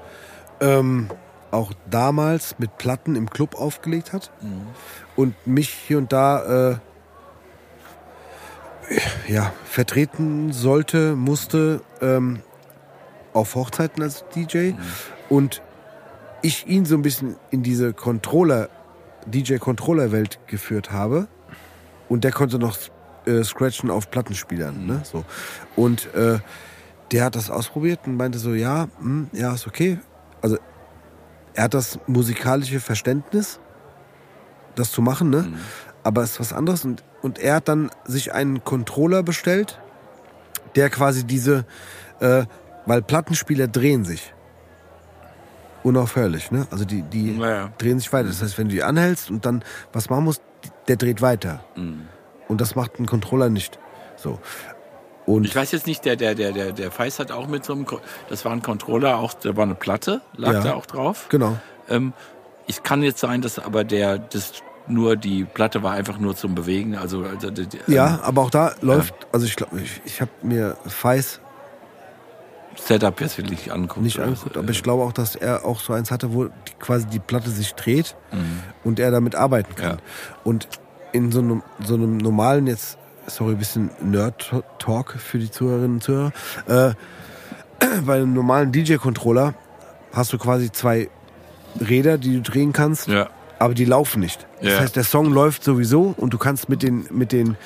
ähm, auch damals mit Platten im Club aufgelegt hat und mich hier und da äh, ja, vertreten sollte, musste ähm, auf Hochzeiten als DJ und ich ihn so ein bisschen in diese Controller, DJ-Controller-Welt geführt habe und der konnte noch äh, scratchen auf Plattenspielern, ne? So. Und äh, der hat das ausprobiert und meinte so, ja, hm, ja, ist okay. Also er hat das musikalische Verständnis, das zu machen, ne? Aber es ist was anderes. Und, und er hat dann sich einen Controller bestellt, der quasi diese, äh, weil Plattenspieler drehen sich. Unaufhörlich, ne? Also die, die Ja, ja. drehen sich weiter. Das heißt, wenn du die anhältst und dann was machen musst, der dreht weiter. Und das macht ein Controller nicht. So. Und Ich weiß jetzt nicht, der, der, der, der, der Feist hat auch mit so einem, das war ein Controller, auch, da war eine Platte, lag Ja. da auch drauf. genau. Ähm, ich kann jetzt sein, dass aber der, das nur die Platte war einfach nur zum Bewegen, also, also die, Ja, aber auch da läuft, also ich glaube, ich, ich habe mir Feis Setup jetzt wirklich angucken. nicht angeguckt, aber ich glaube auch, dass er auch so eins hatte, wo die, quasi die Platte sich dreht und er damit arbeiten kann. Ja. Und in so einem, so einem normalen, jetzt, sorry, ein bisschen Nerd-Talk für die Zuhörerinnen und Zuhörer, äh, *clears throat* bei einem normalen DJ-Controller hast du quasi zwei Räder, die du drehen kannst, Ja. aber die laufen nicht. Das Ja. heißt, der Song läuft sowieso und du kannst mit den, mit den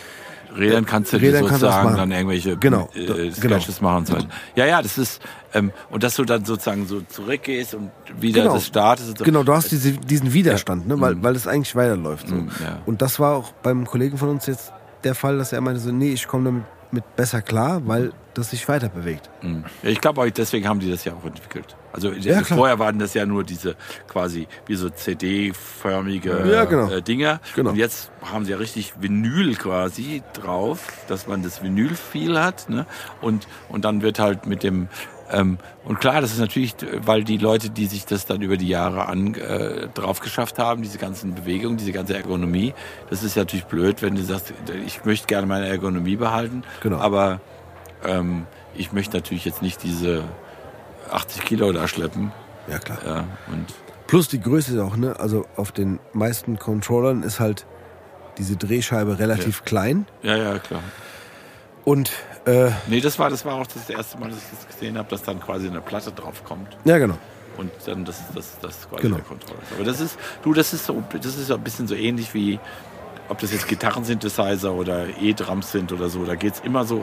Rädern kannst du Rädern sozusagen dann irgendwelche Genau, äh, Sketches machen und so weiter. Ja, ja, das ist, ähm, und dass du dann sozusagen so zurückgehst und wieder Genau. das startest. Und so. Genau, du hast diese, diesen Widerstand, ne? weil, weil es eigentlich weiterläuft. So. Mhm, ja. Und das war auch beim Kollegen von uns jetzt der Fall, dass er meinte so, nee, ich komme damit mit besser klar, weil das sich weiter bewegt. Ja, ich glaube, deswegen haben die das ja auch entwickelt. Also Ja, klar. vorher waren das ja nur diese quasi wie so CD-förmige Ja, genau. äh, Dinger. Genau. Und jetzt haben sie ja richtig Vinyl quasi drauf, dass man das Vinyl viel hat. Ne? Und, und dann wird halt mit dem ähm, und klar, das ist natürlich, weil die Leute, die sich das dann über die Jahre an äh, drauf geschafft haben, diese ganzen Bewegungen, diese ganze Ergonomie, das ist natürlich blöd, wenn du sagst, ich möchte gerne meine Ergonomie behalten, Genau. aber ähm, ich möchte natürlich jetzt nicht diese 80 Kilo da schleppen. Ja, klar. Ja, und Plus die Größe auch, ne? Also auf den meisten Controllern ist halt diese Drehscheibe relativ klein. ja, ja, klar. Und äh, Nee, das war, das war auch das erste Mal, dass ich das gesehen habe, dass dann quasi eine Platte drauf kommt ja, genau. und dann das, das, das quasi Genau. der Controller ist. Aber das ist, du, das ist so, das ist so ein bisschen so ähnlich wie, ob das jetzt Gitarrensynthesizer oder E-Drums sind oder so. Da geht's immer so,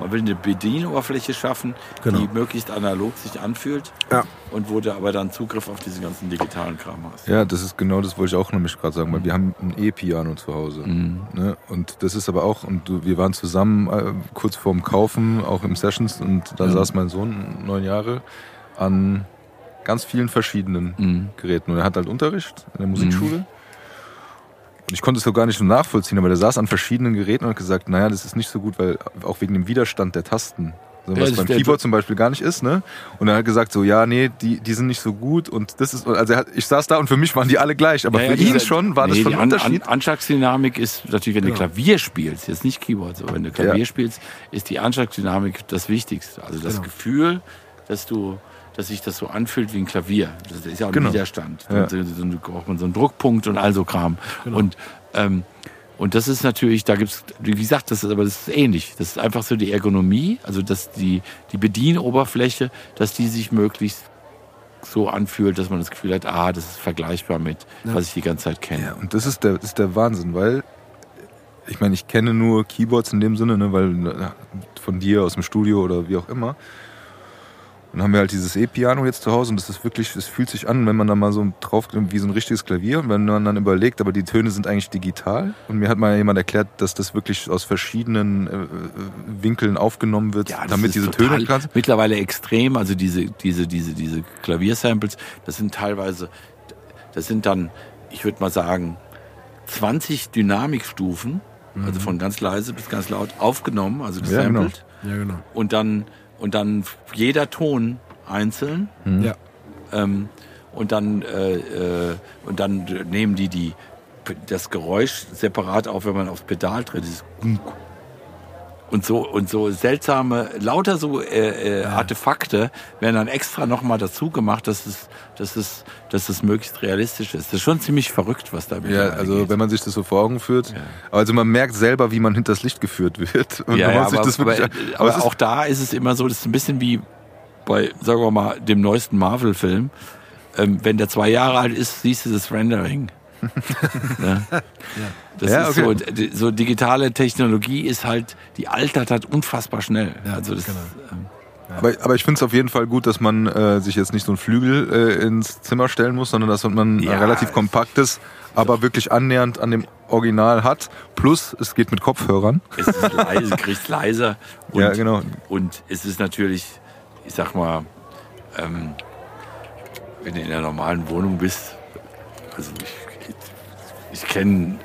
man will eine Bedienoberfläche schaffen, Genau. die möglichst analog sich anfühlt Ja. und wo du aber dann Zugriff auf diesen ganzen digitalen Kram hast. Ja, das ist genau das wollte ich auch nämlich gerade sagen, weil wir haben ein E-Piano zu Hause. Ne? Und das ist aber auch, und wir waren zusammen äh, kurz vorm Kaufen, auch im Sessions, und da saß mein Sohn, neun Jahre, an ganz vielen verschiedenen Mhm. Geräten. Und er hat halt Unterricht in der Musikschule. Und ich konnte es so gar nicht so nachvollziehen, aber der saß an verschiedenen Geräten und hat gesagt, naja, das ist nicht so gut, weil auch wegen dem Widerstand der Tasten. So, was das- beim Keyboard zum Beispiel gar nicht ist, ne? Und er hat gesagt so, ja, nee, die, die sind nicht so gut und das ist, also hat, ich saß da und für mich waren die alle gleich, aber Ja, für ja, ihn schon war das nee, schon die ein An- Unterschied. An Anschlagsdynamik ist natürlich, wenn Genau. du Klavier spielst, jetzt nicht Keyboard, so wenn du Klavier spielst, ist die Anschlagsdynamik das Wichtigste. Also das Genau. Gefühl, dass du, dass sich das so anfühlt wie ein Klavier. Das ist ja auch ein Genau. Widerstand. Ja. So, braucht man so einen Druckpunkt und all so Kram. Genau. Und ähm, und das ist natürlich, da gibt's, wie gesagt, das ist aber das ist ähnlich. Das ist einfach so die Ergonomie, also dass die, die Bedienoberfläche, dass die sich möglichst so anfühlt, dass man das Gefühl hat, ah, das ist vergleichbar mit, was ich die ganze Zeit kenne. Ja, und das ist der, das ist der Wahnsinn, weil ich meine, ich kenne nur Keyboards in dem Sinne, ne, weil von dir aus dem Studio oder wie auch immer. Dann haben wir halt dieses E-Piano jetzt zu Hause und das ist wirklich, es fühlt sich an, wenn man da mal so drauf wie so ein richtiges Klavier und wenn man dann überlegt, aber die Töne sind eigentlich digital und mir hat mal jemand erklärt, dass das wirklich aus verschiedenen äh, Winkeln aufgenommen wird, Ja, damit diese Töne kannst. mittlerweile extrem. Also diese, diese, diese, diese Klaviersamples, das sind teilweise, das sind dann, ich würde mal sagen, 20 Dynamikstufen, also von ganz leise bis ganz laut aufgenommen, also Ja, genau. gesampelt. Ja, genau. Und dann, und dann jeder Ton einzeln. Ja. Ähm, und dann äh, äh, und dann nehmen die die das Geräusch separat auf, wenn man aufs Pedal tritt. Dieses. Und so, und so seltsame, lauter so äh, äh, Artefakte werden dann extra nochmal dazu gemacht, dass es, dass, es, dass es möglichst realistisch ist. Das ist schon ziemlich verrückt, was da Ja, also geht. wenn man sich das so vor Augen führt. Also man merkt selber, wie man hinters Licht geführt *laughs* wird. Und ja, ja, aber, das wirklich, aber, aber aber auch da ist es immer so, das ist ein bisschen wie bei, sagen wir mal, dem neuesten Marvel-Film. Ähm, wenn der zwei Jahre alt ist, siehst du das Rendering. *laughs* ne? Das Ja, ist okay. so, so digitale Technologie ist halt, die altert halt unfassbar schnell. also das, genau. ähm, aber, aber ich finde es auf jeden Fall gut, dass man äh, sich jetzt nicht so einen Flügel äh, ins Zimmer stellen muss, sondern dass man Ja, ein relativ kompaktes, aber wirklich annähernd an dem Original hat. Plus, es geht mit Kopfhörern. es ist leise, du kriegst leiser. *laughs* Und, Ja, genau. Und es ist natürlich, ich sag mal, ähm, wenn du in einer normalen Wohnung bist, also ich, ich, kenne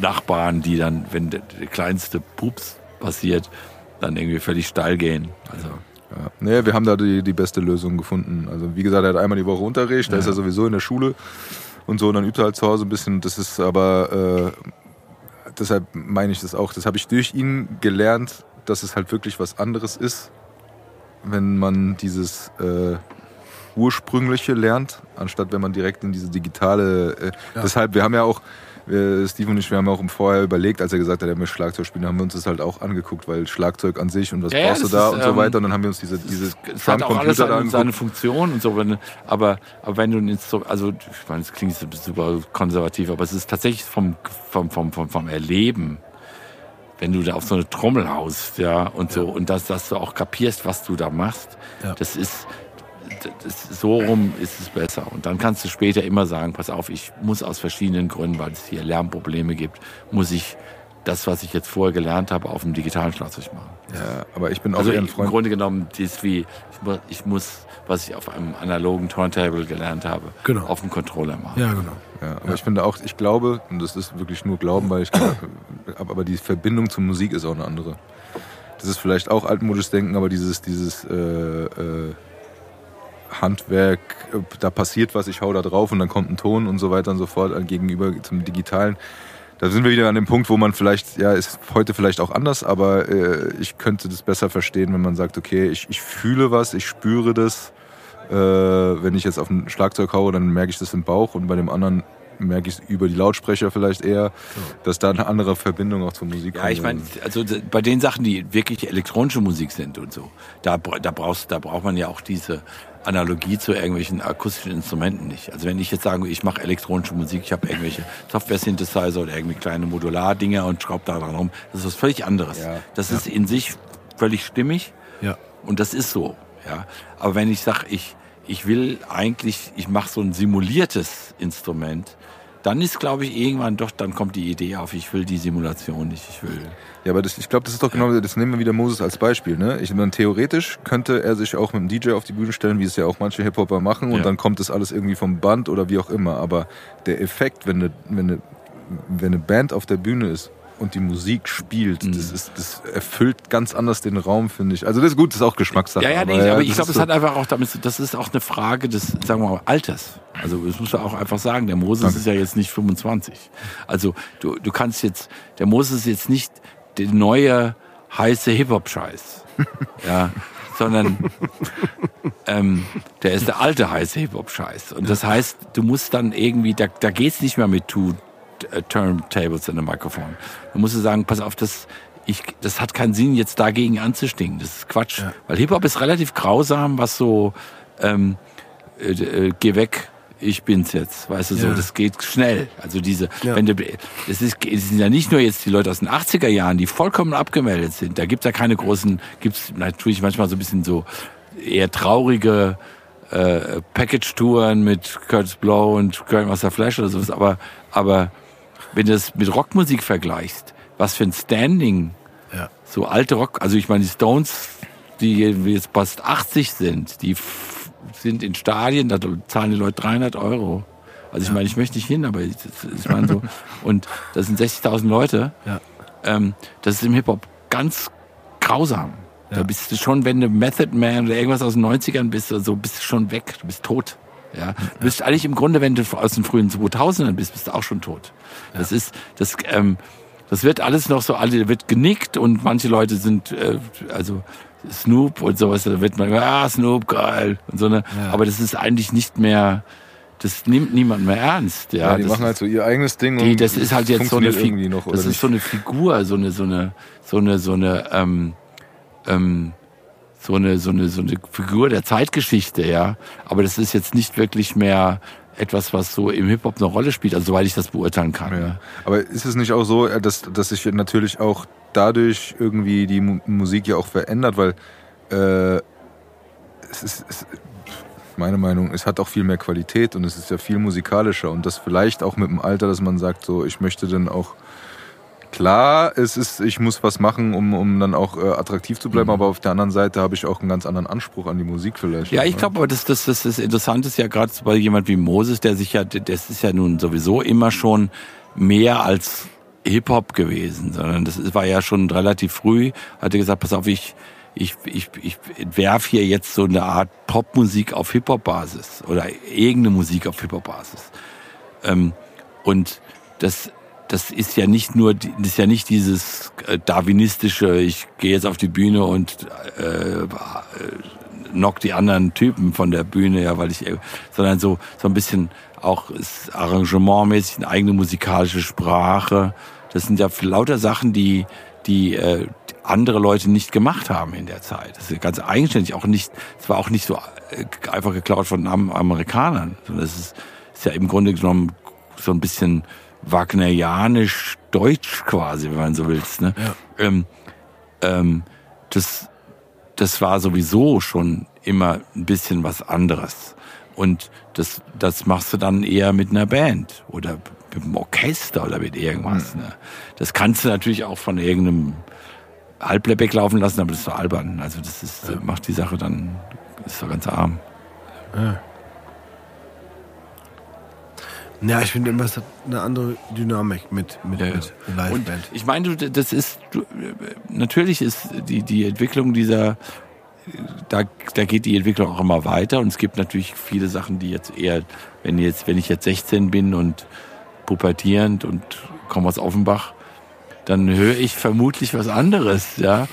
Nachbarn, die dann, wenn der, der kleinste Pups passiert, dann irgendwie völlig steil gehen. Also Ja. Nee, wir haben da die, die beste Lösung gefunden. Also wie gesagt, er hat einmal die Woche Unterricht, da ist er sowieso in der Schule und so, und dann übt er halt zu Hause ein bisschen. Das ist aber, äh, deshalb meine ich das auch, das habe ich durch ihn gelernt, dass es halt wirklich was anderes ist, wenn man dieses äh, ursprüngliche lernt, anstatt wenn man direkt in diese digitale. Äh, Deshalb, wir haben ja auch, äh, Steve und ich, wir haben ja auch im Vorher überlegt, als er gesagt hat, er möchte Schlagzeug spielen, haben wir uns das halt auch angeguckt, weil Schlagzeug an sich und was Ja, ja, brauchst du da ist, und so ähm, weiter. Und dann haben wir uns diese, diese es hat auch alles Drum-Computer da seine, seine angeguckt. Funktion und so. Wenn, aber, aber wenn du ein Instrument, also ich meine, es klingt super konservativ, aber es ist tatsächlich vom, vom, vom, vom, vom Erleben, wenn du da auf so eine Trommel haust, ja, und so, und dass, dass du auch kapierst, was du da machst, Ja. das ist, das, so rum ist es besser. Und dann kannst du später immer sagen, pass auf, ich muss aus verschiedenen Gründen, weil es hier Lärmprobleme gibt, muss ich das, was ich jetzt vorher gelernt habe, auf dem digitalen Schlagzeug machen. Ja, aber ich bin auch Also eher ein im Freund. Grunde genommen, das wie, ich muss, ich muss, was ich auf einem analogen Turntable gelernt habe, Genau. auf dem Controller machen. Ja, genau. Ja, aber ich finde auch, ich glaube, und das ist wirklich nur Glauben, weil ich kann, aber die Verbindung zur Musik ist auch eine andere. Das ist vielleicht auch altmodisch denken, aber dieses, dieses äh, äh, Handwerk, äh, da passiert was, ich hau da drauf und dann kommt ein Ton und so weiter und so fort äh, gegenüber zum Digitalen. Da sind wir wieder an dem Punkt, wo man vielleicht, ja, ist heute vielleicht auch anders, aber äh, ich könnte das besser verstehen, wenn man sagt, okay, ich, ich fühle was, ich spüre das. Äh, wenn ich jetzt auf ein Schlagzeug haue, dann merke ich das im Bauch und bei dem anderen merke ich es über die Lautsprecher vielleicht eher, dass da eine andere Verbindung auch zur Musik Ja, kommt. ich meine, also bei den Sachen, die wirklich elektronische Musik sind und so, da, da brauchst, da braucht man ja auch diese Analogie zu irgendwelchen akustischen Instrumenten nicht. Also wenn ich jetzt sage, ich mache elektronische Musik, ich habe irgendwelche Software-Synthesizer oder irgendwie kleine Modulardinger und schraube da dran rum, das ist was völlig anderes. Ja, das ist in sich völlig stimmig. Ja. Und das ist so, ja. Aber wenn ich sage, ich, ich will eigentlich, ich mache so ein simuliertes Instrument, dann ist, glaube ich, irgendwann doch, dann kommt die Idee auf, ich will die Simulation nicht, ich will. Ja, aber das, ich glaube, das ist doch genau, das nehmen wir wieder Moses als Beispiel. Ne? Ich meine, theoretisch könnte er sich auch mit einem DJ auf die Bühne stellen, wie es ja auch manche Hip-Hopper machen, und Ja. dann kommt das alles irgendwie vom Band oder wie auch immer. Aber der Effekt, wenn eine, wenn eine, wenn eine Band auf der Bühne ist und die Musik spielt, Mhm. das, ist, das erfüllt ganz anders den Raum, finde ich. Also das ist gut, das ist auch Geschmackssache. Ja, ja, nee, aber ich das glaube, es hat einfach auch damit, zu- das ist auch eine Frage des, sagen wir mal, Alters. Also das muss man auch einfach sagen, der Moses ist ja jetzt nicht 25. Also du, du kannst jetzt, der Moses ist jetzt nicht der neue heiße Hip-Hop-Scheiß. *laughs* ja, sondern ähm, der ist der alte heiße Hip-Hop-Scheiß. Und das heißt, du musst dann irgendwie, da, da geht's nicht mehr mit äh, Turntables in einem Mikrofon. Da musst du sagen, pass auf, das, ich, das hat keinen Sinn, jetzt dagegen anzustinken. Das ist Quatsch. Weil Hip-Hop ist relativ grausam, was so, ähm, äh, äh, geh weg, ich bin's jetzt. Weißt du, so, Ja. das geht schnell. Also diese, Ja. wenn du, das ist, es sind ja nicht nur jetzt die Leute aus den 80er Jahren, die vollkommen abgemeldet sind. Da gibt's ja keine großen, gibt's natürlich manchmal so ein bisschen so eher traurige, äh, Package-Touren mit Curtis Blow und Grandmaster Flash oder sowas, aber, aber wenn du das mit Rockmusik vergleichst, was für ein Standing Ja. so alte Rock, also ich meine die Stones, die jetzt fast 80 sind, die sind in Stadien, da zahlen die Leute 300 Euro. Also ich meine, ich möchte nicht hin, aber ich, ich meine so, *laughs* und das sind 60.000 Leute. Ja. Ähm, das ist im Hip-Hop ganz grausam. Da Ja. bist du schon, wenn du Method Man oder irgendwas aus den 90ern bist, oder so bist du schon weg, du bist tot. Ja, du bist eigentlich im Grunde, wenn du aus den frühen 2000ern bist, bist du auch schon tot. Das ist, das, ähm, Das wird alles noch so, alle wird genickt und manche Leute sind, äh, also Snoop und sowas, da wird man, ah, Snoop, geil. Und so eine, Ja. Aber das ist eigentlich nicht mehr, das nimmt niemand mehr ernst. Ja, Ja, die das machen halt so ihr eigenes Ding. die, und das ist halt jetzt so eine, noch, das ist nicht? so eine Figur, so eine, so eine, so eine, so eine, ähm, ähm, so eine, so eine, so eine Figur der Zeitgeschichte, ja. Aber das ist jetzt nicht wirklich mehr etwas, was so im Hip-Hop eine Rolle spielt, also soweit ich das beurteilen kann. Ja. Aber ist es nicht auch so, äh, dass, dass sich natürlich auch dadurch irgendwie die Mu Musik ja auch verändert, weil äh, es ist, es, meine Meinung, es hat auch viel mehr Qualität und es ist ja viel musikalischer und das vielleicht auch mit dem Alter, dass man sagt, so ich möchte dann auch klar, es ist, ich muss was machen, um, um dann auch äh, attraktiv zu bleiben, aber auf der anderen Seite habe ich auch einen ganz anderen Anspruch an die Musik vielleicht. Ja, ich ne? glaube, aber das, das, das, das Interessante ist ja gerade bei jemand wie Moses, der sich ja, das ist ja nun sowieso immer schon mehr als Hip-Hop gewesen, sondern das war ja schon relativ früh, hat er gesagt, pass auf, ich, ich, ich, ich werf hier jetzt so eine Art Popmusik auf Hip-Hop-Basis oder irgendeine Musik auf Hip-Hop-Basis. Ähm, und das, das ist ja nicht nur, das ist ja nicht dieses äh, darwinistische, ich gehe jetzt auf die Bühne und äh, knock die anderen Typen von der Bühne, ja, weil ich, äh, sondern so, so ein bisschen auch arrangementmäßig eine eigene musikalische Sprache. Das sind ja lauter Sachen, die, die, äh, andere Leute nicht gemacht haben in der Zeit. Das ist ganz eigenständig, auch nicht, es war auch nicht so äh, einfach geklaut von Am Amerikanern, sondern es ist, ist ja im Grunde genommen so ein bisschen wagnerianisch deutsch quasi, wenn man so will. Ne? Ähm, ähm, das, das war sowieso schon immer ein bisschen was anderes. Und das, das machst du dann eher mit einer Band oder mit einem Orchester oder mit irgendwas. Ne? Das kannst du natürlich auch von irgendeinem Halblebeck laufen lassen, aber das ist so albern. Also das ist, macht die Sache dann, ist so ganz arm. Ja, ich finde immer, es hat eine andere Dynamik mit, mit, Ja, ja. mit Liveband. ich meine, du, das ist, du, natürlich ist die, die Entwicklung dieser, da, da geht die Entwicklung auch immer weiter und es gibt natürlich viele Sachen, die jetzt eher, wenn jetzt, wenn ich jetzt 16 bin und pubertierend und komme aus Offenbach, dann höre ich vermutlich was anderes, ja.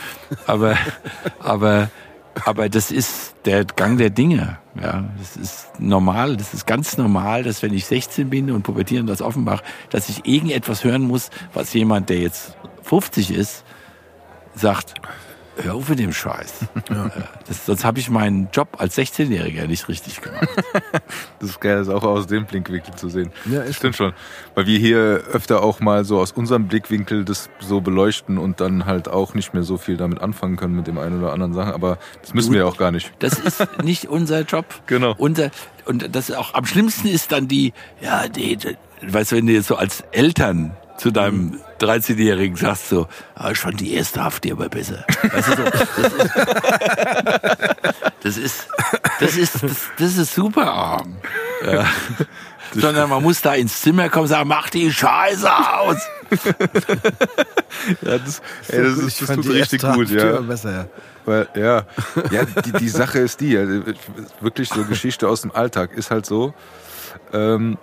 Aber, *laughs* aber, aber das ist der Gang der Dinge, ja. Das ist normal, das ist ganz normal, dass wenn ich 16 bin und pubertierend aus Offenbach, dass ich irgendetwas hören muss, was jemand, der jetzt 50 ist, sagt, hör auf mit dem Scheiß. *laughs* Äh, Das, sonst habe ich meinen Job als 16-Jähriger nicht richtig gemacht. *laughs* Das ist geil, das auch aus dem Blickwinkel zu sehen. Ja, ist Stimmt schon. Weil wir hier öfter auch mal so aus unserem Blickwinkel das so beleuchten und dann halt auch nicht mehr so viel damit anfangen können mit dem einen oder anderen Sachen. Aber das müssen wir ja auch gar nicht. Das ist *laughs* nicht unser Job. Genau. Unser, und das auch am schlimmsten ist dann die, ja, das- weißt du, wenn du jetzt so als Eltern zu deinem 13-Jährigen sagst so, ah, ich fand die erste Haft aber besser. Weißt du, so, das ist, das ist, das ist, das, das ist super arm. Ja. Sondern man muss da ins Zimmer kommen und sagen, mach die Scheiße aus. Ja, das, ey, das, ist, das tut richtig gut, ja. besser, ja. Weil, ja, ja die, die Sache ist die, also, wirklich so Geschichte aus dem Alltag ist halt so, ähm,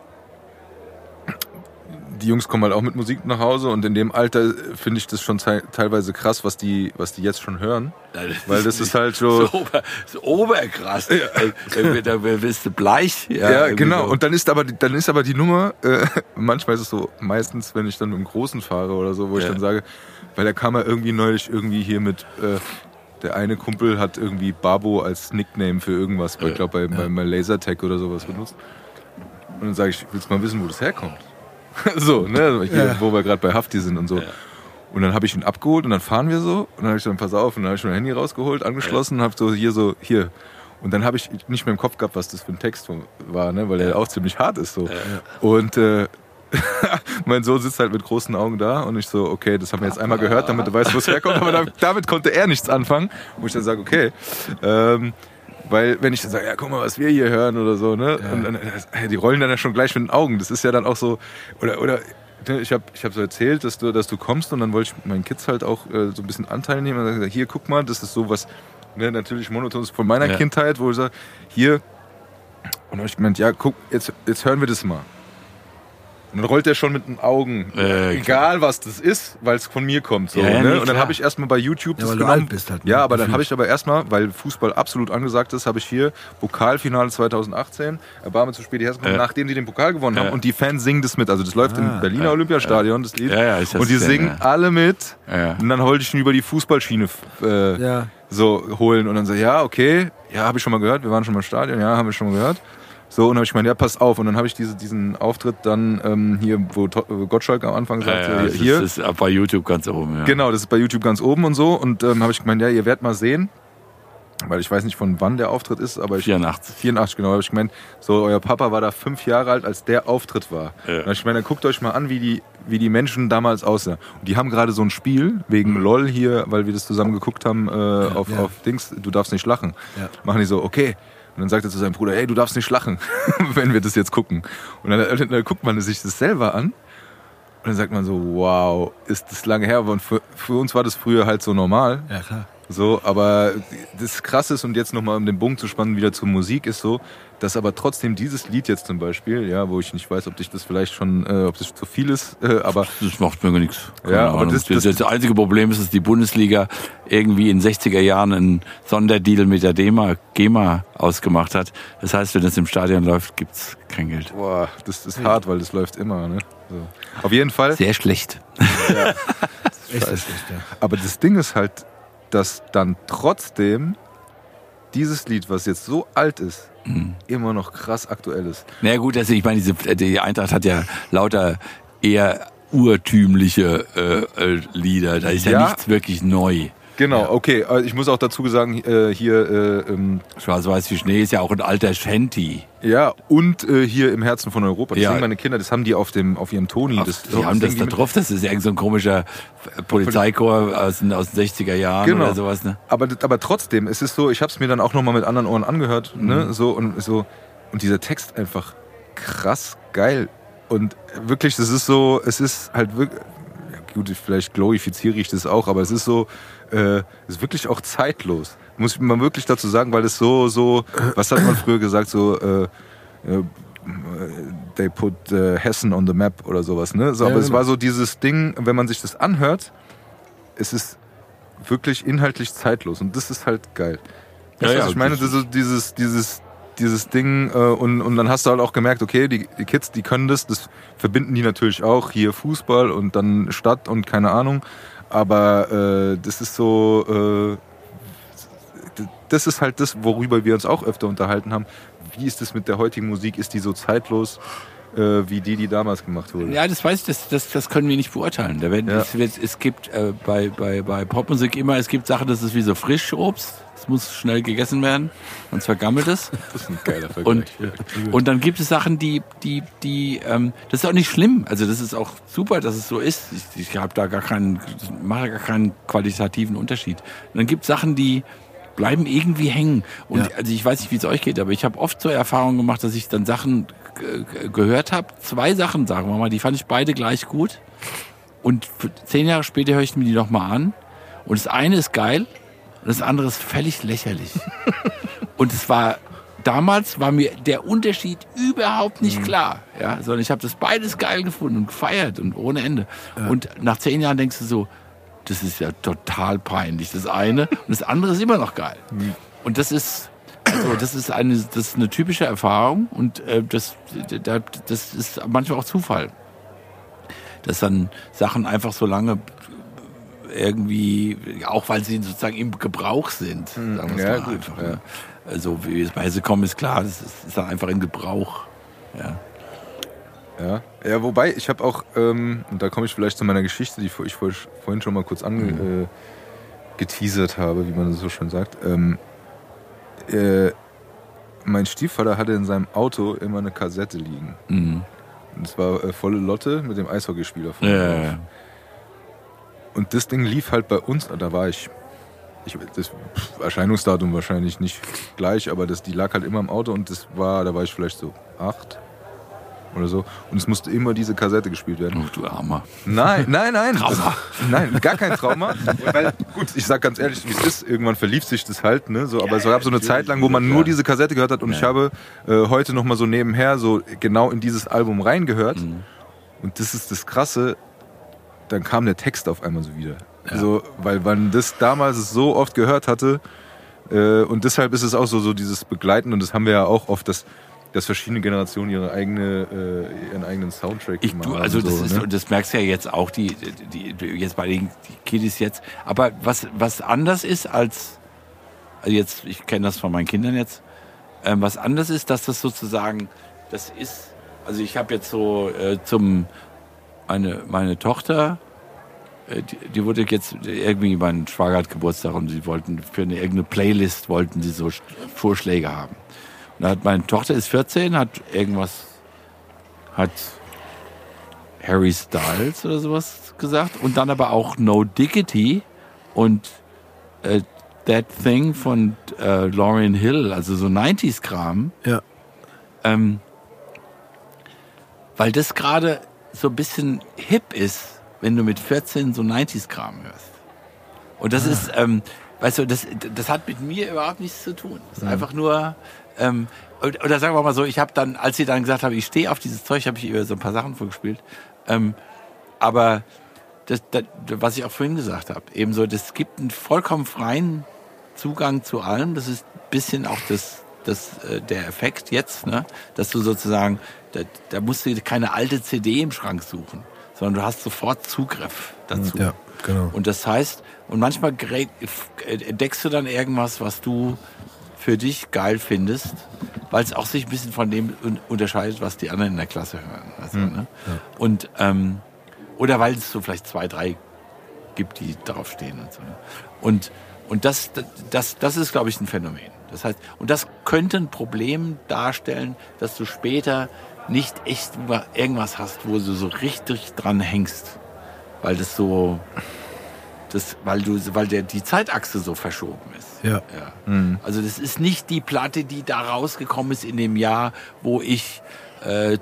die Jungs kommen halt auch mit Musik nach Hause und in dem Alter finde ich das schon te teilweise krass, was die, was die jetzt schon hören. Weil das ist halt so, so, ober, so oberkrass. Ey, Da, da bist du bleich. Ja, Ja, genau. so. Und dann ist aber die- dann ist aber die Nummer, äh, *laughs* manchmal ist es so, meistens, wenn ich dann mit dem Großen fahre oder so, wo ich Ja. dann sage, weil da kam er irgendwie neulich irgendwie hier mit, äh, der eine Kumpel hat irgendwie Babo als Nickname für irgendwas, ich glaube bei, bei, bei Lasertag oder sowas benutzt. Und dann sage ich, willst du mal wissen, wo das herkommt? *laughs* so, ne, hier, Ja. wo wir gerade bei Hafti sind und so. Und dann habe ich ihn abgeholt und dann fahren wir so und dann habe ich dann, pass auf, und dann habe ich mein Handy rausgeholt, angeschlossen und habe so hier so, hier. Und dann habe ich nicht mehr im Kopf gehabt, was das für ein Text war, ne, weil der auch ziemlich hart ist so. Und äh, *laughs* mein Sohn sitzt halt mit großen Augen da und ich so, okay, das haben wir jetzt einmal gehört, damit du weißt, wo es herkommt, aber damit, damit konnte er nichts anfangen. Wo ich dann sage, okay, ähm, weil wenn ich dann sage, ja, guck mal, was wir hier hören oder so, ne, und dann, äh, die rollen dann ja schon gleich mit den Augen. Das ist ja dann auch so, oder, oder ne, ich habe ich hab so erzählt, dass du, dass du kommst und dann wollte ich meinen Kids halt auch äh, so ein bisschen Anteil nehmen und dann gesagt, hier, guck mal, das ist so was, ne, natürlich monotones von meiner Ja. Kindheit, wo ich sage, hier, und dann hab ich gemeint, ja, guck, jetzt, jetzt hören wir das mal. Und dann rollt er schon mit den Augen, Äh, egal was das ist, weil es von mir kommt. So, Ja, ja, ne? nee, Und dann habe ich erstmal bei YouTube Ja, das weil du genommen. alt bist halt, ne? Ja, aber dann habe ich aber erstmal, weil Fußball absolut angesagt ist, habe ich hier Pokalfinale 2018, Erbarme zu spät die Hessen, Ja. nachdem die den Pokal gewonnen Ja. haben und die Fans singen das mit. Also das läuft im Berliner Olympiastadion, das Lied. Ja, ja, und die singen ja. alle mit. Ja. Und dann wollte ich ihn über die Fußballschiene äh, Ja. so holen und dann so, ja, okay, ja, habe ich schon mal gehört, wir waren schon mal im Stadion, ja, haben wir schon mal gehört. So, und dann habe ich gemeint, ja, pass auf. Und dann habe ich diese, diesen Auftritt dann ähm, hier, wo wo Gottschalk am Anfang Ja, sagte, ja, das hier. ist, ist bei YouTube ganz oben. Ja. Genau, das ist bei YouTube ganz oben und so. Und ähm, habe ich gemeint, ja, ihr werdet mal sehen, weil ich weiß nicht, von wann der Auftritt ist, aber ich 84. 84, genau, habe ich gemeint, so, euer Papa war da fünf Jahre alt, als der Auftritt war. Ja. Hab ich dann guckt euch mal an, wie die, wie die Menschen damals aussahen. Und die haben gerade so ein Spiel, wegen LOL hier, weil wir das zusammen geguckt haben, äh, auf, ja. auf Dings, du darfst nicht lachen. Ja. Machen die so, okay. Und dann sagt er zu seinem Bruder, ey, du darfst nicht lachen, *laughs* wenn wir das jetzt gucken. Und dann, dann, dann guckt man sich das selber an. Und dann sagt man so, wow, ist das lange her. Und für, für uns war das früher halt so normal. Ja, klar. So, aber das Krasse ist, und jetzt nochmal um den Bogen zu spannen, wieder zur Musik, ist so, dass aber trotzdem dieses Lied jetzt zum Beispiel, ja, wo ich nicht weiß, ob dich das vielleicht schon, äh, ob das zu viel ist, äh, aber Das macht mir nichts. Keine Ja, aber Ahnung. das- das, das- das, einzige Problem ist, dass die Bundesliga irgendwie in den 60er Jahren einen Sonderdeal mit der DEMA, GEMA ausgemacht hat. Das heißt, wenn das im Stadion läuft, gibt's kein Geld. boah, das ist hart, weil das läuft immer, ne? So. Auf jeden Fall. Sehr schlecht. *laughs* Echt schlecht, ja. Aber das Ding ist halt, dass dann trotzdem dieses Lied, was jetzt so alt ist, Mhm. immer noch krass aktuell ist. Na ja, gut, also ich meine, diese, die Eintracht hat ja lauter eher urtümliche äh, äh, Lieder. Da ist ja, Ja. nichts wirklich neu. Genau, okay. äh, Ich muss auch dazu sagen, äh, hier, äh, ähm, Schwarz-Weiß wie Schnee ist ja auch ein alter Shanty. ja, und äh, hier im Herzen von Europa. Das Ja. singen meine Kinder, das haben die auf dem, auf ihrem Toni. Das, die haben das da drauf, das ist irgend so ein komischer Polizeichor aus den, aus den 60er Jahren Genau. oder sowas. Ne? Aber, aber trotzdem, es ist so, ich habe es mir dann auch nochmal mit anderen Ohren angehört, Mhm. ne, so und so und dieser Text einfach krass geil und wirklich, das ist so, es ist halt wirklich, ja, gut, vielleicht glorifiziere ich das auch, aber es ist so, äh, es ist wirklich auch zeitlos, muss ich mal wirklich dazu sagen, weil es so, so, was hat man *clears throat* früher gesagt, so, äh, äh, they put äh, Hessen on the map oder sowas, ne, so, Ja, aber es genau. war so dieses Ding, wenn man sich das anhört, es ist wirklich inhaltlich zeitlos und das ist halt geil. Ja, ja, ich meine, dieses, dieses, dieses Ding äh, und, und dann hast du halt auch gemerkt, okay, die, die Kids, die können das, das verbinden die natürlich auch, hier Fußball und dann Stadt und keine Ahnung, aber äh, das ist so, äh, das ist halt das, worüber wir uns auch öfter unterhalten haben. Wie ist es mit der heutigen Musik? Ist die so zeitlos äh, wie die, die damals gemacht wurde? Ja, das weiß ich, das, das, das können wir nicht beurteilen. Da werden, Ja. es, es gibt äh, bei, bei, bei Popmusik immer, es gibt Sachen, das ist wie so Frischobst. Es muss schnell gegessen werden, sonst vergammelt es. *laughs* Das ist ein geiler Vergleich. Und, und dann gibt es Sachen, die, die, die, ähm, das ist auch nicht schlimm. Also das ist auch super, dass es so ist. Ich, ich habe da gar keinen, mache gar keinen qualitativen Unterschied. Und dann gibt es Sachen, die bleiben irgendwie hängen. Und Ja. also ich weiß nicht, wie es euch geht, aber ich habe oft so Erfahrungen gemacht, dass ich dann Sachen g- gehört habe. Zwei Sachen, sagen wir mal, die fand ich beide gleich gut. Und zehn Jahre später höre ich mir die nochmal an. Und das eine ist geil und das andere ist völlig lächerlich. und es war damals war mir der Unterschied überhaupt nicht klar, ja, sondern ich habe das beides geil gefunden und gefeiert und ohne Ende. Und nach zehn Jahren denkst du so, das ist ja total peinlich, das eine und das andere ist immer noch geil. Und das ist also das ist eine das ist eine typische Erfahrung und äh, das da- das ist manchmal auch Zufall, dass dann Sachen einfach so lange irgendwie, auch weil sie sozusagen im Gebrauch sind. Sagen wir es ja, mal gut, einfach. ja. ne? Also wie es bei Hesse kommen ist klar, das ist, ist dann einfach in Gebrauch. Ja. Ja, ja wobei ich habe auch, ähm, und da komme ich vielleicht zu meiner Geschichte, die ich vor- vorhin schon mal kurz angeteasert äh, geteasert habe, wie man so schön sagt. Ähm, äh, mein Stiefvater hatte in seinem Auto immer eine Kassette liegen. Mhm. Und es war äh, volle Lotte mit dem Eishockeyspieler von Ja, ja, ja. Und das Ding lief halt bei uns, da war ich, ich das Erscheinungsdatum wahrscheinlich nicht gleich, aber das, die lag halt immer im Auto und das war, da war ich vielleicht so acht oder so. Und es musste immer diese Kassette gespielt werden. Oh, du Armer. Nein, nein, nein. Trauma. Das, nein, gar kein Trauma. Weil, gut, ich sag ganz ehrlich, wie es ist, irgendwann verlief sich das halt, ne? So, aber es gab so eine Zeit lang, wo man nur diese Kassette gehört hat und ich habe äh, heute nochmal so nebenher so genau in dieses Album reingehört. Und das ist das Krasse, dann kam der Text auf einmal so wieder. So, weil man das damals so oft gehört hatte. Äh, und deshalb ist es auch so, so dieses Begleiten, und das haben wir ja auch oft, dass, dass verschiedene Generationen ihre eigene, äh, ihren eigenen Soundtrack Ich, du, also das so, ist, ne? das merkst du ja jetzt auch, die, die, die jetzt bei den die Kiddies jetzt. Aber was, was anders ist als, also jetzt, ich kenne das von meinen Kindern jetzt, ähm, was anders ist, dass das sozusagen, das ist, also ich habe jetzt so äh, zum, meine, meine Tochter, äh, die, die wurde jetzt irgendwie, mein Schwager hat Geburtstag und sie wollten für eine irgendeine Playlist wollten sie so Vorschläge haben. Und da hat meine Tochter ist 14, hat irgendwas, hat Harry Styles oder sowas gesagt und dann aber auch No Diggity und äh, That Thing von äh, Lauryn Hill, also so 90s-Kram. Ja. Ähm, weil das gerade so ein bisschen hip ist, wenn du mit 14 so 90s-Kram hörst. Und das ist, ähm, weißt du, das, das hat mit mir überhaupt nichts zu tun. Das ist einfach nur, ähm, oder, oder sagen wir mal so, ich habe dann, als sie dann gesagt haben, ich stehe auf dieses Zeug, habe ich ihr so ein paar Sachen vorgespielt. Ähm, aber das, das, was ich auch vorhin gesagt habe, eben so, das gibt einen vollkommen freien Zugang zu allem. Das ist ein bisschen auch das, das, äh, der Effekt jetzt, ne? dass du sozusagen, da, da musst du keine alte CD im Schrank suchen, sondern du hast sofort Zugriff dazu. Ja, genau. Und das heißt, und manchmal entdeckst du dann irgendwas, was du für dich geil findest, weil es auch sich ein bisschen von dem un- unterscheidet, was die anderen in der Klasse hören. Also, ne? Und ähm, oder weil es so vielleicht zwei, drei gibt, die drauf stehen und so. ne? Und und das das das ist glaube ich ein Phänomen. Das heißt, und das könnte ein Problem darstellen, dass du später nicht echt irgendwas hast, wo du so richtig dran hängst, weil das so das weil du weil der die Zeitachse so verschoben ist. Ja. Ja. Also das ist nicht die Platte, die da rausgekommen ist in dem Jahr, wo ich äh,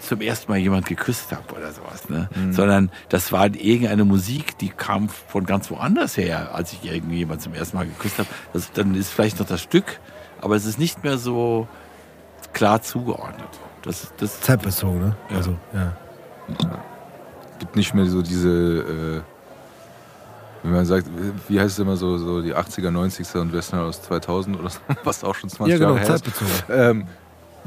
zum ersten Mal jemand geküsst habe oder sowas, ne? Sondern das war irgendeine Musik, die kam von ganz woanders her, als ich irgendjemand zum ersten Mal geküsst habe. Das, dann ist vielleicht noch das Stück, aber es ist nicht mehr so klar zugeordnet. Das, das, Zeitbezogen, ne? Ja. Also, ja. gibt nicht mehr so diese, äh, wenn man sagt, wie heißt es immer so, so die 80er, 90er und Western aus 2000 oder so, *laughs* was auch schon 20 Ja, genau, Jahre her ist. zeitbezogen. Ähm,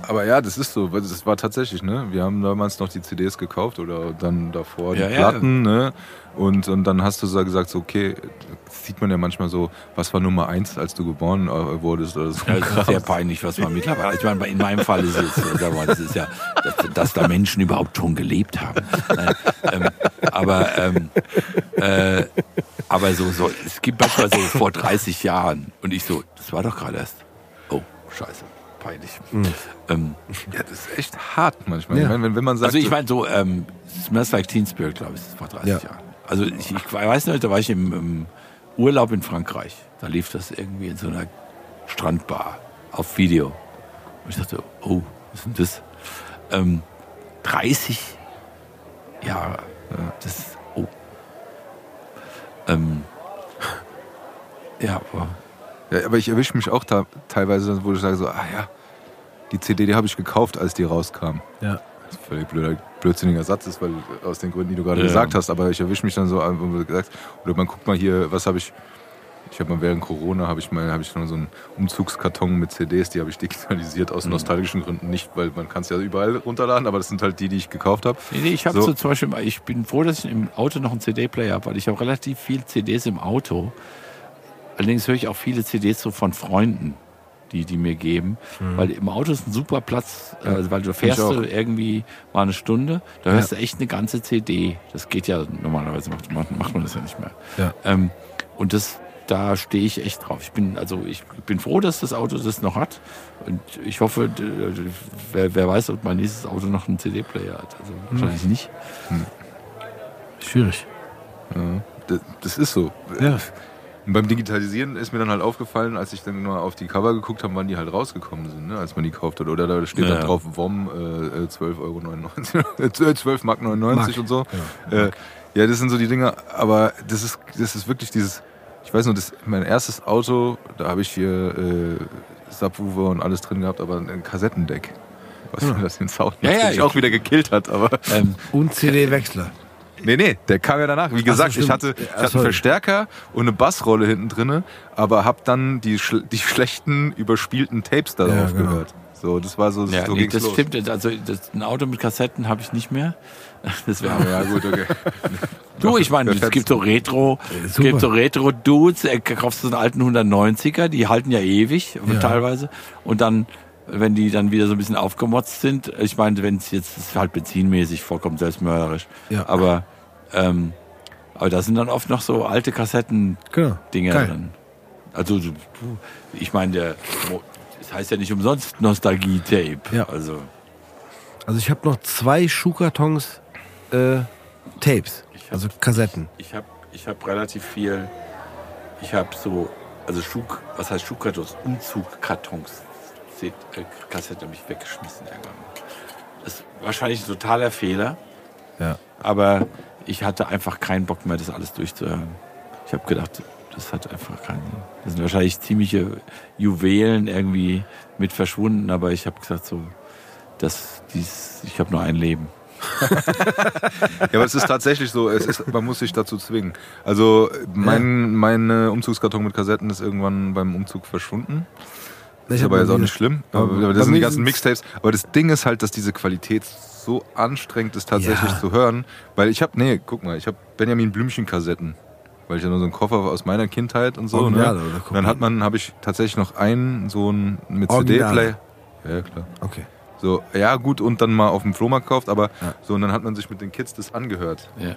aber ja, das ist so, das war tatsächlich, ne? Wir haben damals noch die CDs gekauft oder dann davor Ja, die ja. Platten, ne? Und, und dann hast du so gesagt, so, okay, das sieht man ja manchmal so, was war Nummer eins, als du geboren äh, wurdest oder so. Ja, das ist sehr peinlich, was man mittlerweile. Ich meine, in meinem Fall ist es, das ist ja, dass, dass da Menschen überhaupt schon gelebt haben. Ähm, aber ähm, äh, aber so, so, es gibt manchmal so vor 30 Jahren und ich so, das war doch gerade erst. Oh, scheiße, peinlich. Ähm, Ja, das ist echt hart manchmal. Ja. Ich meine, wenn, wenn man sagt, also ich meine so, ähm, Smells Like Teen Spirit, glaube ich, ist vor 30 Ja. Jahren. Also ich, ich weiß nicht, da war ich im, im Urlaub in Frankreich. Da lief das irgendwie in so einer Strandbar auf Video. Und ich dachte, oh, was ist denn das? Ähm, 30 Jahre. Ja, das ist, oh. Ähm, *laughs* ja, aber Ja, aber ich erwische mich auch da teilweise, wo ich sage so, ah ja, die CD, die habe ich gekauft, als die rauskam. Ja. Das ist völlig blöder, blödsinniger Satz ist, weil aus den Gründen, die du gerade Ja. gesagt hast, aber ich erwische mich dann so, wo du gesagt oder man guckt mal hier, was habe ich, ich habe mal während Corona, habe ich mal, habe ich noch so einen Umzugskarton mit CDs, die habe ich digitalisiert aus nostalgischen Gründen, nicht, weil man kann es ja überall runterladen, aber das sind halt die, die ich gekauft habe. Nee, nee, ich habe so. So. zum Beispiel, ich bin froh, dass ich im Auto noch einen CD-Player habe, weil ich habe relativ viel CDs im Auto. Allerdings höre ich auch viele CDs so von Freunden, die die mir geben, weil im Auto ist ein super Platz, äh, weil du fährst du irgendwie mal eine Stunde, da hörst du echt eine ganze CD. Das geht ja normalerweise macht, macht, macht man das ja nicht mehr. Ja. Ähm, und das da stehe ich echt drauf. Ich bin also ich bin froh, dass das Auto das noch hat und ich hoffe, wer, wer weiß, ob mein nächstes Auto noch einen CD-Player hat. Also wahrscheinlich nicht. Schwierig. Das, das ist so. Ja. Und beim Digitalisieren ist mir dann halt aufgefallen, als ich dann mal auf die Cover geguckt habe, wann die halt rausgekommen sind, ne, als man die gekauft hat. Oder da steht Ja. dann drauf WOM äh, äh, 12,99 Euro, äh, *laughs* 12 Mark 99 Mark. und so. Ja. Äh, ja, das sind so die Dinge, aber das ist, das ist wirklich dieses, ich weiß nur, das, mein erstes Auto, da habe ich hier äh, Subwoofer und alles drin gehabt, aber ein Kassettendeck. Was mir das den Sound Ja, ja, natürlich ich- auch wieder gekillt hat, aber. Ähm, Und *laughs* CD-Wechsler. Nee, nee, der kam ja danach. Wie gesagt, stimmt. ich hatte, ich Ja, hatte einen Verstärker und eine Bassrolle hinten drinne, aber hab dann die, die schlechten, überspielten Tapes darauf Ja, genau. gehört. So, das war so, ja, so nee, das los. stimmt. Also das, ein Auto mit Kassetten habe ich nicht mehr. *laughs* Das wäre Ja, gut, okay. *laughs* Du, ich meine, es gibt so Retro, es gibt so Retro-Dudes, äh, kaufst du so einen alten 190er, die halten ja ewig, Ja. teilweise. Und dann, wenn die dann wieder so ein bisschen aufgemotzt sind, ich meine, wenn es jetzt, halt benzinmäßig, vollkommen selbstmörderisch. Ja. Aber, ähm, aber da sind dann oft noch so alte Kassetten-Dinger Genau. Drin. Also, ich meine, der, das heißt ja nicht umsonst Nostalgie-Tape. Ja. Also, Also ich habe noch zwei Schuhkartons äh, Tapes, hab- also Kassetten. Ich habe ich hab relativ viel. Ich habe so, also Schuh, was heißt Schuhkartons? Umzugkartons. Seht, äh, Kassette habe ich weggeschmissen irgendwann. Das ist wahrscheinlich ein totaler Fehler, Ja. aber ich hatte einfach keinen Bock mehr, das alles durchzuhören. Ich habe gedacht, das hat einfach keinen. Das sind wahrscheinlich ziemliche Juwelen irgendwie mit verschwunden, aber ich habe gesagt, so, das, dies, ich habe nur ein Leben. *laughs* Ja, aber es ist tatsächlich so, es ist, man muss sich dazu zwingen. Also mein, mein äh, Umzugskarton mit Kassetten ist irgendwann beim Umzug verschwunden. Ich Ist aber jetzt auch nicht schlimm. Aber Aber, das sind die ganzen Mixtapes. Aber das Ding ist halt, dass diese Qualität so anstrengend ist, tatsächlich Ja. zu hören. Weil ich habe, nee, guck mal, ich habe Benjamin Blümchen-Kassetten. Weil ich ja nur so einen Koffer aus meiner Kindheit und so. Original, ne? Und dann hat man, habe ich tatsächlich noch einen, so einen mit. CD-Player. Ja, klar. Okay. So, ja gut, und dann mal auf dem Flohmarkt gekauft, aber Ja. so, und dann hat man sich mit den Kids das angehört. Ja.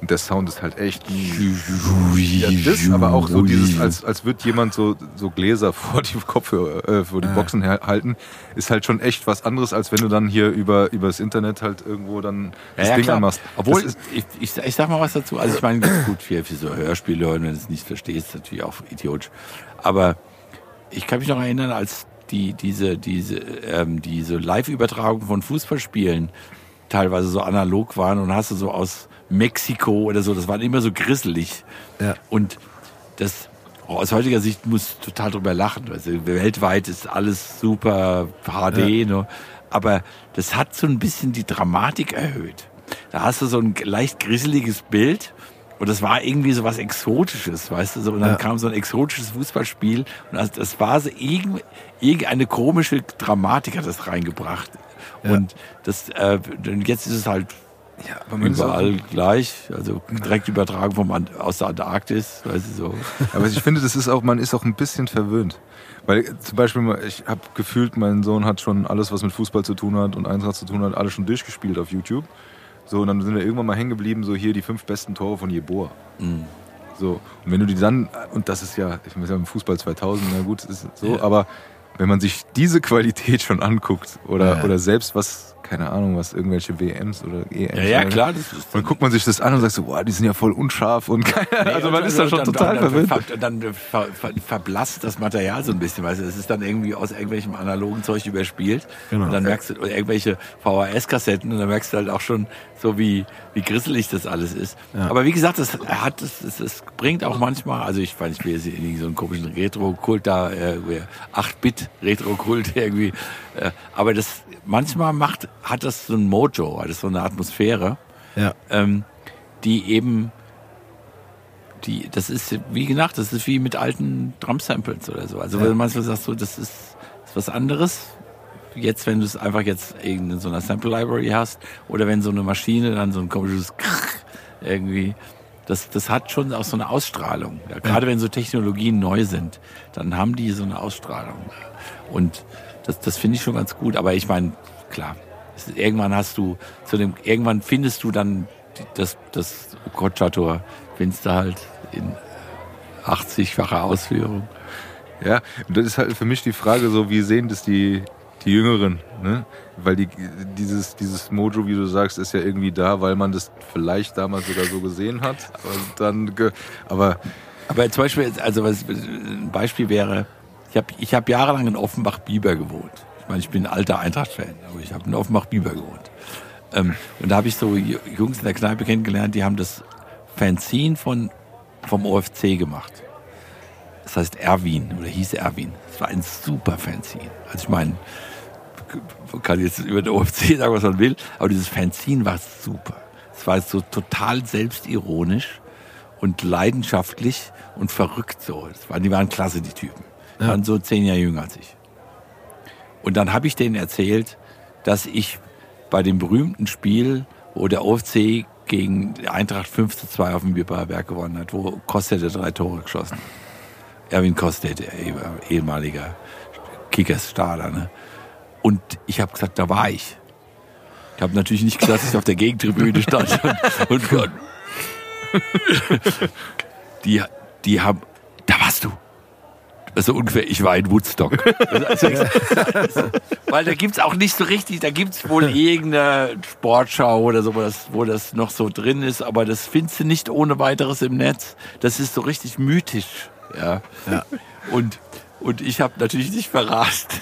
Und der Sound ist halt echt. Ja, das, aber auch so dieses, als, als würde jemand so, so Gläser *laughs* vor die Kopfhörer, äh, vor die Boxen her- halten, ist halt schon echt was anderes, als wenn du dann hier über, über das Internet halt irgendwo dann das Ding anmachst. Obwohl, ist, ich, ich, ich sag mal was dazu. Also ich meine, gut für, für so Hörspiele hören, wenn du es nicht verstehst, natürlich auch idiotisch. Aber ich kann mich noch erinnern, als die, diese, diese, ähm, diese Live-Übertragung von Fußballspielen teilweise so analog waren und hast du so aus Mexiko oder so, das war immer so grisselig. Ja. Und das oh, aus heutiger Sicht muss total drüber lachen. Also weltweit ist alles super HD, ne? aber das hat so ein bisschen die Dramatik erhöht. Da hast du so ein leicht grisseliges Bild und das war irgendwie so was Exotisches, weißt du so. Und dann Ja. kam so ein exotisches Fußballspiel und das, das war so irgend- irgendeine komische Dramatik hat das reingebracht. Und das, äh, jetzt ist es halt ja, überall gleich, also direkt übertragen vom Ant- aus der Antarktis, weißt du so. *laughs* Aber ich finde, das ist auch, man ist auch ein bisschen verwöhnt. Weil äh, zum Beispiel, ich habe gefühlt, mein Sohn hat schon alles, was mit Fußball zu tun hat und Eintracht zu tun hat, alles schon durchgespielt auf YouTube. So, und dann sind wir irgendwann mal hängen geblieben, so hier die fünf besten Tore von Jeboa. Mhm. So, und wenn du die dann, und das ist ja, ich ja, im Fußball 2000, na gut, ist so, Ja. aber wenn man sich diese Qualität schon anguckt oder, Ja. oder selbst was, keine Ahnung, was irgendwelche WMs oder EMs. Ja, ja, klar. Das ist Und dann guckt man sich das an und sagt so, boah, die sind ja voll unscharf und keine, also man und ist da schon dann, total dann, verwöhnt. Dann, dann ver, ver, verblasst das Material so ein bisschen, weißt du, es ist dann irgendwie aus irgendwelchem analogen Zeug überspielt. Genau. Und dann merkst du, irgendwelche VHS-Kassetten und dann merkst du halt auch schon so, wie, wie grisselig das alles ist. Aber wie gesagt, das hat, das, das, das bringt auch manchmal, also ich weiß, ich will jetzt irgendwie so einen komischen Retro-Kult da, äh, 8-Bit-Retro-Kult irgendwie, äh, aber das, manchmal macht, hat das so ein Mojo, hat das so eine Atmosphäre Ja. ähm, die eben, die, das ist, wie gesagt, das ist wie mit alten Drum-Samples oder so. Also, wenn du manchmal sagst, so, das ist, ist was anderes. Jetzt, wenn du es einfach jetzt in so einer Sample-Library hast oder wenn so eine Maschine dann so ein komisches Krrr irgendwie, das, das hat schon auch so eine Ausstrahlung. Ja, gerade wenn so Technologien neu sind, dann haben die so eine Ausstrahlung. Und das, das finde ich schon ganz gut. Aber ich meine, klar, es irgendwann hast du zu dem, irgendwann findest du dann das, das Okocha-Tor, findest du halt in 80-facher Ausführung. Ja, und das ist halt für mich die Frage so, wie sehen das die, die Jüngeren, ne? Weil die, dieses, dieses Mojo, wie du sagst, ist ja irgendwie da, weil man das vielleicht damals sogar so gesehen hat. Und dann, aber Aber zum Beispiel, also was, ein Beispiel wäre, ich habe ich hab jahrelang in Offenbach-Bieber gewohnt. Ich meine, ich bin ein alter Eintracht-Fan, aber ich habe in Offenbach-Bieber gewohnt. Ähm, und da habe ich so Jungs in der Kneipe kennengelernt, die haben das Fanzine von, vom OFC gemacht. Das heißt Erwin oder hieß Erwin. Das war ein super Fanzine. Also ich meine, man kann jetzt über den OFC *laughs* sagen, was man will, aber dieses Fanzine war super. Es war so total selbstironisch und leidenschaftlich und verrückt so. Das waren, die waren klasse, die Typen. Die waren so zehn Jahre jünger als ich. Und dann habe ich denen erzählt, dass ich bei dem berühmten Spiel, wo der OFC gegen Eintracht 5 zu 2 auf dem Bierberg gewonnen hat, wo Kostet der drei Tore geschossen. Erwin Kostet, der ehemaliger Kickers-Starter. Ne? Und ich habe gesagt, da war ich. Ich habe natürlich nicht gesagt, dass ich auf der Gegentribüne stand. *laughs* Und, und *laughs* die, die haben, da warst du. Also ungefähr, ich war in Woodstock. *laughs* Also, also, *laughs* weil da gibt's auch nicht so richtig, da gibt's wohl *laughs* irgendeine Sportschau oder so, wo das, wo das noch so drin ist, aber das findest du nicht ohne weiteres im Netz. Das ist so richtig mythisch. Ja. Ja. Und, und ich habe natürlich nicht verrast.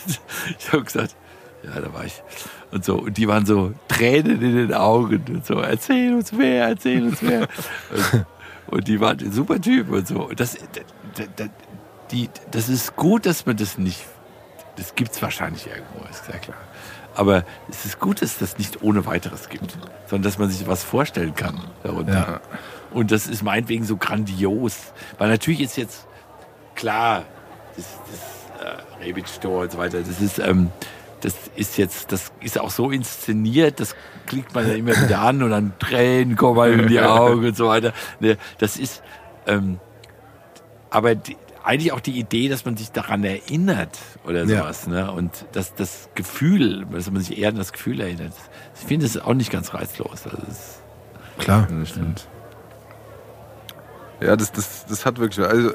Ich habe gesagt, ja, da war ich. Und so, und die waren so Tränen in den Augen und so, erzähl uns mehr, erzähl uns mehr. Und, und die waren ein super Typ und so. Und das, das, das, die, das ist gut, dass man das nicht, das gibt's wahrscheinlich irgendwo, ist sehr klar. Aber es ist gut, dass das nicht ohne weiteres gibt, sondern dass man sich was vorstellen kann darunter. Ja. Und das ist meinetwegen so grandios. Weil natürlich ist jetzt klar, das, das äh, Rebic-Tor und so weiter, das ist, ähm, das ist jetzt, das ist auch so inszeniert, das klickt man ja immer wieder an und dann Tränen kommen in die *laughs* Augen und so weiter. Ne, Das ist, ähm, aber die, eigentlich auch die Idee, dass man sich daran erinnert oder Ja. sowas, ne? Und das, das Gefühl, dass man sich eher an das Gefühl erinnert. Ich finde das auch nicht ganz reizlos. Also das, Klar. Ja, das stimmt. Ja, das, das, das hat wirklich. Also,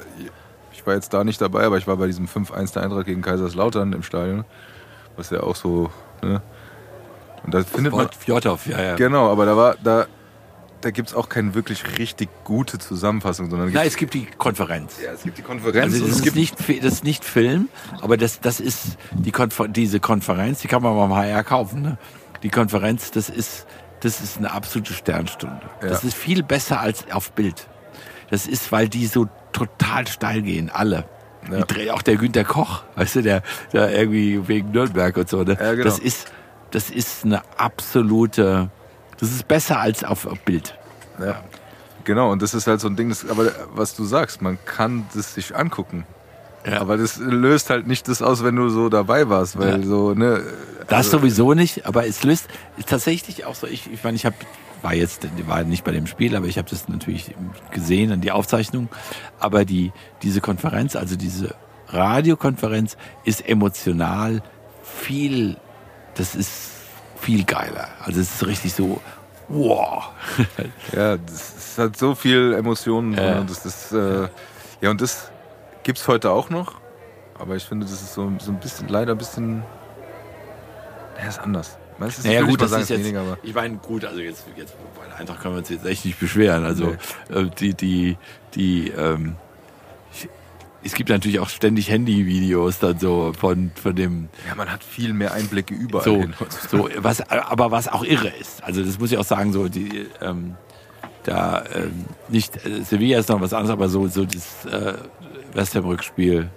ich war jetzt da nicht dabei, aber ich war bei diesem 5-1 der Eintracht gegen Kaiserslautern im Stadion. Was ja auch so. Ne? Und da findet man. Fjordhoff, ja, ja. Genau, aber da war. Da, da gibt es auch keine wirklich richtig gute Zusammenfassung, sondern Nein, es gibt die Konferenz. ja, es gibt die Konferenz Also das es ist, gibt nicht, das ist nicht Film, aber das, das ist die Konfer diese Konferenz, die kann man beim HR kaufen. Ne? Die Konferenz, das ist, das ist eine absolute Sternstunde. Das Ja. ist viel besser als auf Bild. Das ist, weil die so total steil gehen, alle. Ja. Auch der Günter Koch, weißt du, der, der irgendwie wegen Nürnberg und so. Ne? Ja, genau. Das ist, das ist eine absolute, das ist besser als auf, auf Bild. Ja. Genau, und das ist halt so ein Ding, das, aber was du sagst, man kann das sich angucken. Ja. Aber das löst halt nicht das aus, wenn du so dabei warst, weil Ja. so, ne. Das sowieso nicht, aber es löst ist tatsächlich auch so. Ich, ich meine, ich hab, war jetzt war nicht bei dem Spiel, aber ich habe das natürlich gesehen an die Aufzeichnung. Aber die diese Konferenz, also diese Radiokonferenz, ist emotional viel. Das ist viel geiler. Also es ist richtig so. Wow. *laughs* Ja, das halt so viel Emotionen. Ja. und Das ist, äh, ja, und das gibt's heute auch noch. Aber ich finde, das ist so, so ein bisschen, leider ein bisschen. Ja, ist anders. Meinst du, Naja, gut, das sagen, ist jetzt. weniger, aber ich meine, gut, also jetzt, jetzt bei der Eintracht können wir uns jetzt echt nicht beschweren. Also äh, die, die, die, ähm, es gibt natürlich auch ständig Handyvideos dann so von, von dem ja, man hat viel mehr Einblicke überall so, hin. so was, aber was auch irre ist. Also das muss ich auch sagen, so die, ähm, da ähm, nicht äh, Sevilla ist noch was anderes, aber so so das äh, West Ham Rückspiel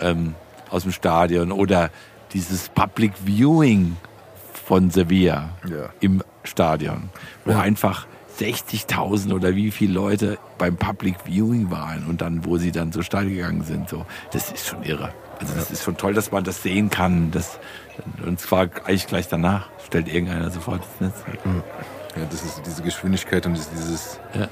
ähm, aus dem Stadion oder dieses Public Viewing von Sevilla Ja. im Stadion, wo Ja. einfach 60.000 oder wie viele Leute beim Public Viewing waren und dann, wo sie dann so steil gegangen sind, so, das ist schon irre. Also das ist schon toll, dass man das sehen kann. Das, und zwar eigentlich gleich danach stellt irgendeiner sofort das Netz. Ja, das ist diese Geschwindigkeit und dieses, Ja.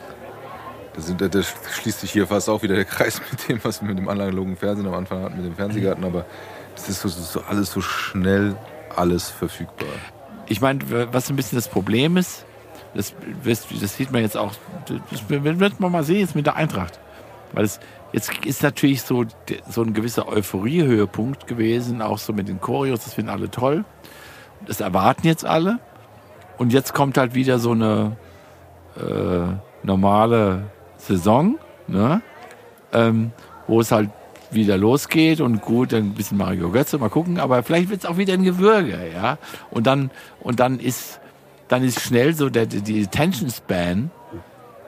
das sind, da schließt sich hier fast auch wieder der Kreis mit dem, was wir mit dem analogen Fernsehen am Anfang hatten, mit dem Fernsehgarten, aber das ist so, das ist so alles so schnell, alles verfügbar. Ich meine, was ein bisschen das Problem ist, das, das sieht man jetzt auch, das wird man mal sehen jetzt mit der Eintracht. Weil es jetzt ist natürlich so, so ein gewisser Euphorie-Höhepunkt gewesen, auch so mit den Choreos, das finden alle toll. Das erwarten jetzt alle. Und jetzt kommt halt wieder so eine äh, normale Saison, ne? ähm, wo es halt wieder losgeht und gut, dann ein bisschen Mario Götze, mal gucken, aber vielleicht wird es auch wieder ein Gewürge, ja. Und dann, und dann ist, dann ist schnell so der, die Attention Span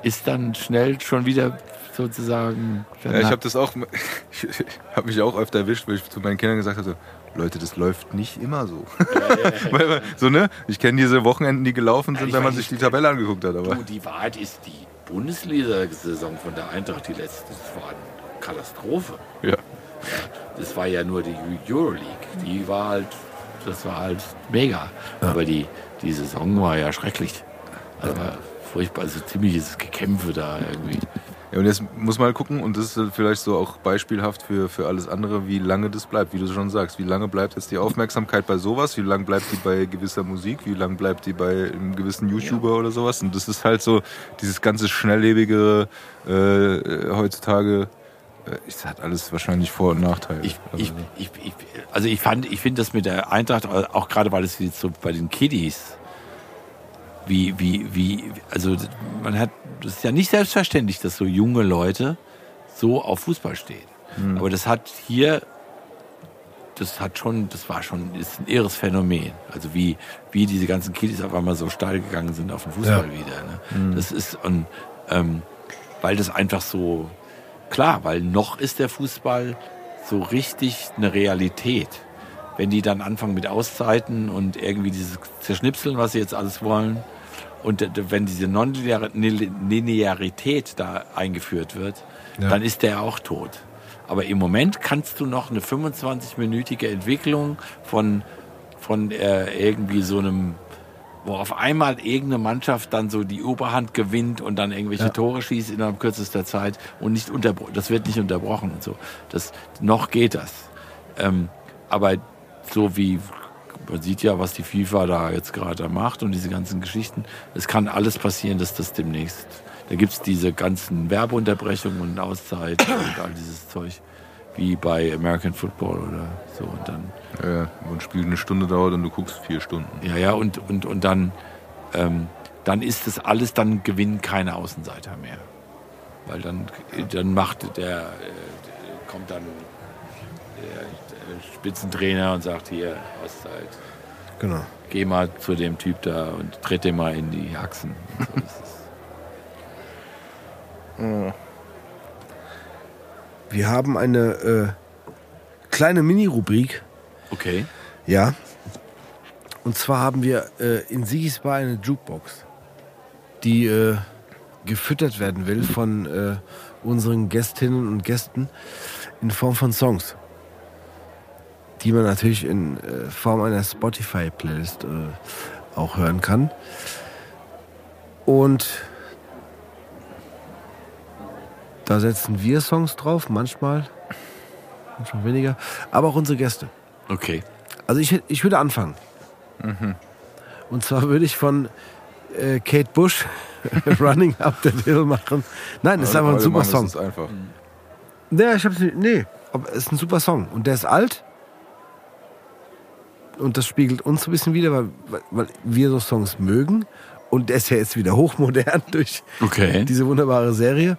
ist dann schnell schon wieder sozusagen. Ja, ich habe das auch, *laughs* ich habe mich auch öfter erwischt, weil ich zu meinen Kindern gesagt habe, Leute, das läuft nicht immer so. *laughs* Weil, weil- so ne? Ich kenne diese Wochenenden, die gelaufen sind, wenn man sich die Tabelle angeguckt hat. Aber Du, die Wahrheit ist, die Bundesliga-Saison von der Eintracht, die letzte, das war eine Katastrophe. ja. Das war ja nur die Euroleague. Die war halt, das war halt mega. Aber die, die Saison war ja schrecklich. Also war furchtbar, also ziemliches Gekämpfe da irgendwie. Ja, und jetzt muss man halt gucken, und das ist vielleicht so auch beispielhaft für, für alles andere, wie lange das bleibt, wie du schon sagst. Wie lange bleibt jetzt die Aufmerksamkeit bei sowas? Wie lange bleibt die bei gewisser Musik? Wie lange bleibt die bei einem gewissen YouTuber oder sowas? Und das ist halt so dieses ganze schnelllebige äh, heutzutage. Äh, es hat alles wahrscheinlich Vor- und Nachteile. Ich, Also, ich, ich, also ich fand, ich finde das mit der Eintracht, auch gerade weil es jetzt so bei den Kiddies, wie, wie, wie, also man hat, das ist ja nicht selbstverständlich, dass so junge Leute so auf Fußball stehen. Aber das hat hier, das hat schon, das war schon, ist ein irres Phänomen. Also wie, wie diese ganzen Kiddies auf einmal so steil gegangen sind auf den Fußball Ja. wieder. Ne? Das ist, und, ähm, weil das einfach so, klar, weil noch ist der Fußball so richtig eine Realität. Wenn die dann anfangen mit Auszeiten und irgendwie dieses Zerschnipseln, was sie jetzt alles wollen, und wenn diese Non-Linearität da eingeführt wird, Ja. dann ist der auch tot. Aber im Moment kannst du noch eine 25-minütige Entwicklung von, von äh, irgendwie so einem, wo auf einmal irgendeine Mannschaft dann so die Oberhand gewinnt und dann irgendwelche Ja. Tore schießt innerhalb kürzester Zeit und nicht unterbrochen, das wird nicht unterbrochen und so. Das, noch geht das. Ähm, aber so wie, man sieht ja, was die FIFA da jetzt gerade macht und diese ganzen Geschichten, es kann alles passieren, dass das demnächst, da gibt's diese ganzen Werbeunterbrechungen und Auszeiten und all dieses Zeug, wie bei American Football oder so. Und dann ja, wo ein Spiel eine Stunde dauert und du guckst vier Stunden. ja, ja, und, und, und dann, ähm, dann ist das alles, dann gewinnen keine Außenseiter mehr. Weil dann, dann macht der, äh, kommt dann der, Spitzentrainer und sagt hier, Auszeit, Genau. geh mal zu dem Typ da und tritt dem mal in die Haxen. Und so, *laughs* Wir haben eine äh, kleine Mini-Rubrik. Okay. Ja. Und zwar haben wir äh, in Sigis Bar eine Jukebox, die äh, gefüttert werden will von äh, unseren Gästinnen und Gästen in Form von Songs, die man natürlich in äh, Form einer Spotify-Playlist äh, auch hören kann. Und da setzen wir Songs drauf, manchmal, manchmal weniger, aber auch unsere Gäste. Okay. Also ich, ich würde anfangen. Und zwar würde ich von äh, Kate Bush *laughs* Running Up the Hill machen. Nein, das ist einfach ein super machen, Song. Das ist einfach. Nee, ich hab's nicht, nee, aber es ist ein super Song. Und der ist alt. Und das spiegelt uns ein bisschen wieder, weil, weil, weil wir so Songs mögen. Und der ist ja jetzt wieder hochmodern *laughs* durch Okay. diese wunderbare Serie.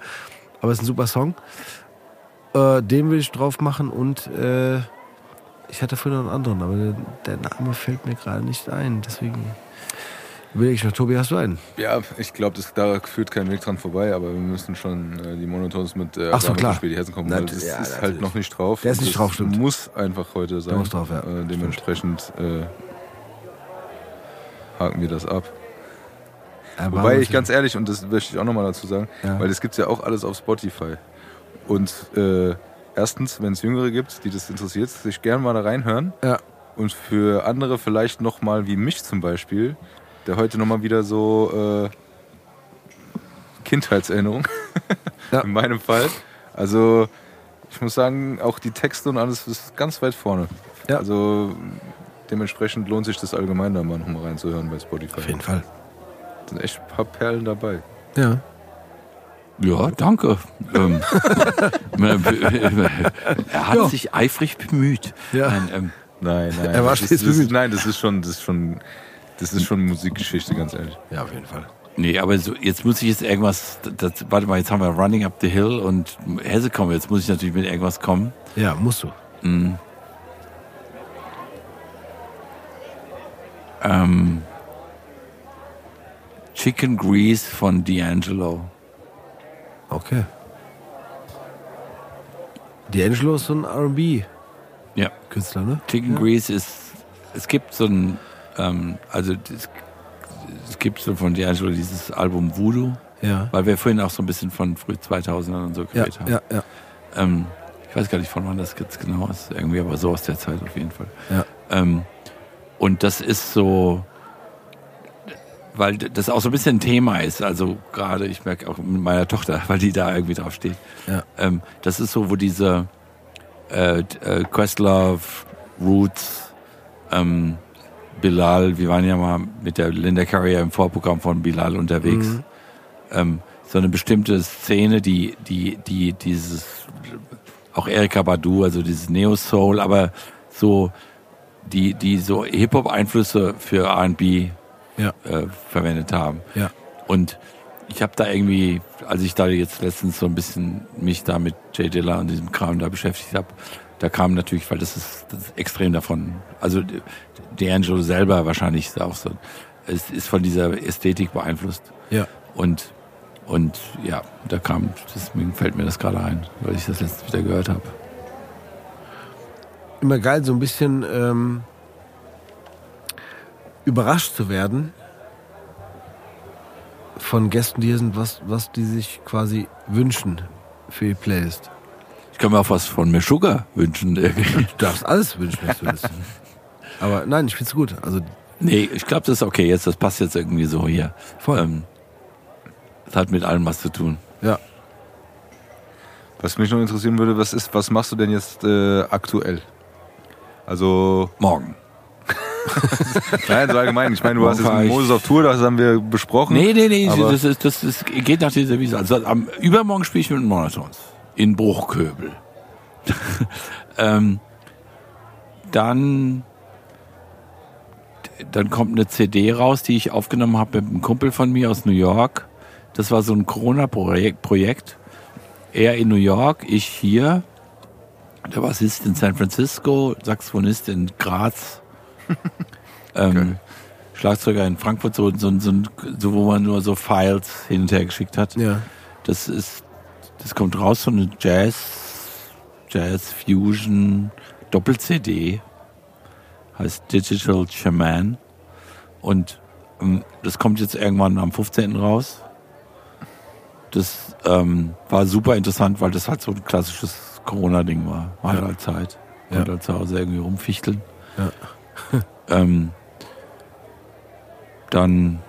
Aber es ist ein super Song. Äh, den will ich drauf machen und äh, ich hatte vorhin noch einen anderen, aber der, der Name fällt mir gerade nicht ein. Deswegen will ich noch. Tobi, hast du einen? Ja, ich glaube, da führt kein Weg dran vorbei, aber wir müssen schon äh, die Monotons mit äh, Ach so, klar. Spiel die Herzen kommen, weil das ja, ist natürlich. halt noch nicht drauf. Der ist nicht das drauf, stimmt. muss einfach heute sein. muss drauf, ja. Äh, dementsprechend äh, haken wir das ab. Äh, Wobei ich ganz ehrlich, und das möchte ich auch nochmal dazu sagen, Ja. weil das gibt's ja auch alles auf Spotify. Und äh, erstens, wenn es Jüngere gibt, die das interessiert, sich gerne mal da reinhören. Ja. Und für andere vielleicht nochmal, wie mich zum Beispiel, der heute nochmal wieder so äh, Kindheitserinnerung, *laughs* Ja. in meinem Fall. Also ich muss sagen, auch die Texte und alles ist ganz weit vorne. Ja. Also dementsprechend lohnt sich das allgemein da mal nochmal reinzuhören bei Spotify. Auf jeden Fall. Da sind echt ein paar Perlen dabei. Ja. Ja, danke. Ähm, *laughs* er hat Ja. sich eifrig bemüht. Ja. Nein, ähm, Nein, nein. Er war das, stets das bemüht. Nein, das ist schon, das ist schon, das ist schon Musikgeschichte, ganz ehrlich. Ja, auf jeden Fall. Nee, aber so, jetzt muss ich jetzt irgendwas, das, warte mal, jetzt haben wir Running Up the Hill und Hesse kommen, jetzt muss ich natürlich mit irgendwas kommen. Ja, musst du. Ähm, Chicken Grease von D'Angelo. Okay. D'Angelo ist so ein R&B. Ja. Künstler, ne? Chicken Grease ist, es gibt so ein, ähm, also es, es gibt so von D'Angelo dieses Album Voodoo, Ja. weil wir vorhin auch so ein bisschen von früh 2000ern und so Ja, geredet haben. ja, ja. Ähm, ich weiß gar nicht, von wann das jetzt genau ist, irgendwie, aber so aus der Zeit auf jeden Fall. Ja. Ähm, und das ist so, weil das auch so ein bisschen ein Thema ist, also gerade, ich merke auch mit meiner Tochter, *laughs* weil die da irgendwie drauf steht. Ja. Ähm, das ist so, wo diese äh, äh, Questlove, Roots, ähm, Bilal, wir waren ja mal mit der Linda Carrier im Vorprogramm von Bilal unterwegs. Mhm. Ähm, so eine bestimmte Szene, die, die, die, dieses, auch Erika Badu, also dieses Neo-Soul, aber so, die, die so Hip-Hop-Einflüsse für R&B Ja. äh, verwendet haben. Ja. Und ich habe da irgendwie, als ich da jetzt letztens so ein bisschen mich da mit Jay Dilla und diesem Kram da beschäftigt habe, da kam natürlich, weil das ist, das ist extrem davon, also D'Angelo selber wahrscheinlich ist auch so, es ist von dieser Ästhetik beeinflusst. Ja. Und, und ja, da kam, deswegen fällt mir das gerade ein, weil ich das letztens wieder gehört habe. Immer geil, so ein bisschen ähm, überrascht zu werden von Gästen, die hier sind, was, was die sich quasi wünschen für die Playlist. Ich kann mir auch was von Meshuggah wünschen. irgendwie. Du darfst alles wünschen, was du willst. *laughs* Aber nein, ich find's gut. Also nee, ich glaube, das ist okay jetzt, das passt jetzt irgendwie so hier. voll. Ähm, das hat mit allem was zu tun. ja. Was mich noch interessieren würde, was ist, was machst du denn jetzt äh, aktuell? Also, Morgen. *laughs* nein, so allgemein. Ich meine, du warst jetzt mit Moses auf Tour, das haben wir besprochen. Nee, nee, nee, das, ist, das, ist, geht nach dieser Wiese. Also am übermorgen spiele ich mit den Monotons in Bruchköbel. *laughs* ähm, dann, dann kommt eine CD raus, die ich aufgenommen habe mit einem Kumpel von mir aus New York. Das war so ein Corona-Projekt. Projekt. Er in New York, ich hier. Der Bassist in San Francisco, Saxophonist in Graz. Ähm, Schlagzeuger in Frankfurt, so, so, so, so, wo man nur so Files hin und her geschickt hat. Ja. Das ist, das kommt raus, so eine Jazz, Jazz Fusion Doppel-CD. Heißt Digital Shaman. Und ähm, das kommt jetzt irgendwann am 15. raus. Das ähm, war super interessant, weil das halt so ein klassisches Corona-Ding war. War halt Zeit. Ja. Konnte halt zu Hause irgendwie rumfichteln. Ja. Ähm, dann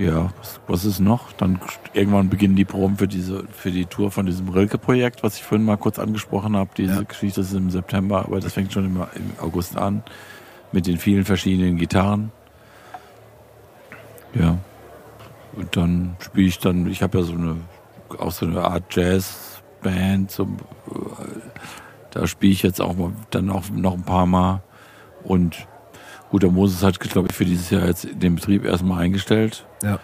ja, was, was ist noch? Dann irgendwann beginnen die Proben für diese, für die Tour von diesem Rilke-Projekt, was ich vorhin mal kurz angesprochen habe. Diese Ja. Geschichte ist im September, aber das fängt schon im, im August an mit den vielen verschiedenen Gitarren. Ja. Und dann spiele ich dann, ich habe ja so eine, auch so eine Art Jazz-Band, so, äh, da spiele ich jetzt auch mal, dann auch noch ein paar Mal. Und gut, der Moses hat, glaube ich, für dieses Jahr jetzt den Betrieb erstmal eingestellt. Ja.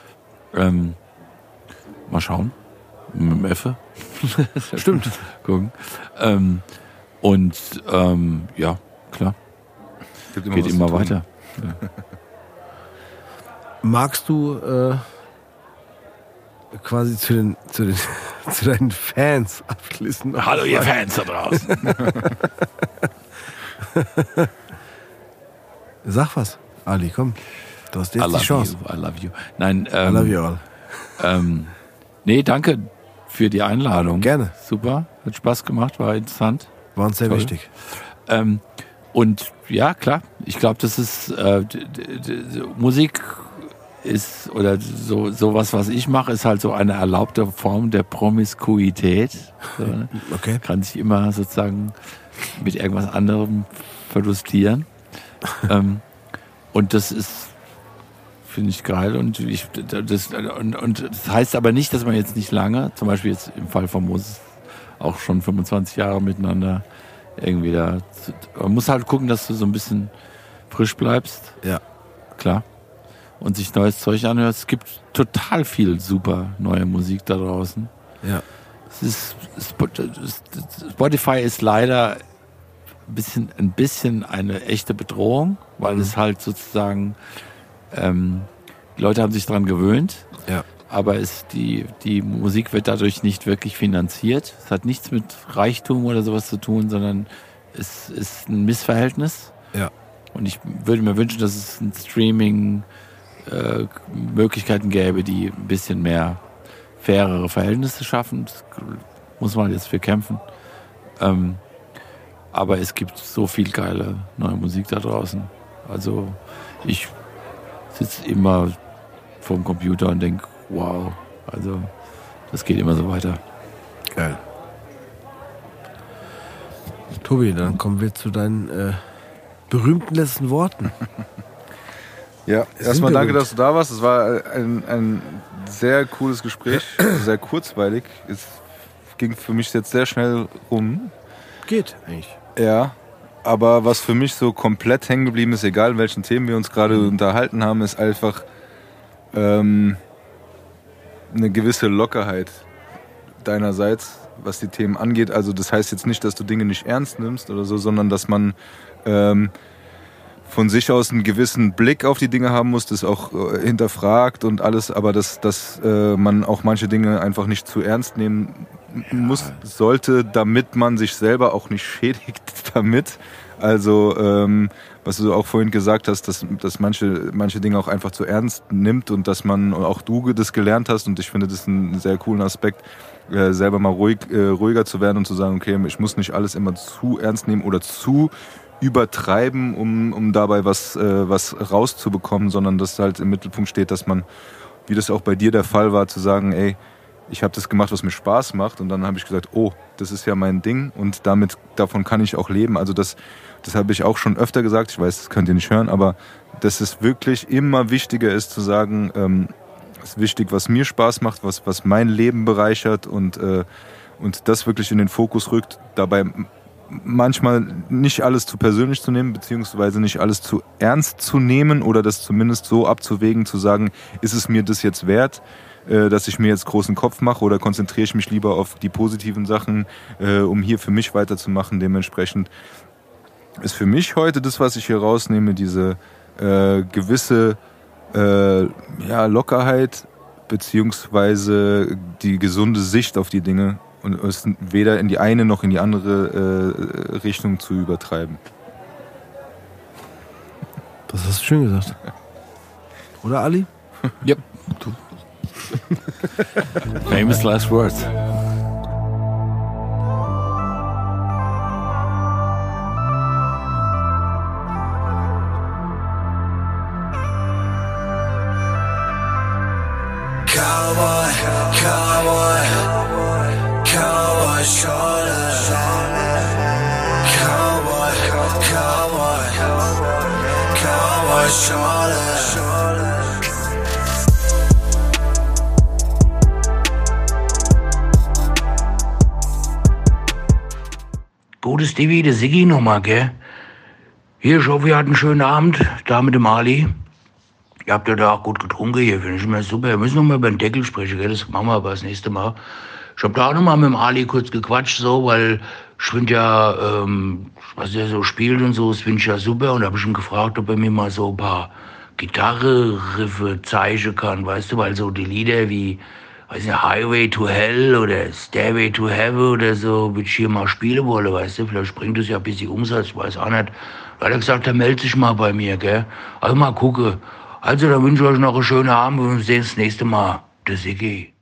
Ähm, mal schauen. Mit dem Effe. *laughs* Stimmt. *laughs* Gucken. Ähm, und ähm, ja, klar, Gibt geht immer weiter. *laughs* Magst du äh, quasi zu den, zu den zu deinen Fans abschließen? Hallo ihr Fans da draußen. Sag was, Ali, komm. Du hast I jetzt die love Chance. you, I love you. Nein, I ähm, love you all. Ähm, nee, danke für die Einladung. Gerne. Super, hat Spaß gemacht, war interessant. War uns sehr Toll. wichtig. Ähm, und ja, klar, ich glaube, das ist äh, Musik ist oder so sowas, was ich mache, ist halt so eine erlaubte Form der Promiskuität. So, ne? Okay. Kann sich immer sozusagen mit irgendwas anderem verlustieren. *laughs* ähm, und das ist, finde ich geil. Und, ich, das, und, und das heißt aber nicht, dass man jetzt nicht lange, zum Beispiel jetzt im Fall von Moses, auch schon 25 Jahre miteinander irgendwie da. Man muss halt gucken, dass du so ein bisschen frisch bleibst. Ja. Klar. Und sich neues Zeug anhörst. Es gibt total viel super neue Musik da draußen. Ja. Es ist, Spotify ist leider ein bisschen, ein bisschen eine echte Bedrohung, weil es halt sozusagen, ähm, die Leute haben sich daran gewöhnt, Ja. aber es, die, die Musik wird dadurch nicht wirklich finanziert. Es hat nichts mit Reichtum oder sowas zu tun, sondern ist, ist ein Missverhältnis. Ja. Und ich würde mir wünschen, dass es ein Streaming äh, Möglichkeiten gäbe, die ein bisschen mehr fairere Verhältnisse schaffen. Das muss man jetzt für kämpfen. Ähm, aber es gibt so viel geile neue Musik da draußen. Also ich sitze immer vorm Computer und denke, wow, also das geht immer so weiter. Geil. Tobi, dann kommen wir zu deinen äh, berühmten letzten Worten. *laughs* Ja, erstmal danke, dass du da warst. Es war ein, ein sehr cooles Gespräch, *clears throat* sehr kurzweilig. Es ging für mich jetzt sehr schnell rum. Geht eigentlich. Ja, aber was für mich so komplett hängen geblieben ist, egal in welchen Themen wir uns gerade unterhalten haben, ist einfach ähm, eine gewisse Lockerheit deinerseits, was die Themen angeht. Also das heißt jetzt nicht, dass du Dinge nicht ernst nimmst oder so, sondern dass man ähm, von sich aus einen gewissen Blick auf die Dinge haben muss, das auch äh, hinterfragt und alles, aber dass, dass äh, man auch manche Dinge einfach nicht zu ernst nehmen muss, sollte, damit man sich selber auch nicht *laughs* schädigt damit. Also, ähm, was du auch vorhin gesagt hast, dass, dass manche, manche Dinge auch einfach zu ernst nimmt und dass man, und auch du das gelernt hast und ich finde das einen sehr coolen Aspekt, äh, selber mal ruhig, äh, ruhiger zu werden und zu sagen, okay, ich muss nicht alles immer zu ernst nehmen oder zu übertreiben, um, um dabei was, äh, was rauszubekommen, sondern dass halt im Mittelpunkt steht, dass man, wie das auch bei dir der Fall war, zu sagen, ey, ich habe das gemacht, was mir Spaß macht und dann habe ich gesagt, oh, das ist ja mein Ding und damit davon kann ich auch leben. Also das, das habe ich auch schon öfter gesagt. Ich weiß, das könnt ihr nicht hören, aber dass es wirklich immer wichtiger ist zu sagen, ähm, es ist wichtig, was mir Spaß macht, was, was mein Leben bereichert und, äh, und das wirklich in den Fokus rückt. Dabei manchmal nicht alles zu persönlich zu nehmen, beziehungsweise nicht alles zu ernst zu nehmen oder das zumindest so abzuwägen, zu sagen, ist es mir das jetzt wert, dass ich mir jetzt großen Kopf mache oder konzentriere ich mich lieber auf die positiven Sachen, äh, um hier für mich weiterzumachen. Dementsprechend ist für mich heute das, was ich hier rausnehme, diese äh, gewisse äh, ja, Lockerheit beziehungsweise die gesunde Sicht auf die Dinge und es weder in die eine noch in die andere äh, Richtung zu übertreiben. Das hast du schön gesagt. Oder Ali? Yep. *laughs* Famous last words. Cowboy, cowboy, cowboy shoulder. Cowboy, cowboy, cowboy shoulder. Gutes Stevie, der Siggi nochmal, gell? Hier, ich hoffe, ihr hattet einen schönen Abend, da mit dem Ali. Ihr habt ja da auch gut getrunken hier, finde ich immer super. Wir müssen nochmal über den Deckel sprechen, gell? Das machen wir aber das nächste Mal. Ich hab da auch nochmal mit dem Ali kurz gequatscht, so, weil ich finde ja, ähm, was er so spielt und so, das finde ich ja super. Und da habe ich ihn gefragt, ob er mir mal so ein paar Gitarre-Riffe zeigen kann, weißt du, weil so die Lieder wie, weiß nicht, Highway to Hell oder Stairway to Heaven oder so, ich hier mal spielen wollen, weißt du, vielleicht bringt es ja ein bisschen Umsatz, ich weiß auch nicht. Da hat er gesagt, er meldet sich mal bei mir, gell. Also mal gucken. Also, dann wünsche ich euch noch einen schönen Abend und wir sehen uns das nächste Mal. Der Siggi.